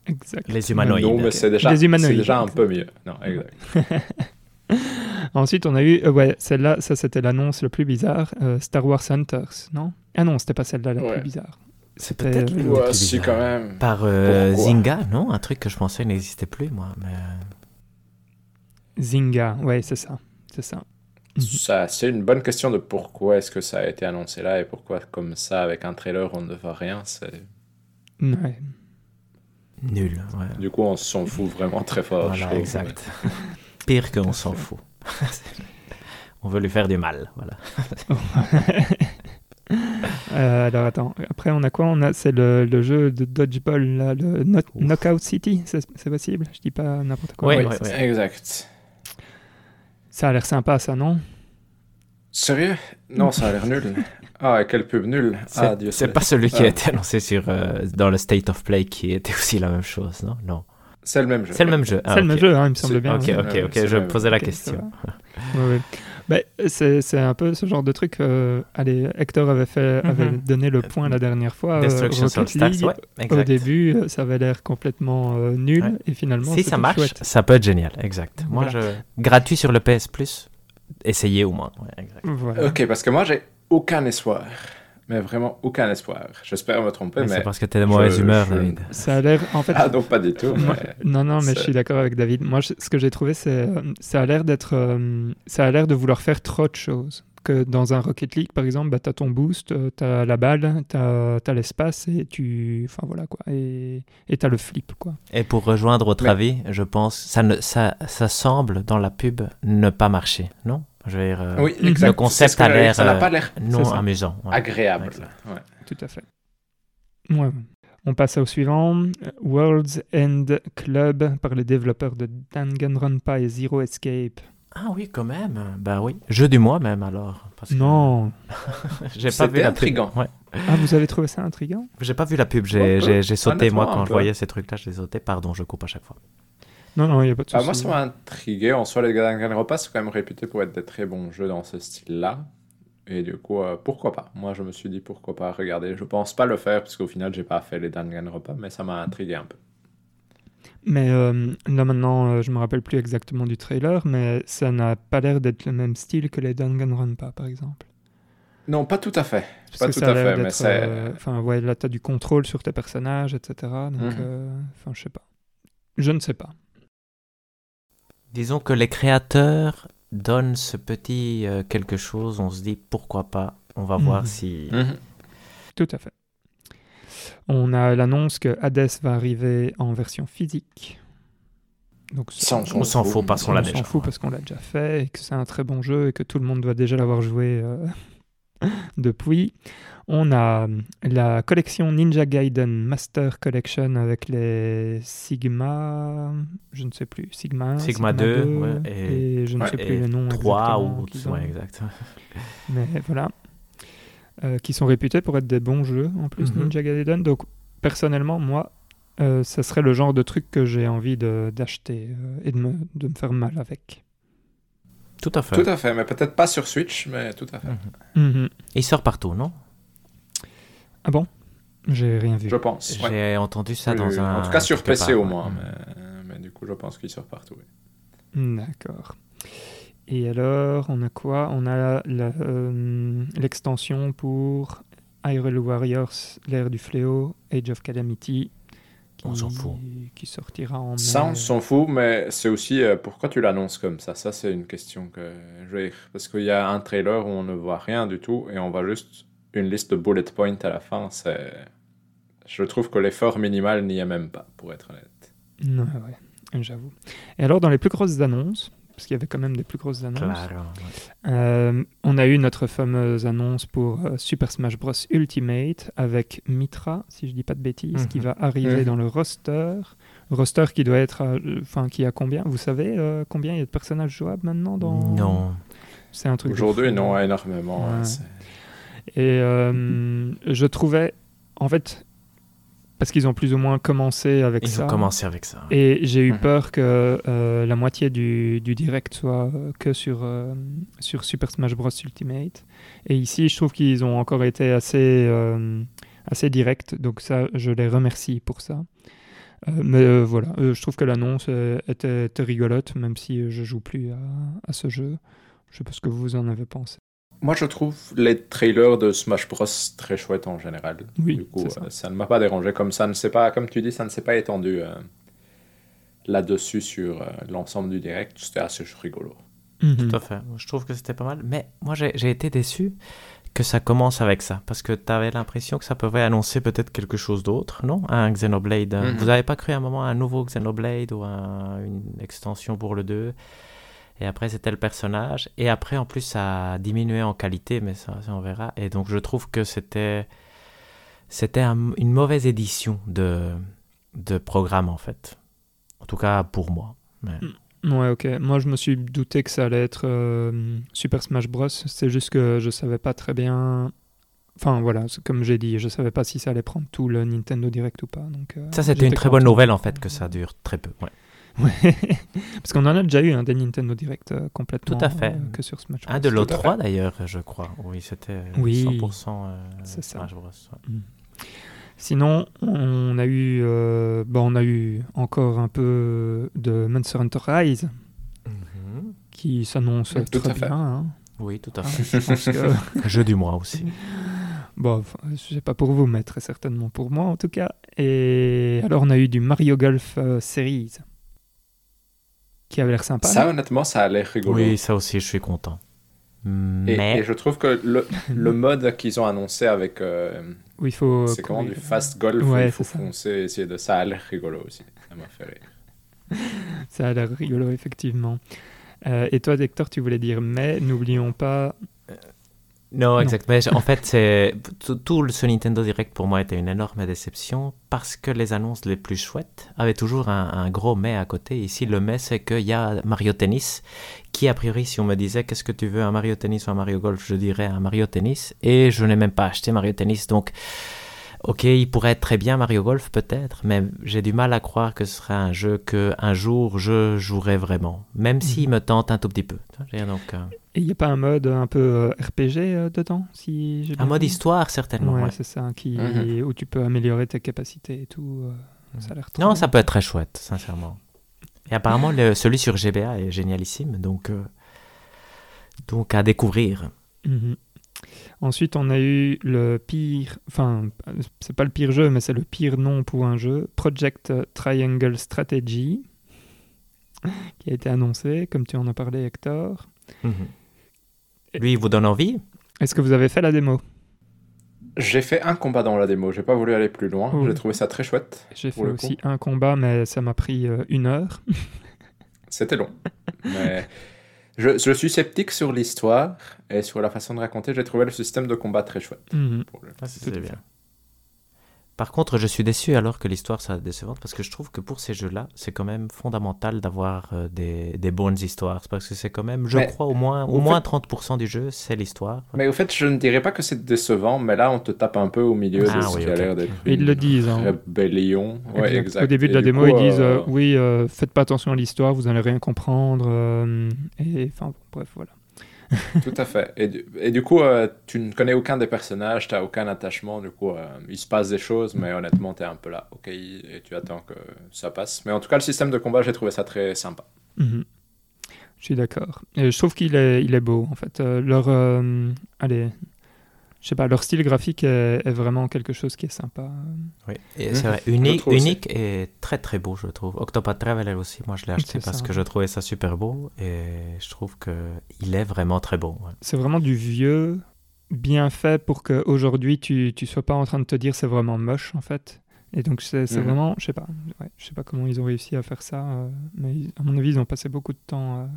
Speaker 1: Exact.
Speaker 3: Les humanoïdes.
Speaker 2: Non, mais c'est déjà,
Speaker 1: Les humanoïdes,
Speaker 2: c'est déjà un
Speaker 1: exact.
Speaker 2: peu mieux. Non, exact.
Speaker 1: Ensuite, on a eu, euh, ouais, celle-là, ça c'était l'annonce le plus bizarre, euh, Star Wars Hunters, non? Ah non, c'était pas celle-là la
Speaker 2: Ouais.
Speaker 1: plus bizarre.
Speaker 3: C'est
Speaker 1: C'était,
Speaker 3: peut-être
Speaker 1: euh,
Speaker 3: le
Speaker 2: Ouais,
Speaker 3: plus bizarre.
Speaker 2: quand même.
Speaker 3: Par euh, Zynga, non? Un truc que je pensais n'existait plus, moi. Mais...
Speaker 1: Zynga, ouais, c'est ça. C'est ça.
Speaker 2: Ça, c'est une bonne question de pourquoi est-ce que ça a été annoncé là et pourquoi, comme ça, avec un trailer, on ne voit rien. C'est...
Speaker 1: Ouais.
Speaker 3: Nul, ouais.
Speaker 2: Du coup, on s'en fout vraiment très fort.
Speaker 3: Voilà, exact. Pire qu'on s'en fout. On veut lui faire du mal, voilà.
Speaker 1: Euh, alors attends, après on a quoi? On a c'est le, le jeu de dodgeball là, le
Speaker 3: Ouf.
Speaker 1: Knockout City, c'est possible? Je dis pas n'importe quoi.
Speaker 2: Oui,
Speaker 3: ouais,
Speaker 2: c'est
Speaker 3: ouais.
Speaker 2: exact.
Speaker 1: Ça a l'air sympa ça, non?
Speaker 2: Sérieux? Non, ça a l'air nul. Ah, quelle pub nulle.
Speaker 3: C'est
Speaker 2: Ah,
Speaker 3: pas celui qui
Speaker 2: Ah.
Speaker 3: a été annoncé sur, euh, dans le State of Play qui était aussi la même chose, non? Non.
Speaker 2: C'est le même jeu.
Speaker 3: C'est le même jeu. Ah,
Speaker 1: C'est le même jeu, hein, il me semble bien.
Speaker 3: Ok,
Speaker 1: ouais.
Speaker 3: ok, ok, je
Speaker 2: même.
Speaker 3: posais la question.
Speaker 1: Ouais, ouais. Ben, c'est c'est un peu ce genre de truc. euh, allez, Hector avait, fait, avait
Speaker 3: Mhm.
Speaker 1: donné le point la dernière fois. euh,
Speaker 3: Destruction
Speaker 1: Rocket
Speaker 3: Solstice,
Speaker 1: League,
Speaker 3: ouais,
Speaker 1: Au
Speaker 3: exact.
Speaker 1: début, euh, ça avait l'air complètement euh, nul
Speaker 3: Ouais.
Speaker 1: et finalement,
Speaker 3: Si ça marche,
Speaker 1: chouette.
Speaker 3: ça peut être génial, exact. Moi,
Speaker 1: Voilà.
Speaker 3: je... gratuit sur le PS Plus, essayez au moins. Ouais, exact.
Speaker 1: Voilà.
Speaker 2: Ok, parce que moi, j'ai aucun espoir. Mais vraiment aucun espoir. J'espère me tromper,
Speaker 3: Mais
Speaker 2: mais.
Speaker 3: C'est parce que t'es de mauvaise
Speaker 2: je-
Speaker 3: humeur,
Speaker 2: je-
Speaker 3: David.
Speaker 1: Ça a l'air, en fait,
Speaker 2: Ah, non, pas du tout. Mais-
Speaker 1: non, non, mais je suis d'accord avec David. Moi, je- ce que j'ai trouvé, c'est euh, ça a l'air d'être, euh, ça a l'air de vouloir faire trop de choses. Que dans un Rocket League, par exemple, bah, tu as ton boost, tu as la balle, tu as, l'espace et tu, enfin voilà quoi, et tu as le flip quoi.
Speaker 3: Et pour rejoindre votre
Speaker 2: Mais-
Speaker 3: avis, je pense, ça, ne, ça, ça semble dans la pub ne pas marcher, non? Je veux dire, euh,
Speaker 2: Oui, exact.
Speaker 3: Le concept a l'air, euh,
Speaker 2: pas l'air
Speaker 3: non amusant. ouais.
Speaker 2: agréable. Ouais.
Speaker 1: Tout à fait. Ouais. On passe au suivant. World's End Club par les développeurs de Danganronpa et Zero Escape.
Speaker 3: Ah oui, quand même. Bah oui. Jeu du mois même alors. parce que
Speaker 1: Non.
Speaker 3: J'ai pas
Speaker 2: C'était
Speaker 3: vu la pub.
Speaker 2: intriguant.
Speaker 3: Ouais.
Speaker 1: Ah, vous avez trouvé ça intriguant
Speaker 3: J'ai pas vu la pub. J'ai
Speaker 2: peu.
Speaker 3: j'ai sauté moi quand je voyais ces trucs-là. Je les sauté. Pardon, je coupe à chaque fois.
Speaker 1: Non, non, il n'y a pas de
Speaker 2: Ah,
Speaker 1: souci.
Speaker 2: moi, ça m'a intrigué. En soi, les Danganronpa sont quand même réputés pour être des très bons jeux dans ce style-là. Et du coup, euh, pourquoi pas? Moi, je me suis dit pourquoi pas regarder. Je pense pas le faire parce qu'au final, j'ai pas fait les Danganronpa, mais ça m'a intrigué un peu.
Speaker 1: Mais euh, là maintenant, euh, je me rappelle plus exactement du trailer, mais ça n'a pas l'air d'être le même style que les Danganronpa, par exemple.
Speaker 2: Non, pas tout à fait.
Speaker 1: Parce
Speaker 2: Pas
Speaker 1: que
Speaker 2: tout
Speaker 1: ça a
Speaker 2: à fait, mais c'est-
Speaker 1: euh, Enfin, ouais, là, tu as du contrôle sur tes personnages, etc. Donc, euh, enfin, je sais pas. Je ne sais pas.
Speaker 3: Disons que les créateurs donnent ce petit euh, quelque chose. On se dit pourquoi pas. On va voir
Speaker 1: Mhm.
Speaker 3: si.
Speaker 2: Mhm.
Speaker 1: Tout à fait. On a l'annonce que Hades va arriver en version physique. Donc,
Speaker 2: Ça, on
Speaker 3: On s'en fout parce qu'on l'a
Speaker 1: on
Speaker 3: déjà.
Speaker 1: s'en fout parce qu'on l'a déjà fait et que c'est un très bon jeu et que tout le monde doit déjà l'avoir joué euh, depuis. On a la collection Ninja Gaiden Master Collection avec les Sigma, je ne sais plus, Sigma 1,
Speaker 3: Sigma 2, ouais, et-
Speaker 1: et, je ne
Speaker 2: ouais,
Speaker 1: sais plus le nom
Speaker 3: 3
Speaker 1: exactement
Speaker 3: ou. Ouais, exact.
Speaker 1: Mais voilà. euh, qui sont réputés pour être des bons jeux en plus,
Speaker 3: Mhm.
Speaker 1: Ninja Gaiden. Donc personnellement, moi, euh, ça serait le genre de truc que j'ai envie de- d'acheter euh, et de me, de me faire mal avec.
Speaker 3: Tout à fait.
Speaker 2: Tout à fait, mais peut-être pas sur Switch, mais tout à fait.
Speaker 3: Mhm.
Speaker 1: Mhm.
Speaker 3: Il sort partout, non?
Speaker 1: Ah bon? J'ai rien vu.
Speaker 2: Je pense. ouais.
Speaker 3: J'ai entendu ça
Speaker 2: Oui,
Speaker 3: dans
Speaker 2: oui.
Speaker 3: un.
Speaker 2: En tout cas sur PC
Speaker 3: part,
Speaker 2: au moins,
Speaker 3: Mhm.
Speaker 2: mais, mais du coup je pense qu'il sort partout. oui.
Speaker 1: D'accord. Et alors, on a quoi? On a euh, l'extension pour Hyrule Warriors, l'ère du fléau, Age of Calamity. Qui,
Speaker 3: On s'en fout.
Speaker 1: Qui sortira en mai.
Speaker 2: Ça on s'en fout, mais c'est aussi euh, pourquoi tu l'annonces comme ça? Ça c'est une question que je vais parce qu'il y a un trailer où on ne voit rien du tout et on voit juste une liste de bullet points à la fin. C'est, je trouve que l'effort minimal n'y est même pas, pour être honnête.
Speaker 1: Ouais, ouais, j'avoue. Et alors, dans les plus grosses annonces, parce qu'il y avait quand même des plus grosses annonces,
Speaker 3: Claro, ouais.
Speaker 1: euh, on a eu notre fameuse annonce pour euh, Super Smash Bros Ultimate avec Mitra, si je dis pas de bêtises,
Speaker 3: Mhm.
Speaker 1: qui va arriver
Speaker 2: Mhm.
Speaker 1: dans le roster. Roster qui doit être, à- euh, enfin, qui a combien? Vous savez euh, combien il y a de personnages jouables maintenant dans
Speaker 3: Non.
Speaker 1: C'est un truc. de
Speaker 2: Aujourd'hui,
Speaker 1: fou.
Speaker 2: non, énormément.
Speaker 1: Ouais.
Speaker 2: ouais, c'est-
Speaker 1: Et euh, je trouvais, en fait, parce qu'ils ont plus ou moins commencé avec
Speaker 3: Ils
Speaker 1: ça.
Speaker 3: ont commencé avec ça.
Speaker 1: Et j'ai eu
Speaker 2: Mhm.
Speaker 1: peur que euh, la moitié du, du direct soit que sur, euh, sur Super Smash Bros Ultimate. Et ici, je trouve qu'ils ont encore été assez, euh, assez directs. Donc ça, je les remercie pour ça. Euh, mais euh, voilà, euh, je trouve que l'annonce était, était rigolote, même si je joue plus à, à ce jeu. Je sais pas ce que vous en avez pensé.
Speaker 2: Moi, je trouve les trailers de Smash Bros très chouettes en général.
Speaker 1: Oui,
Speaker 2: du coup,
Speaker 1: ça.
Speaker 2: euh, ça. ne m'a pas dérangé. Comme ça ne s'est pas, comme tu dis, ça ne s'est pas étendu euh, là-dessus sur euh, l'ensemble du direct. C'était assez rigolo.
Speaker 1: Mhm.
Speaker 3: Tout à fait. Je trouve que c'était pas mal. Mais moi, j'ai été déçu que ça commence avec ça. Parce que tu avais l'impression que ça pouvait annoncer peut-être quelque chose d'autre, non? Un Xenoblade.
Speaker 2: Mhm.
Speaker 3: Vous n'avez pas cru à un moment à un nouveau Xenoblade ou à une extension pour le 2 Et après, c'était le personnage. Et après, en plus, ça a diminué en qualité, mais ça, ça, on verra. Et donc, je trouve que c'était c'était un- une mauvaise édition de, de programme, en fait. En tout cas, pour moi. Mais-
Speaker 1: Ouais, ok. Moi, je me suis douté que ça allait être euh, Super Smash Bros. C'est juste que je savais pas très bien. Enfin, voilà, comme j'ai dit, je savais pas si ça allait prendre tout le Nintendo Direct ou pas. Donc, euh,
Speaker 3: Ça, c'était une très bonne nouvelle, en fait, que ça dure très peu. Ouais.
Speaker 1: Ouais. Parce qu'on en a déjà eu un des Nintendo Direct euh, complètement.
Speaker 3: Tout à fait.
Speaker 1: euh, que sur Smash Bros.
Speaker 3: Un de
Speaker 2: Tout à
Speaker 3: l'O3
Speaker 2: fait.
Speaker 3: d'ailleurs, je crois. Oui, c'était
Speaker 1: Oui,
Speaker 3: 100% euh,
Speaker 1: c'est ça.
Speaker 3: Smash Bros. ouais.
Speaker 1: Sinon, on a eu, euh, bon, on a eu encore un peu de Monster Hunter Rise qui s'annonce
Speaker 2: Tout
Speaker 1: très
Speaker 2: à fait.
Speaker 1: bien. hein.
Speaker 3: Oui, tout à fait.
Speaker 1: Je pense que
Speaker 3: Jeu du mois aussi.
Speaker 1: Bon, enfin, c'est pas pour vous, mais très certainement pour moi en tout cas. Et alors, on a eu du Mario Golf euh, Series qui avait l'air sympa.
Speaker 2: Ça, honnêtement, ça a l'air rigolo.
Speaker 3: Oui, ça aussi, je suis content. Mais
Speaker 2: et je trouve que le, le mode qu'ils ont annoncé avec. euh,
Speaker 1: Où il faut.
Speaker 2: c'est comment du fast golf
Speaker 1: Ouais,
Speaker 2: il faut
Speaker 1: ça.
Speaker 2: foncer, essayer de. Ça a l'air rigolo aussi. Ça m'a fait rire.
Speaker 1: Ça a l'air rigolo, effectivement. Euh, et toi, Hector, tu voulais dire, mais n'oublions pas.
Speaker 3: Non,
Speaker 1: Non.
Speaker 3: exact. Mais en fait, tout, tout le- ce Nintendo Direct pour moi était une énorme déception parce que les annonces les plus chouettes avaient toujours un, un gros mais à côté. Ici, le mais, c'est qu'il y a Mario Tennis qui, a priori, si on me disait qu'est-ce que tu veux, un Mario Tennis ou un Mario Golf, je dirais un Mario Tennis. Et je n'ai même pas acheté Mario Tennis, donc. Ok, il pourrait être très bien Mario Golf peut-être, mais j'ai du mal à croire que ce serait un jeu que un jour je jouerai vraiment, même s'il me tente un tout petit peu. Donc, euh,
Speaker 1: Et il n'y a pas un mode un peu euh, RPG euh, dedans si
Speaker 3: un mode histoire certainement.
Speaker 1: Ouais,
Speaker 3: ouais.
Speaker 1: c'est ça, qui,
Speaker 2: Mhm.
Speaker 1: où tu peux améliorer tes capacités et tout. euh, ça a l'air trop
Speaker 3: Non,
Speaker 1: bien.
Speaker 3: ça peut être très chouette, sincèrement. Et apparemment, le- celui sur GBA est génialissime, donc, euh, donc à découvrir.
Speaker 1: Ensuite, on a eu le pire, enfin, c'est pas le pire jeu, mais c'est le pire nom pour un jeu, Project Triangle Strategy, qui a été annoncé, comme tu en as parlé, Hector.
Speaker 3: Mhm. Lui, il vous donne envie?
Speaker 1: Est-ce que vous avez fait la démo?
Speaker 2: J'ai fait un combat dans la démo. J'ai pas voulu aller plus loin.
Speaker 1: Oh.
Speaker 2: J'ai trouvé ça très chouette.
Speaker 1: J'ai fait aussi un combat, mais ça m'a pris euh, une heure.
Speaker 2: C'était long. Mais je, je suis sceptique sur l'histoire et sur la façon de raconter. J'ai trouvé le système de combat très chouette. Pour le-
Speaker 3: Ah, c'est bien. Par contre, je suis déçu alors que l'histoire soit décevante parce que je trouve que pour ces jeux-là, c'est quand même fondamental d'avoir euh, des, des, bonnes histoires parce que c'est quand même, je crois, au moins, au moins 30% du jeu, c'est l'histoire.
Speaker 2: Mais au fait, je ne dirais pas que c'est décevant, mais là, on te tape un peu au milieu ah de ce qui a l'air d'être.
Speaker 1: Ils le disent. Hein.
Speaker 2: Rébellion. Ouais, exact.
Speaker 1: Au début de la démo, ils disent euh, oui, faites pas attention à l'histoire, vous allez rien comprendre. et enfin, bref, voilà.
Speaker 2: Tout à fait. Et du, et du coup, euh, tu ne connais aucun des personnages, tu n'as aucun attachement. Du coup, euh, il se passe des choses, mais honnêtement, tu es un peu là, ok, et tu attends que ça passe. Mais en tout cas, le système de combat, j'ai trouvé ça très sympa.
Speaker 1: Mhm. Je suis d'accord. Je trouve qu'il est, il est beau, en fait. Euh, leur, allez, je sais pas, leur style graphique est, vraiment quelque chose qui est sympa.
Speaker 3: Oui, et c'est vrai, unique, unique et très très beau, je trouve. Octopath Traveler aussi, moi je l'ai acheté parce que je trouvais ça super beau et je trouve qu'il est vraiment très beau.
Speaker 1: C'est vraiment du vieux, bien fait pour qu'aujourd'hui tu ne sois pas en train de te dire c'est vraiment moche en fait. Et donc c'est mhm. vraiment, je sais pas, ouais, je sais pas comment ils ont réussi à faire ça, euh, mais à mon avis ils ont passé beaucoup de temps.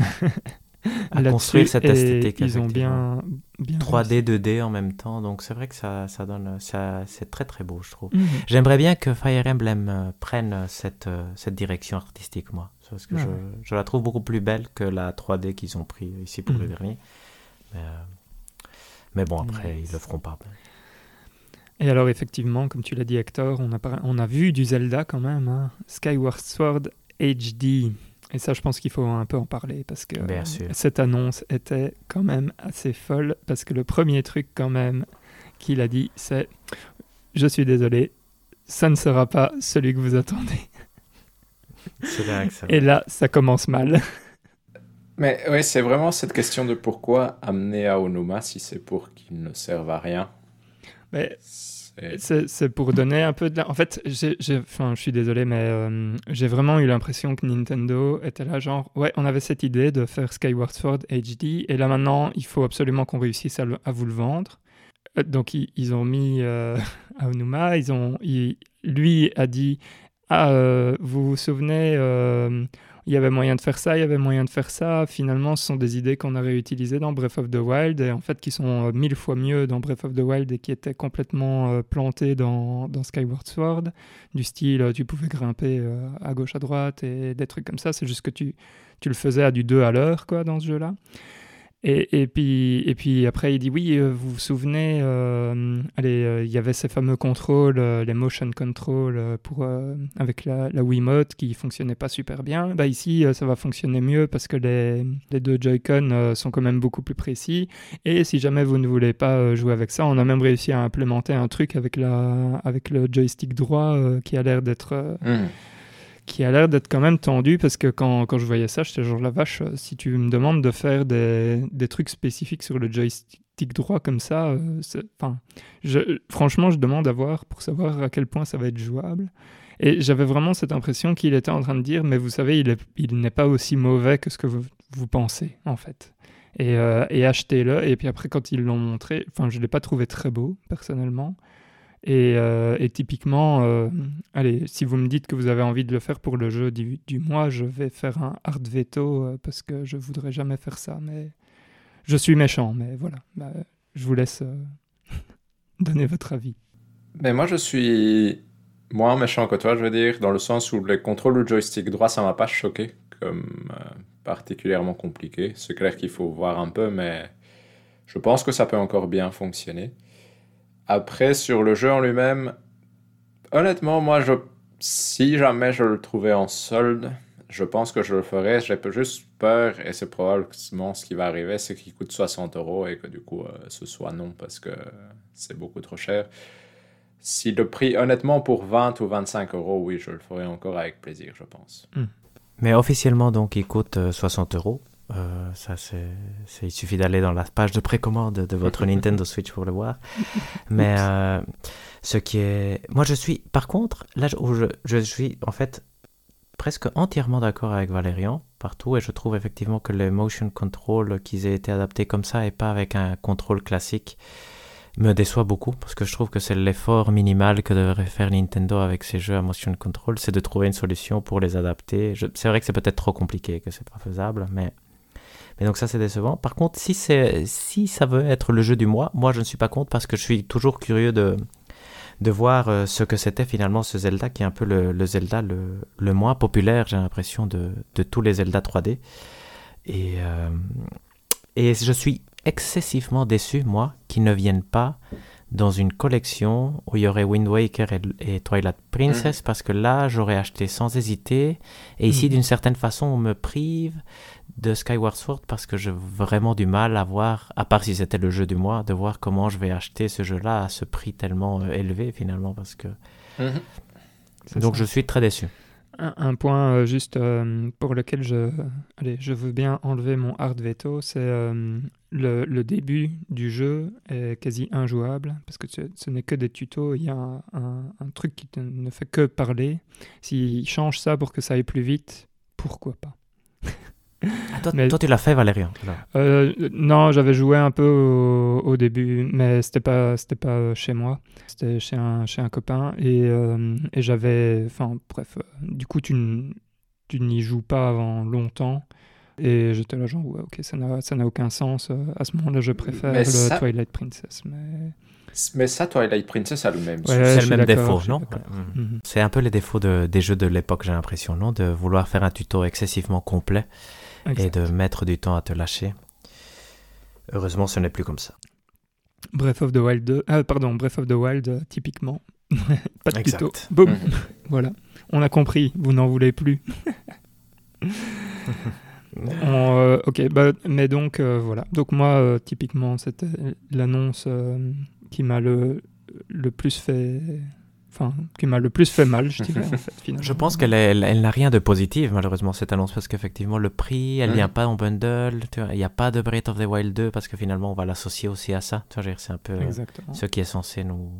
Speaker 1: Euh,
Speaker 3: à construire cette esthétique.
Speaker 1: Ils ont bien, bien
Speaker 3: 3D, 2D en même temps, donc c'est vrai que ça, ça donne, ça, c'est très très beau, je trouve. Mhm. J'aimerais bien que Fire Emblem euh, prenne cette, euh, cette direction artistique, moi, parce que je, je, la trouve beaucoup plus belle que la 3D qu'ils ont pris ici pour le mhm. dernier. Mais, euh, mais bon, après, ils le feront pas.
Speaker 1: Et alors, effectivement, comme tu l'as dit, Hector, on a, on a vu du Zelda quand même, hein. Skyward Sword HD. Et ça, je pense qu'il faut un peu en parler parce que cette annonce était quand même assez folle parce que le premier truc quand même qu'il a dit, c'est je suis désolé, ça ne sera pas celui que vous attendez. Et là, ça commence mal.
Speaker 2: Mais oui, c'est vraiment cette question de pourquoi amener à Onuma si c'est pour qu'il ne serve à rien.
Speaker 1: Mais c'est pour donner un peu de... En fait, je suis désolé, mais euh, j'ai vraiment eu l'impression que Nintendo était là, genre, ouais, on avait cette idée de faire Skyward Sword HD, et là maintenant, il faut absolument qu'on réussisse à, vous le vendre. Euh, donc, ils, ont mis euh, Aonuma, ils ont, lui a dit, ah, vous vous souvenez il y avait moyen de faire ça, il y avait moyen de faire ça. Finalement, ce sont des idées qu'on a réutilisées dans Breath of the Wild et en fait qui sont euh, mille fois mieux dans Breath of the Wild et qui étaient complètement euh, plantées dans, dans, Skyward Sword. Du style, euh, tu pouvais grimper à gauche, à droite et des trucs comme ça. C'est juste que tu, tu le faisais à du 2 à l'heure quoi dans ce jeu-là. Et, et, puis, et puis après, il dit oui, euh, vous vous souvenez, euh, allez, euh, il y avait ces fameux contrôles, les motion control pour, avec la, la Wiimote qui fonctionnaient pas super bien. Bah, ici, ça va fonctionner mieux parce que les, les deux Joy-Con sont quand même beaucoup plus précis. Et si jamais vous ne voulez pas jouer avec ça, on a même réussi à implémenter un truc avec, la, avec le joystick droit qui a l'air d'être. Mmh qui a l'air d'être quand même tendu parce que quand, quand je voyais ça, j'étais genre la vache, euh, si tu me demandes de faire des, des trucs spécifiques sur le joystick droit comme ça, euh, enfin, franchement, je demande à voir pour savoir à quel point ça va être jouable. Et j'avais vraiment cette impression qu'il était en train de dire, mais vous savez, il, n'est pas aussi mauvais que ce que vous, vous pensez, en fait. Et, euh, et achetez-le. Et puis après, quand ils l'ont montré, enfin, je ne l'ai pas trouvé très beau, personnellement. Euh, et, typiquement, euh, allez, si vous me dites que vous avez envie de le faire pour le jeu du, mois, je vais faire un hard veto euh, parce que je voudrais jamais faire ça. Mais je suis méchant, mais voilà. Bah, je vous laisse donner votre avis.
Speaker 2: Mais moi, je suis moins méchant que toi, je veux dire, dans le sens où les contrôles du joystick droit, ça m'a pas choqué comme particulièrement compliqué. C'est clair qu'il faut voir un peu, mais je pense que ça peut encore bien fonctionner. Après, sur le jeu en lui-même, honnêtement, moi, je, si jamais je le trouvais en solde, je pense que je le ferais. J'ai juste peur, et c'est probablement ce qui va arriver, c'est qu'il coûte 60 euros et que du coup, euh, ce soit non parce que c'est beaucoup trop cher. Si le prix, honnêtement, pour 20 ou 25 euros, oui, je le ferais encore avec plaisir, je pense. Hmm.
Speaker 3: Mais officiellement, donc, il coûte 60 euh, euros. Euh, ça, c'est, il suffit d'aller dans la page de précommande de votre Nintendo Switch pour le voir. Mais euh, ce qui est, moi, je suis, par contre, là, je, je suis en fait presque entièrement d'accord avec Valérian partout, et je trouve effectivement que les motion control qu'ils aient été adaptés comme ça et pas avec un contrôle classique me déçoit beaucoup parce que je trouve que c'est l'effort minimal que devrait faire Nintendo avec ses jeux à motion control, c'est de trouver une solution pour les adapter. C'est vrai que c'est peut-être trop compliqué, que c'est pas faisable, mais et donc ça c'est décevant. Par contre, si, si ça veut être le jeu du mois, moi je ne suis pas contre parce que je suis toujours curieux de, de voir euh, ce que c'était finalement ce Zelda, qui est un peu le, le Zelda le, le, moins populaire, j'ai l'impression, de, de, tous les Zelda 3D. Et, euh, et je suis excessivement déçu, moi, qu'ils ne viennent pas dans une collection où il y aurait Wind Waker et, Twilight Princess, mm. parce que là, j'aurais acheté sans hésiter. Et ici, mm. d'une certaine façon, on me prive de Skyward Sword parce que j'ai vraiment du mal à voir, à part si c'était le jeu du mois, de voir comment je vais acheter ce jeu-là à ce prix tellement euh, élevé finalement. Parce que... Mm-hmm. Donc je suis très déçu.
Speaker 1: Un, point euh, juste euh, pour lequel je, allez, je veux bien enlever mon hard veto, c'est le, le, début du jeu est quasi injouable parce que ce, n'est que des tutos. Il y a un, un, truc qui ne fait que parler. S'il change ça pour que ça aille plus vite, pourquoi pas?
Speaker 3: Ah, toi, toi, tu l'as fait, Valérian
Speaker 1: euh, Non, j'avais joué un peu au, début, mais c'était pas, c'était pas chez moi. C'était chez un, chez un copain et, euh, et j'avais, enfin, bref. Euh, du coup, tu, tu n'y joues pas avant longtemps. Et j'étais là, genre, ouais, ok, ça n'a aucun sens. Euh, à ce moment-là, je préfère le Twilight Princess. Mais...
Speaker 2: mais ça, Twilight Princess a le même
Speaker 3: C'est le même défaut, non mhm. C'est un peu les défauts de, des jeux de l'époque, j'ai l'impression, non De vouloir faire un tuto excessivement complet et de mettre du temps à te lâcher. Heureusement, ce n'est plus comme ça.
Speaker 1: Breath of the Wild 2, ah, pardon, Breath of the Wild, euh, typiquement. Pas de tuto. Boum. Mhm. voilà. On a compris, vous n'en voulez plus. Euh, ok, bah, mais donc euh, voilà. Donc moi, euh, typiquement, c'était l'annonce qui m'a le, le plus fait enfin, qui m'a le plus fait mal, je dirais, en fait, finalement.
Speaker 3: Je pense qu'elle elle, n'a rien de positif, malheureusement, cette annonce, parce qu'effectivement, le prix, elle vient pas en bundle, il n'y a pas de Breath of the Wild 2, parce que finalement, on va l'associer aussi à ça, tu vois, c'est un peu ce qui est censé nous,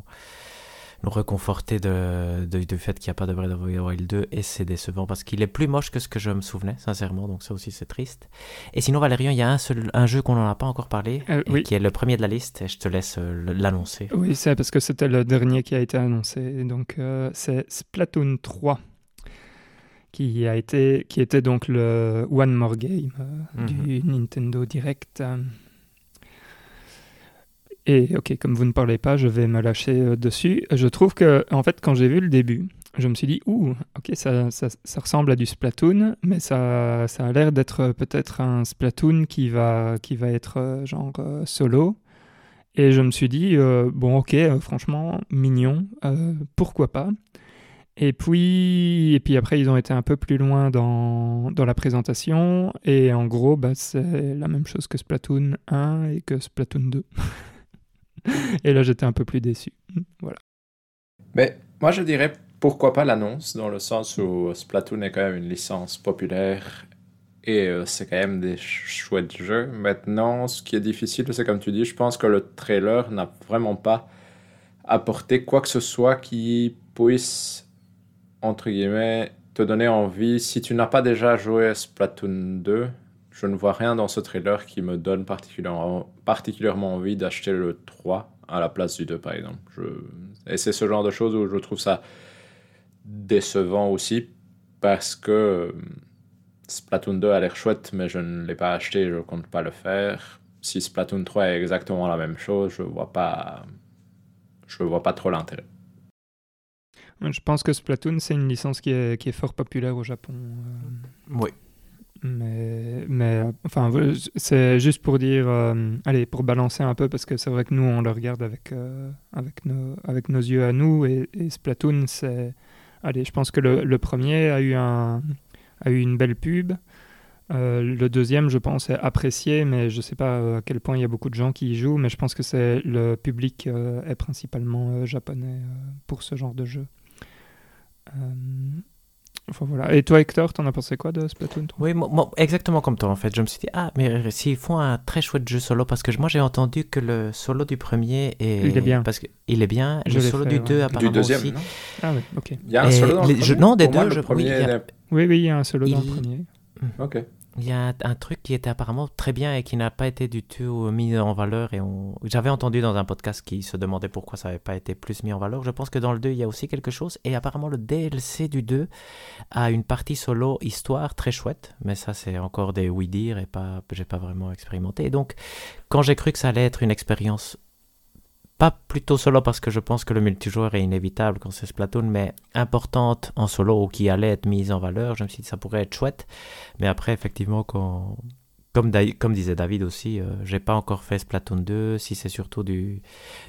Speaker 3: nous réconforter de, du fait qu'il n'y a pas de Breath of the Wild 2 et c'est décevant parce qu'il est plus moche que ce que je me souvenais, sincèrement, donc ça aussi c'est triste. Et sinon, Valérian, il y a un, seul, un jeu qu'on n'en a pas encore parlé, euh, qui est le premier de la liste, et je te laisse euh, l'annoncer.
Speaker 1: Oui, c'est parce que c'était le dernier qui a été annoncé, donc euh, c'est Splatoon 3 qui a été qui était donc le One More Game mhm. du Nintendo Direct et ok, comme vous ne parlez pas, je vais me lâcher euh, dessus. Je trouve que, en fait, quand j'ai vu le début, je me suis dit, ouh, ok, ça, ressemble à du Splatoon, mais ça, a l'air d'être peut-être un Splatoon qui va, qui va être euh, genre euh, solo. Et je me suis dit, bon, ok, franchement, mignon, pourquoi pas. Et puis, et puis après, ils ont été un peu plus loin dans, dans la présentation. Et en gros, bah, c'est la même chose que Splatoon 1 et que Splatoon 2. Et là, j'étais un peu plus déçu. Voilà.
Speaker 2: Mais moi, je dirais pourquoi pas l'annonce, dans le sens où Splatoon est quand même une licence populaire et euh, c'est quand même des chouettes jeux. Maintenant, ce qui est difficile, c'est comme tu dis, je pense que le trailer n'a vraiment pas apporté quoi que ce soit qui puisse, entre guillemets, te donner envie. Si tu n'as pas déjà joué à Splatoon 2, je ne vois rien dans ce trailer qui me donne particulièrement, particulièrement envie d'acheter le 3 à la place du 2, par exemple. Je... Et c'est ce genre de choses où je trouve ça décevant aussi, parce que euh, Splatoon 2 a l'air chouette, mais je ne l'ai pas acheté, je ne compte pas le faire. Si Splatoon 3 est exactement la même chose, je vois pas, je vois pas trop l'intérêt.
Speaker 1: Je pense que Splatoon, c'est une licence qui est, qui est fort populaire au Japon.
Speaker 3: Euh. Oui.
Speaker 1: Mais, mais enfin, c'est juste pour dire, euh, allez, pour balancer un peu, parce que c'est vrai que nous, on le regarde avec, euh, avec, nos, avec nos yeux à nous, et, Splatoon, c'est. Allez, je pense que le, le, premier a eu, un, a eu une belle pub. Euh, le deuxième, je pense, est apprécié, mais je ne sais pas à quel point il y a beaucoup de gens qui y jouent, mais je pense que c'est le public est principalement japonais pour ce genre de jeu. Voilà. Et toi, Hector, t'en as pensé quoi de Splatoon 3
Speaker 3: Oui, exactement comme toi, en fait. Je me suis dit, ah, mais s'ils font un très chouette jeu solo, parce que moi, j'ai entendu que le solo du premier est...
Speaker 1: Il est bien.
Speaker 3: Parce qu'il est bien. le solo du 2, apparemment
Speaker 2: Du deuxième,
Speaker 3: aussi.
Speaker 2: non?
Speaker 1: Ah oui, ok.
Speaker 2: Il y a un solo dans le premier
Speaker 3: Non, des deux, je... Oui,
Speaker 1: oui, oui, il y a un solo dans le premier.
Speaker 2: Ok
Speaker 3: il y a un, truc qui était apparemment très bien et qui n'a pas été du tout mis en valeur. Et. J'avais entendu dans un podcast qui se demandait pourquoi ça n'avait pas été plus mis en valeur. Je pense que dans le 2, il y a aussi quelque chose. Et apparemment, le DLC du 2 a une partie solo histoire très chouette. Mais ça, c'est encore des oui-dire et pas, j'ai pas vraiment expérimenté. Donc, quand j'ai cru que ça allait être une expérience pas plutôt solo parce que je pense que le multijoueur est inévitable quand c'est Splatoon, mais importante en solo ou qui allait être mise en valeur. Je me suis dit ça pourrait être chouette. Mais après, effectivement, quand, comme, comme disait David aussi, euh, j'ai pas encore fait Splatoon 2. Si c'est surtout du,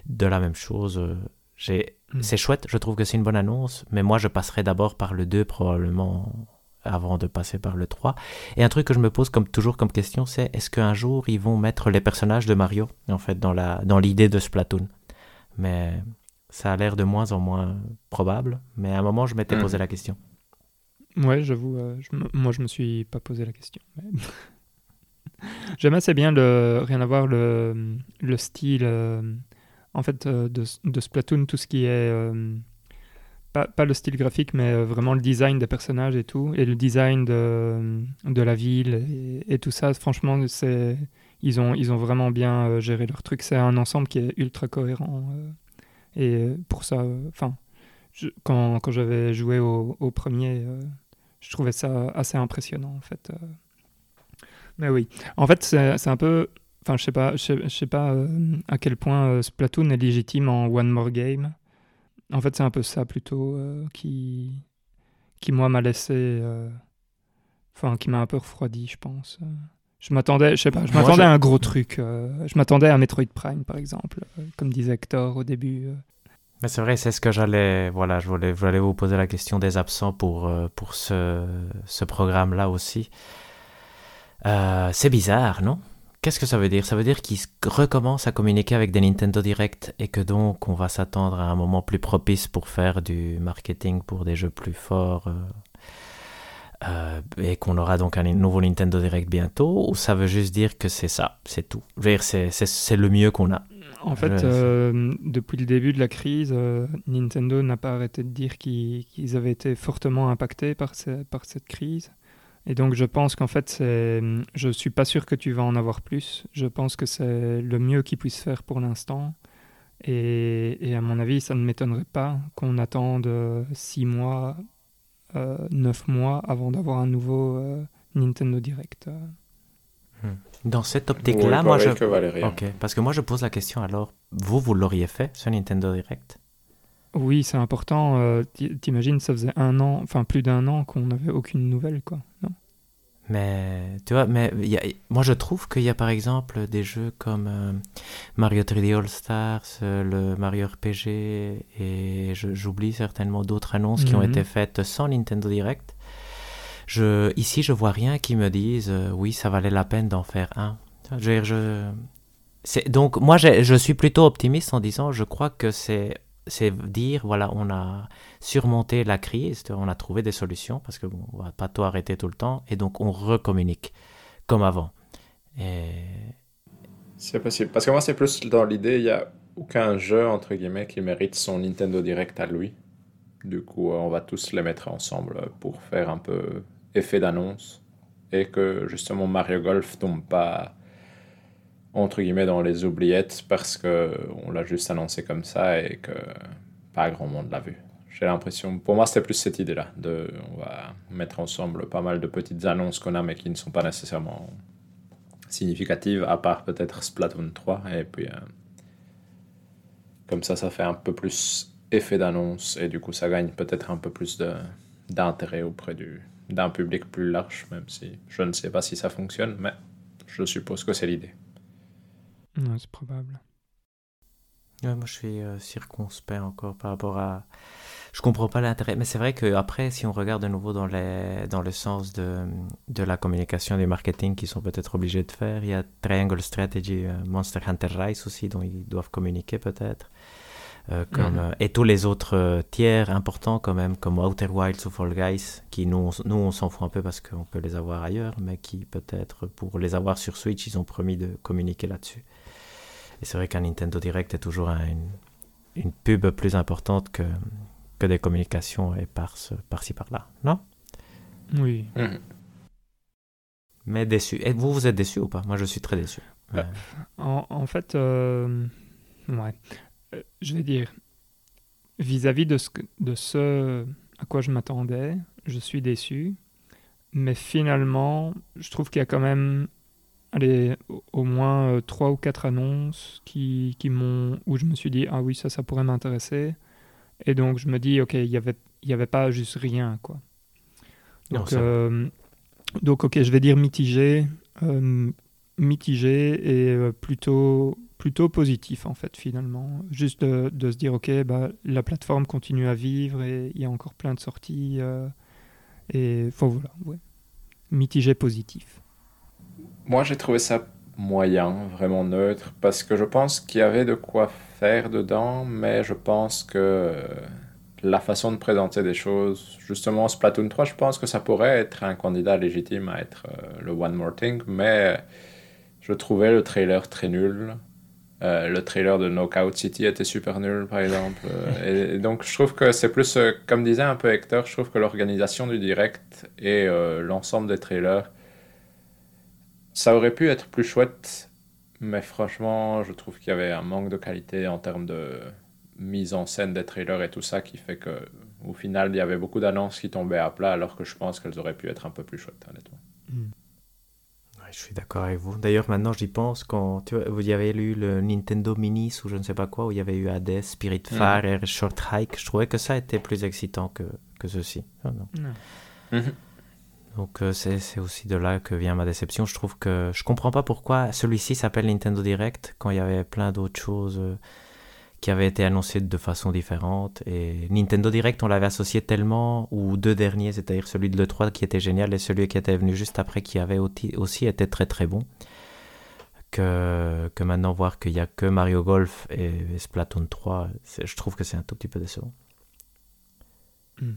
Speaker 3: de la même chose, euh, j'ai, hmm. c'est chouette. Je trouve que c'est une bonne annonce. Mais moi, je passerai d'abord par le 2 probablement avant de passer par le 3. Et un truc que je me pose comme toujours comme question, c'est est-ce qu'un jour ils vont mettre les personnages de Mario en fait dans la dans l'idée de Splatoon? Mais ça a l'air de moins en moins probable. Mais à un moment, je m'étais posé hmm. la question.
Speaker 1: Ouais, j'avoue, euh, moi je me suis pas posé la question. J'aime assez bien le rien à voir le, le style euh, en fait euh, de, de, Splatoon, tout ce qui est pas, pas, le style graphique, mais euh, vraiment le design des personnages et tout, et le design de, de la ville et, tout ça. Franchement, c'est ils ont, ils ont vraiment bien euh, géré leur truc. C'est un ensemble qui est ultra cohérent. Euh, et pour ça, enfin, quand, quand j'avais joué au, premier, je trouvais ça assez impressionnant en fait. Mais oui, en fait, c'est un peu. Enfin, je sais pas, je sais, pas à quel point Splatoon est légitime en One More Game. En fait, c'est un peu ça plutôt euh, qui, qui moi m'a laissé, euh, enfin, qui m'a un peu refroidi, je pense. Je m'attendais, je sais pas, je m'attendais à un gros truc. Euh, je m'attendais à Metroid Prime, par exemple, comme disait Hector au début.
Speaker 3: Mais c'est vrai, c'est ce que j'allais, voilà, je voulais, je voulais vous poser la question des absents pour, pour ce, ce programme-là aussi. c'est bizarre, non? Qu'est-ce que ça veut dire? Ça veut dire qu'ils recommencent à communiquer avec des Nintendo Direct et que donc on va s'attendre à un moment plus propice pour faire du marketing pour des jeux plus forts euh, euh, et qu'on aura donc un nouveau Nintendo Direct bientôt Ou ça veut juste dire que c'est ça, c'est tout? C'est le mieux qu'on a
Speaker 1: en fait, euh, depuis le début de la crise, Nintendo n'a pas arrêté de dire qu'ils avaient été fortement impactés par, par cette crise. Et donc je pense qu'en fait, je suis pas sûr que tu vas en avoir plus. Je pense que c'est le mieux qu'ils puissent faire pour l'instant. Et, à mon avis, ça ne m'étonnerait pas qu'on attende 6 mois, euh, 9 mois avant d'avoir un nouveau euh, Nintendo Direct.
Speaker 3: Hmm. Dans cette optique-là, moi je... Ok, parce que moi je pose la question alors, vous, vous l'auriez fait, ce Nintendo Direct?
Speaker 1: Oui, c'est important. Euh, t'imagines, ça faisait un an, enfin plus d'un an qu'on n'avait aucune nouvelle, quoi. Non?
Speaker 3: Mais tu vois, mais moi je trouve qu'il y a par exemple des jeux comme euh, Mario 3D All Stars, euh, le Mario RPG et j'oublie certainement d'autres annonces qui ont mhm. été faites sans Nintendo Direct. Je, ici, je vois rien qui me dise oui, ça valait la peine d'en faire un. Je, je, donc moi je suis plutôt optimiste en disant je crois que c'est c'est dire, voilà, on a surmonté la crise, on a trouvé des solutions, parce que bon, on va pas tout arrêter tout le temps, et donc on recommunique comme avant. Et...
Speaker 2: C'est possible. Parce que moi, c'est plus dans l'idée, il n'y a aucun jeu, entre guillemets, qui mérite son Nintendo Direct à lui. Du coup, on va tous les mettre ensemble pour faire un peu effet d'annonce. Et que justement Mario Golf tombe pas entre guillemets dans les oubliettes parce que on l'a juste annoncé comme ça et que pas grand monde l'a vu. J'ai l'impression, pour moi c'était plus cette idée-là, de on va mettre ensemble pas mal de petites annonces qu'on a mais qui ne sont pas nécessairement significatives, à part peut-être Splatoon 3 et puis euh, comme ça ça fait un peu plus effet d'annonce et du coup ça gagne peut-être un peu plus de d'intérêt auprès du d'un public plus large, même si je ne sais pas si ça fonctionne, mais je suppose que c'est l'idée
Speaker 1: c'est probable.
Speaker 3: moi, je suis euh, circonspect encore par rapport à. Je comprends pas l'intérêt, mais c'est vrai que après, si on regarde de nouveau dans, les, dans le sens de, de la communication du marketing qu'ils sont peut-être obligés de faire, il y a Triangle Strategy, euh, Monster Hunter Rise aussi, dont ils doivent communiquer peut-être. Euh, comme, mhm. et tous les autres tiers importants quand même, comme Outer Wilds ou Fall Guys, qui nous, nous on s'en fout un peu parce qu'on peut les avoir ailleurs, mais qui peut-être pour les avoir sur Switch, ils ont promis de communiquer là-dessus. Et c'est vrai qu'un Nintendo Direct est toujours une, une, pub plus importante que, que des communications éparses par-ci par-là, non?
Speaker 1: Oui.
Speaker 2: Mhm.
Speaker 3: Mais déçu. Et vous, vous êtes déçu ou pas? Moi, je suis très déçu.
Speaker 1: Euh, en, fait, euh, ouais. Euh, je vais dire, vis-à-vis de, ce, de ce à quoi je m'attendais, je suis déçu. Mais finalement, je trouve qu'il y a quand même allez, au moins trois ou quatre annonces qui, qui m'ont, où je me suis dit, ah oui, ça, ça pourrait m'intéresser. Et donc, je me dis, ok, il n'y avait, y avait pas juste rien, quoi. Donc, donc ok, je vais dire mitigé, mitigé et plutôt plutôt positif en fait finalement. Juste de, se dire ok bah, la plateforme continue à vivre et il y a encore plein de sorties euh, et faut voilà ouais. mitigé positif.
Speaker 2: Moi j'ai trouvé ça moyen, vraiment neutre parce que je pense qu'il y avait de quoi faire dedans mais je pense que la façon de présenter des choses, justement Splatoon 3 je pense que ça pourrait être un candidat légitime à être euh, le One More Thing mais je trouvais le trailer très nul. Euh, le trailer de Knockout City était super nul, par exemple. Et, donc, je trouve que c'est plus, euh, comme disait un peu Hector, je trouve que l'organisation du direct et l'ensemble des trailers, ça aurait pu être plus chouette, mais franchement, je trouve qu'il y avait un manque de qualité en termes de mise en scène des trailers et tout ça qui fait que, au final, il y avait beaucoup d'annonces qui tombaient à plat, alors que je pense qu'elles auraient pu être un peu plus chouettes, honnêtement.
Speaker 3: Hmm je suis d'accord avec vous. D'ailleurs, maintenant, j'y pense quand tu vois, vous y avez lu le Nintendo Mini ou je ne sais pas quoi, où il y avait eu Hades, Spirit mm. Fire et Short Hike. Je trouvais que ça était plus excitant que, que ceci. Mm-hmm. Donc, euh, c'est aussi de là que vient ma déception. Je trouve que je comprends pas pourquoi celui-ci s'appelle Nintendo Direct quand il y avait plein d'autres choses. Euh, qui avait été annoncé de façon différente. Et Nintendo Direct, on l'avait associé tellement, ou deux derniers, c'est-à-dire celui de l'E3 qui était génial et celui qui était venu juste après qui avait aussi été très très bon. Que, maintenant voir qu'il n'y a que Mario Golf et, Splatoon 3, je trouve que c'est un tout petit peu décevant. Mmh.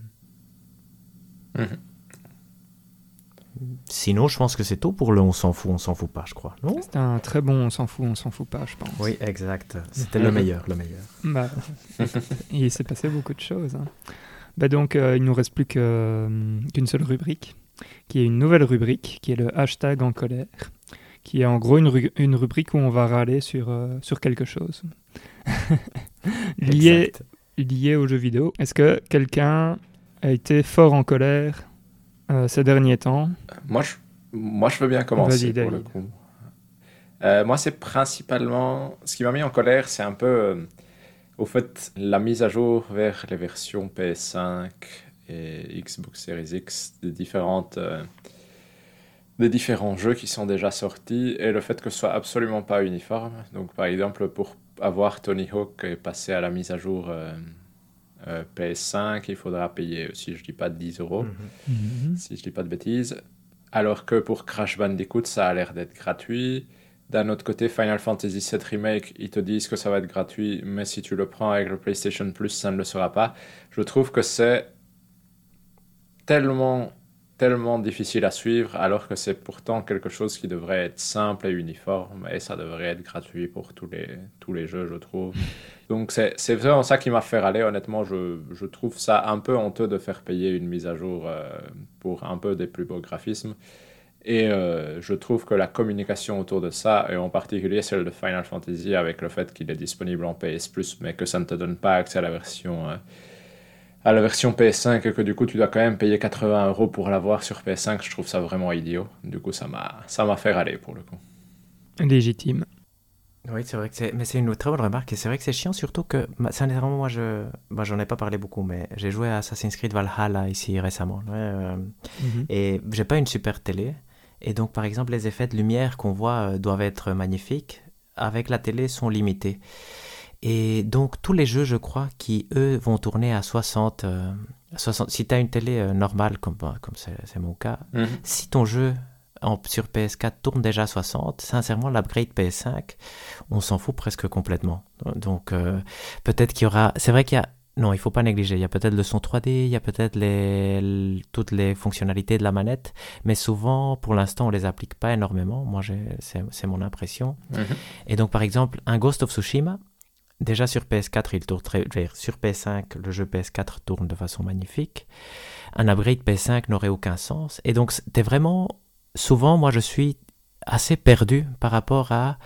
Speaker 3: Sinon, je pense que c'est tout pour le on s'en fout, on s'en fout pas, je crois.
Speaker 1: C'était un très bon on s'en fout, on s'en fout pas, je pense.
Speaker 3: Oui, exact. C'était le meilleur, le meilleur.
Speaker 1: Bah, il s'est passé beaucoup de choses. Hein. Bah donc, euh, il nous reste plus euh, qu'une seule rubrique, qui est une nouvelle rubrique, qui est le hashtag en colère, qui est en gros une, une rubrique où on va râler sur, euh, sur quelque chose. lié, lié aux jeux vidéo. Est-ce que quelqu'un a été fort en colère euh, ces derniers temps
Speaker 2: moi je, moi, je veux bien commencer pour le coup. Euh, moi, c'est principalement. Ce qui m'a mis en colère, c'est un peu. Euh, au fait, la mise à jour vers les versions PS5 et Xbox Series X des différentes. des différents jeux qui sont déjà sortis et le fait que ce soit absolument pas uniforme. Donc, par exemple, pour avoir Tony Hawk passé à la mise à jour euh, PS5, il faudra payer, si je dis pas 10 euros, mhm. Mhm. si je dis pas de bêtises. Alors que pour Crash Bandicoot, ça a l'air d'être gratuit. D'un autre côté, Final Fantasy VII Remake, ils te disent que ça va être gratuit, mais si tu le prends avec le PlayStation Plus, ça ne le sera pas. Je trouve que c'est tellement, tellement difficile à suivre, alors que c'est pourtant quelque chose qui devrait être simple et uniforme, et ça devrait être gratuit pour tous les, tous les jeux, je trouve. Donc c'est vraiment ça qui m'a fait râler. Honnêtement, je, je, trouve ça un peu honteux de faire payer une mise à jour euh, pour un peu des plus beaux graphismes. Et euh, je trouve que la communication autour de ça, et en particulier celle de Final Fantasy, avec le fait qu'il est disponible en PS Plus, mais que ça ne te donne pas accès à la version, euh, à la version PS5, et que du coup tu dois quand même payer 80 euros pour l'avoir sur PS5, je trouve ça vraiment idiot. Du coup, ça m'a fait râler pour le coup.
Speaker 1: Légitime.
Speaker 3: Oui, c'est vrai que c'est, mais c'est une très bonne remarque et c'est vrai que c'est chiant surtout que, sincèrement, moi je, bah, j'en ai pas parlé beaucoup, mais j'ai joué à Assassin's Creed Valhalla ici récemment, ouais, euh, mhm. et j'ai pas une super télé, et donc par exemple les effets de lumière qu'on voit euh, doivent être magnifiques, avec la télé sont limités, et donc tous les jeux, je crois, qui eux vont tourner à 60, 60 euh, si tu as une télé normale comme, comme c'est, mon cas, mhm. si ton jeu sur PS4 tourne déjà à 60. Sincèrement, l'upgrade PS5, on s'en fout presque complètement. Donc euh, peut-être qu'il y aura... C'est vrai qu'il y a... Non, il faut pas négliger. Il y a peut-être le son 3D, il y a peut-être les... toutes les fonctionnalités de la manette, mais souvent, pour l'instant, on les applique pas énormément. Moi, c'est mon impression. Mhm. Et donc, par exemple, un Ghost of Tsushima, déjà sur PS4, il tourne très... Sur PS5, le jeu PS4 tourne de façon magnifique. Un upgrade PS5 n'aurait aucun sens. Et donc, c'était vraiment souvent, moi, je suis assez perdu par rapport à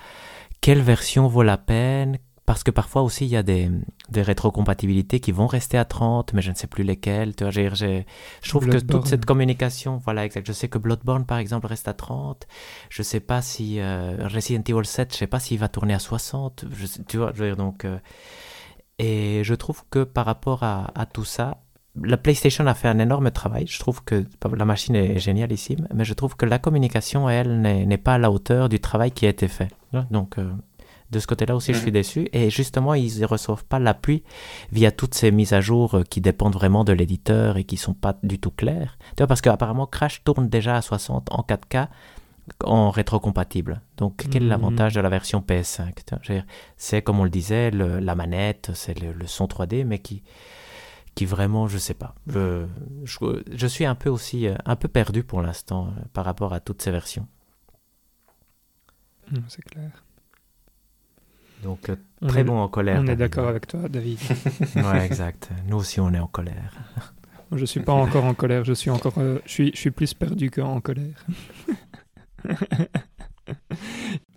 Speaker 3: quelle version vaut la peine, parce que parfois aussi il y a des, des rétrocompatibilités qui vont rester à 30, mais je ne sais plus lesquelles. Tu vois, je trouve que toute cette communication, voilà, exact. Je sais que Bloodborne, par exemple, reste à 30. Je sais pas si euh, Resident Evil 7, je sais pas s'il va tourner à 60. Je sais- tu vois, je veux dire, donc. euh, et je trouve que par rapport à, à tout ça, la PlayStation a fait un énorme travail. Je trouve que la machine est génialissime, mais je trouve que la communication, elle, n'est n'est pas à la hauteur du travail qui a été fait. Donc, euh, de ce côté-là aussi, je
Speaker 2: Mhm.
Speaker 3: suis déçu. Et justement, ils ne reçoivent pas l'appui via toutes ces mises à jour euh, qui dépendent vraiment de l'éditeur et qui sont pas du tout claires. Tu vois, parce qu'apparemment, Crash tourne déjà à 60 en 4K en rétrocompatible. Donc, quel est l'avantage de la version PS5 tu vois, je veux dire, C'est, comme on le disait, le- la manette, c'est le, le son 3D, mais qui, qui vraiment, je sais pas. Je, je, je suis un peu aussi, euh, un peu perdu pour l'instant euh, par rapport à toutes ces versions.
Speaker 1: C'est clair.
Speaker 3: Donc, euh,
Speaker 1: On
Speaker 3: très
Speaker 1: est-
Speaker 3: bon en colère.
Speaker 1: On est d'accord avec toi, David.
Speaker 3: Ouais, exact. Nous aussi, on est en colère.
Speaker 1: Moi, je suis pas encore en colère. Je suis encore, euh, je suis, je suis plus perdu qu'en colère.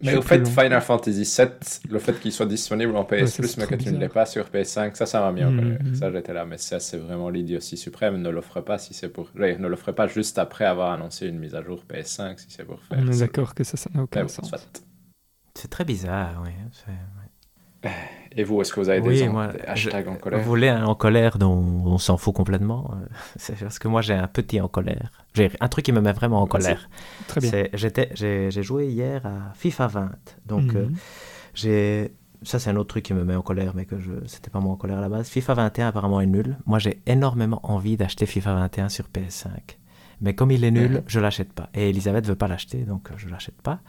Speaker 2: Mais au fait,
Speaker 1: long.
Speaker 2: Final Fantasy VII, le fait qu'il soit disponible en PS
Speaker 1: Ouais,
Speaker 2: Plus, mais que tu ne l'aies
Speaker 1: bizarre.
Speaker 2: pas sur PS5, ça, ça m'a mis en
Speaker 1: Mhm,
Speaker 2: colère.
Speaker 1: mhm.
Speaker 2: Ça, j'étais là, mais ça, c'est vraiment l'idiotie suprême. Ne l'offre pas si c'est pour. Ouais, Ne l'offre pas juste après avoir annoncé une mise à jour PS5 si c'est pour faire.
Speaker 1: On est d'accord que ça, ça n'a
Speaker 2: Mais
Speaker 1: aucun
Speaker 2: bon,
Speaker 1: sens.
Speaker 2: soit.
Speaker 3: C'est très bizarre, oui. C'est-
Speaker 2: Et vous, est-ce que vous avez
Speaker 3: Oui,
Speaker 2: des,
Speaker 3: moi,
Speaker 2: des hashtags en colère?
Speaker 3: Vous voulez un en colère dont on s'en fout complètement euh, C'est parce que moi j'ai un petit en colère. J'ai un truc qui me met vraiment en colère.
Speaker 1: Très bien.
Speaker 3: J'ai joué hier à FIFA 20. Donc
Speaker 1: Mhm.
Speaker 3: euh, j'ai ça c'est un autre truc qui me met en colère, mais que je c'était pas moi en colère à la base. FIFA 21 apparemment est nul. Moi j'ai énormément envie d'acheter FIFA 21 sur PS5. Mais comme il est nul,
Speaker 2: Mhm.
Speaker 3: je l'achète pas. Et Elisabeth veut pas l'acheter, donc euh, je l'achète pas.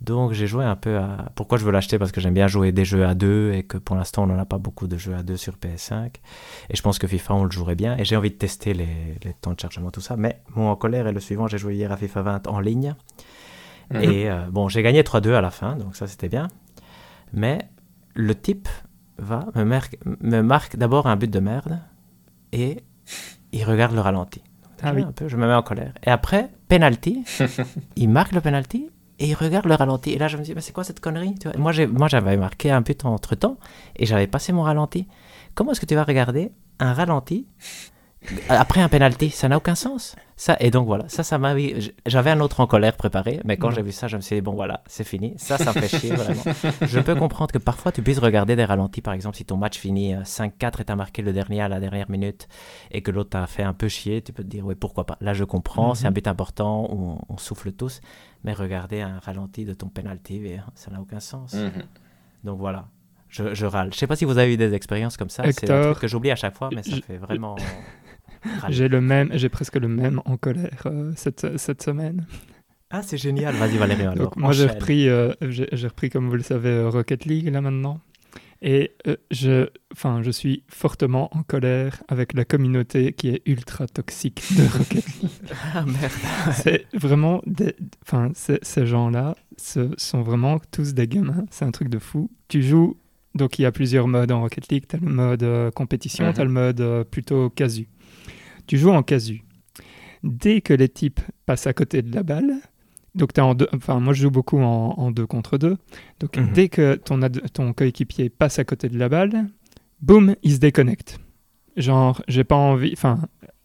Speaker 3: Donc j'ai joué un peu à... Pourquoi je veux l'acheter? Parce que j'aime bien jouer des jeux à deux et que pour l'instant on n'en a pas beaucoup de jeux à deux sur PS5. Et je pense que FIFA on le jouerait bien. Et j'ai envie de tester les, les temps de chargement, tout ça. Mais mon en colère est le suivant. J'ai joué hier à FIFA 20 en ligne.
Speaker 2: Mhm.
Speaker 3: Et euh, bon, j'ai gagné 3-2 à la fin, donc ça c'était bien. Mais le type va, me, me marque d'abord un but de merde et il regarde le ralenti.
Speaker 1: Ah oui.
Speaker 3: un peu, je me mets en colère. Et après, penalty, il marque le penalty et il regarde le ralenti. Et là, je me dis, mais c'est quoi cette connerie tu vois? Moi, j'ai- Moi, j'avais marqué un but entre temps et j'avais passé mon ralenti. Comment est-ce que tu vas regarder un ralenti après un penalty Ça n'a aucun sens. Ça, et donc voilà, ça, ça m'a J'avais un autre en colère préparé, mais quand
Speaker 1: Ouais.
Speaker 3: j'ai vu ça, je me suis dit, bon voilà, c'est fini. Ça, ça me fait chier vraiment. Je peux comprendre que parfois tu puisses regarder des ralentis, par exemple, si ton match finit euh, 5-4 et t'as marqué le dernier à la dernière minute et que l'autre t'a fait un peu chier, tu peux te dire, oui, pourquoi pas. Là, je comprends, c'est un
Speaker 1: Mhm.
Speaker 3: but important, on, on souffle tous, mais regarder un ralenti de ton penalty, eh, ça n'a aucun sens.
Speaker 2: Mhm.
Speaker 3: Donc voilà, je, je râle. Je sais pas si vous avez eu des expériences comme ça, c'est un truc que j'oublie à chaque fois, mais ça
Speaker 1: je-
Speaker 3: fait vraiment.
Speaker 1: J'ai le même, j'ai presque le même en colère euh, cette, cette semaine.
Speaker 3: Ah, c'est génial, vas-y Valérie alors.
Speaker 1: Donc, moi, j'ai repris, euh, j'ai repris, comme vous le savez, euh, Rocket League là maintenant. Et euh, je, enfin, je suis fortement en colère avec la communauté qui est ultra toxique de Rocket League.
Speaker 3: Ah merde.
Speaker 1: c'est vraiment, des, enfin, ces gens-là ce sont vraiment tous des gamins. C'est un truc de fou. Tu joues, donc il y a plusieurs modes en Rocket League. T'as le mode euh, compétition,
Speaker 2: Mhm.
Speaker 1: t'as le mode euh, plutôt casu. Tu joues en casu. Dès que les types passent à côté de la balle, donc t'es en deux, enfin moi je joue beaucoup en, en deux contre deux. Donc
Speaker 3: Mhm.
Speaker 1: dès que ton, coéquipier passe à côté de la balle, boum, il se déconnecte. Genre, j'ai pas envie, enfin,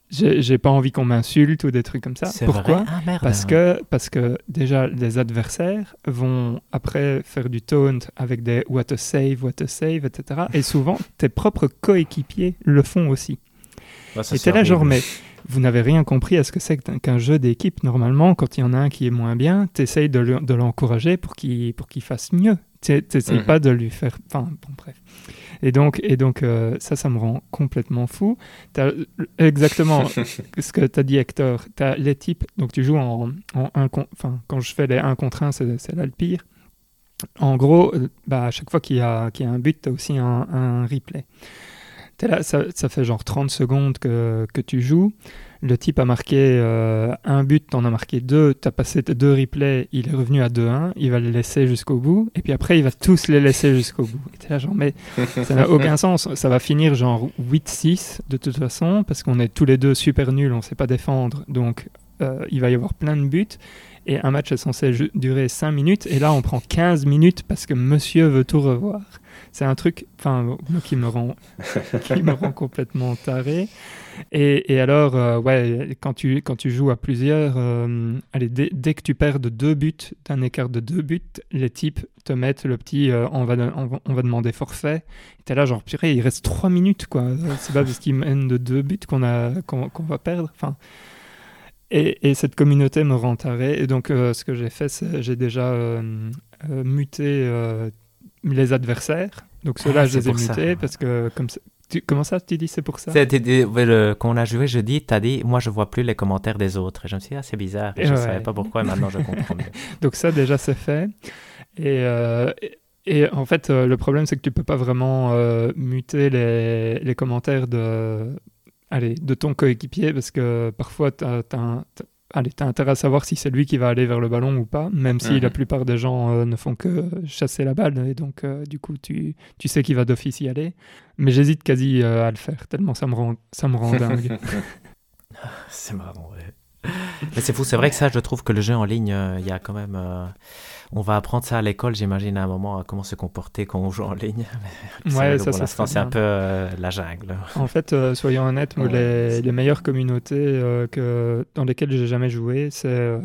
Speaker 1: j'ai pas envie qu'on m'insulte ou des trucs comme ça. Pourquoi?
Speaker 3: Ah merde.
Speaker 1: parce que, parce que déjà, les adversaires vont après faire du taunt avec des what a save, what a save, etc. Et souvent, tes propres coéquipiers le font aussi.
Speaker 3: Bah,
Speaker 1: Et
Speaker 3: c'est
Speaker 1: t'es là, genre, mais vous n'avez rien compris à ce que c'est qu'un- jeu d'équipe. Normalement, quand il y en a un qui est moins bien, t'essayes de le- de l'encourager pour qu'il fasse mieux. T'es- T'essayes
Speaker 2: Mhm.
Speaker 1: pas de lui faire. Enfin, bon, bref. Et donc, et donc euh, ça, ça me rend complètement fou. Exactement ce que tu as dit, Hector. Tu as les types. Donc, tu joues en, en un Enfin, quand je fais les 1 contre 1, c'est là le pire. En gros, euh, bah, à chaque fois qu'il y, a- qu'il y a un but, tu as aussi un, un replay. Là, ça, ça fait genre 30 secondes que, que tu joues. Le type a marqué euh, un but, t'en as marqué deux, t'as passé tes deux replays, il est revenu à 2-1, il va les laisser jusqu'au bout, et puis après il va tous les laisser jusqu'au bout. Et t'es là genre, mais ça n'a aucun sens. Ça va finir genre 8-6 de toute façon, parce qu'on est tous les deux super nuls, on sait pas défendre, donc euh, il va y avoir plein de buts. Et un match est censé durer 5 minutes, et là on prend 15 minutes parce que monsieur veut tout revoir. C'est un truc, enfin, qui me rend, qui me rend complètement taré. Et, et alors, euh, ouais, quand tu, quand tu joues à plusieurs, euh, allez, dès, dès que tu perds de deux buts, d'un écart de deux buts, les types te mettent le petit euh, on, va, on, va, on va demander forfait. Et t'es là, genre, purée, il reste trois minutes, quoi. C'est pas parce qu'ils mènent de deux buts qu'on a- qu'on va perdre. Enfin. Et, et cette communauté me rend taré. Et donc, euh, ce que j'ai fait, c'est j'ai déjà euh, euh, muté les adversaires. Donc, ceux-là,
Speaker 3: Ah,
Speaker 1: je les ai
Speaker 3: ça.
Speaker 1: mutés parce que, comme ça- tu- comment ça, tu dis c'est pour ça?
Speaker 3: Le- Quand on a joué jeudi, t'as dit, moi je vois plus les commentaires des autres. Et je me suis dit, ah, c'est bizarre. Et je
Speaker 1: Ouais.
Speaker 3: savais pas pourquoi, et maintenant je comprends mieux.
Speaker 1: Donc ça déjà c'est fait. Et, euh, et- en fait euh, le problème c'est que tu peux pas vraiment euh, muter les, les commentaires de, allez, de ton coéquipier parce que parfois tu as, intérêt à savoir si c'est lui qui va aller vers le ballon ou pas, même si
Speaker 2: Mhm.
Speaker 1: la plupart des gens euh, ne font que chasser la balle et donc euh, du coup tu, tu sais qu'il va d'office y aller. Mais j'hésite quasi euh, à le faire tellement ça me rend, ça me rend dingue.
Speaker 3: C'est marrant, ouais. Mais c'est fou, c'est vrai que ça, je trouve que le jeu en ligne, euh, il y a quand même. On va apprendre ça à l'école, j'imagine, à un moment, à comment se comporter quand on joue en ligne.
Speaker 1: Ouais, ça,
Speaker 3: pour
Speaker 1: ça
Speaker 3: l'instant, c'est un peu euh, la jungle.
Speaker 1: En fait, euh, soyons honnêtes,
Speaker 2: Ouais,
Speaker 1: les, meilleures communautés euh, que, dans lesquelles j'ai jamais joué, c'est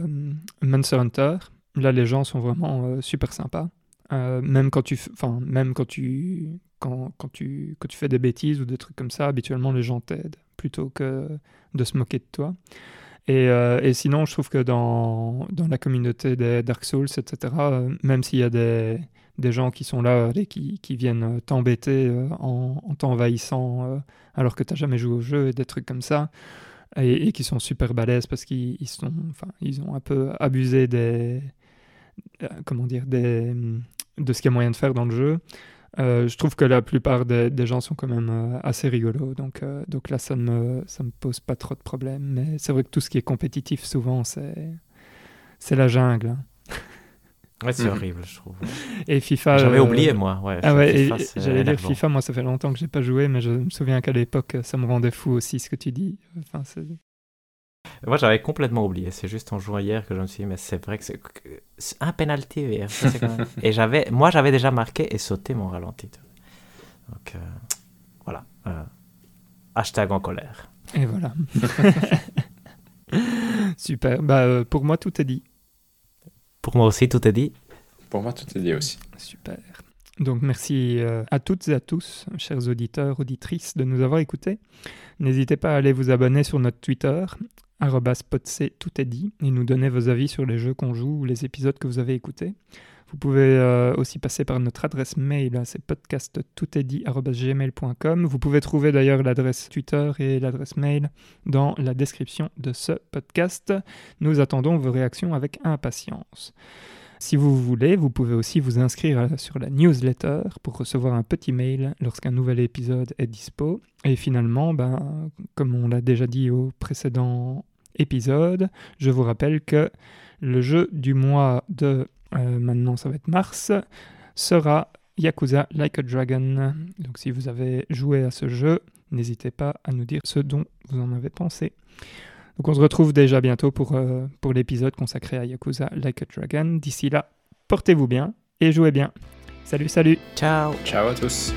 Speaker 1: Monster Hunter. Là, les gens sont vraiment super sympas. Même quand tu, enfin, même quand tu, quand, quand tu, quand tu fais des bêtises ou des trucs comme ça, habituellement les gens t'aident plutôt que de se moquer de toi. Et, euh, et sinon, je trouve que dans, dans la communauté des Dark Souls, etc., euh, même s'il y a des, des gens qui sont là et qui, qui viennent euh, t'embêter euh, en, en t'envahissant euh, alors que tu n'as jamais joué au jeu et des trucs comme ça, et, qui sont super balèzes parce qu'ils ont un peu abusé des, euh, comment dire, des, de ce qu'il y a moyen de faire dans le jeu. Euh, je trouve que la plupart des, des gens sont quand même euh, assez rigolos, donc, euh, donc là ça ne me, ça me pose pas trop de problèmes. Mais c'est vrai que tout ce qui est compétitif, souvent, c'est, c'est la jungle. hein.
Speaker 3: Ouais, c'est
Speaker 2: Mhm.
Speaker 3: horrible, je trouve.
Speaker 1: Et FIFA.
Speaker 3: J'avais
Speaker 1: euh,
Speaker 3: oublié, moi. Ouais,
Speaker 1: Ah ouais, j'allais dire. FIFA, moi ça fait longtemps que j'ai pas joué, mais je me souviens qu'à l'époque ça me rendait fou aussi ce que tu dis. Enfin,
Speaker 3: Moi, j'avais complètement oublié. C'est juste en jouant hier que je me suis dit, mais c'est vrai que c'est un penalty quand même- et j'avais, moi, j'avais déjà marqué et sauté mon ralenti. Donc, euh, voilà. Euh, hashtag en colère.
Speaker 1: Et voilà. Super. Bah, euh, pour moi, tout est dit.
Speaker 3: Pour moi aussi, tout est dit.
Speaker 2: Pour moi, tout est dit aussi.
Speaker 1: Super. Donc, merci euh, à toutes et à tous, chers auditeurs, auditrices, de nous avoir écoutés. N'hésitez pas à aller vous abonner sur notre Twitter, tout est dit, et nous donner vos avis sur les jeux qu'on joue ou les épisodes que vous avez écoutés. Vous pouvez euh, aussi passer par notre adresse mail, hein, c'est podcasttoutestdit@gmail.com. Vous pouvez trouver d'ailleurs l'adresse Twitter et l'adresse mail dans la description de ce podcast. Nous attendons vos réactions avec impatience. Si vous voulez, vous pouvez aussi vous inscrire à- sur la newsletter pour recevoir un petit mail lorsqu'un nouvel épisode est dispo. Et finalement, ben, comme on l'a déjà dit au précédent épisode, je vous rappelle que le jeu du mois de, euh, maintenant ça va être mars, sera Yakuza Like a Dragon. Donc si vous avez joué à ce jeu, n'hésitez pas à nous dire ce dont vous en avez pensé. Donc on se retrouve déjà bientôt pour, euh, pour l'épisode consacré à Yakuza Like a Dragon. D'ici là, portez-vous bien et jouez bien. Salut, salut
Speaker 3: Ciao
Speaker 2: Ciao à tous.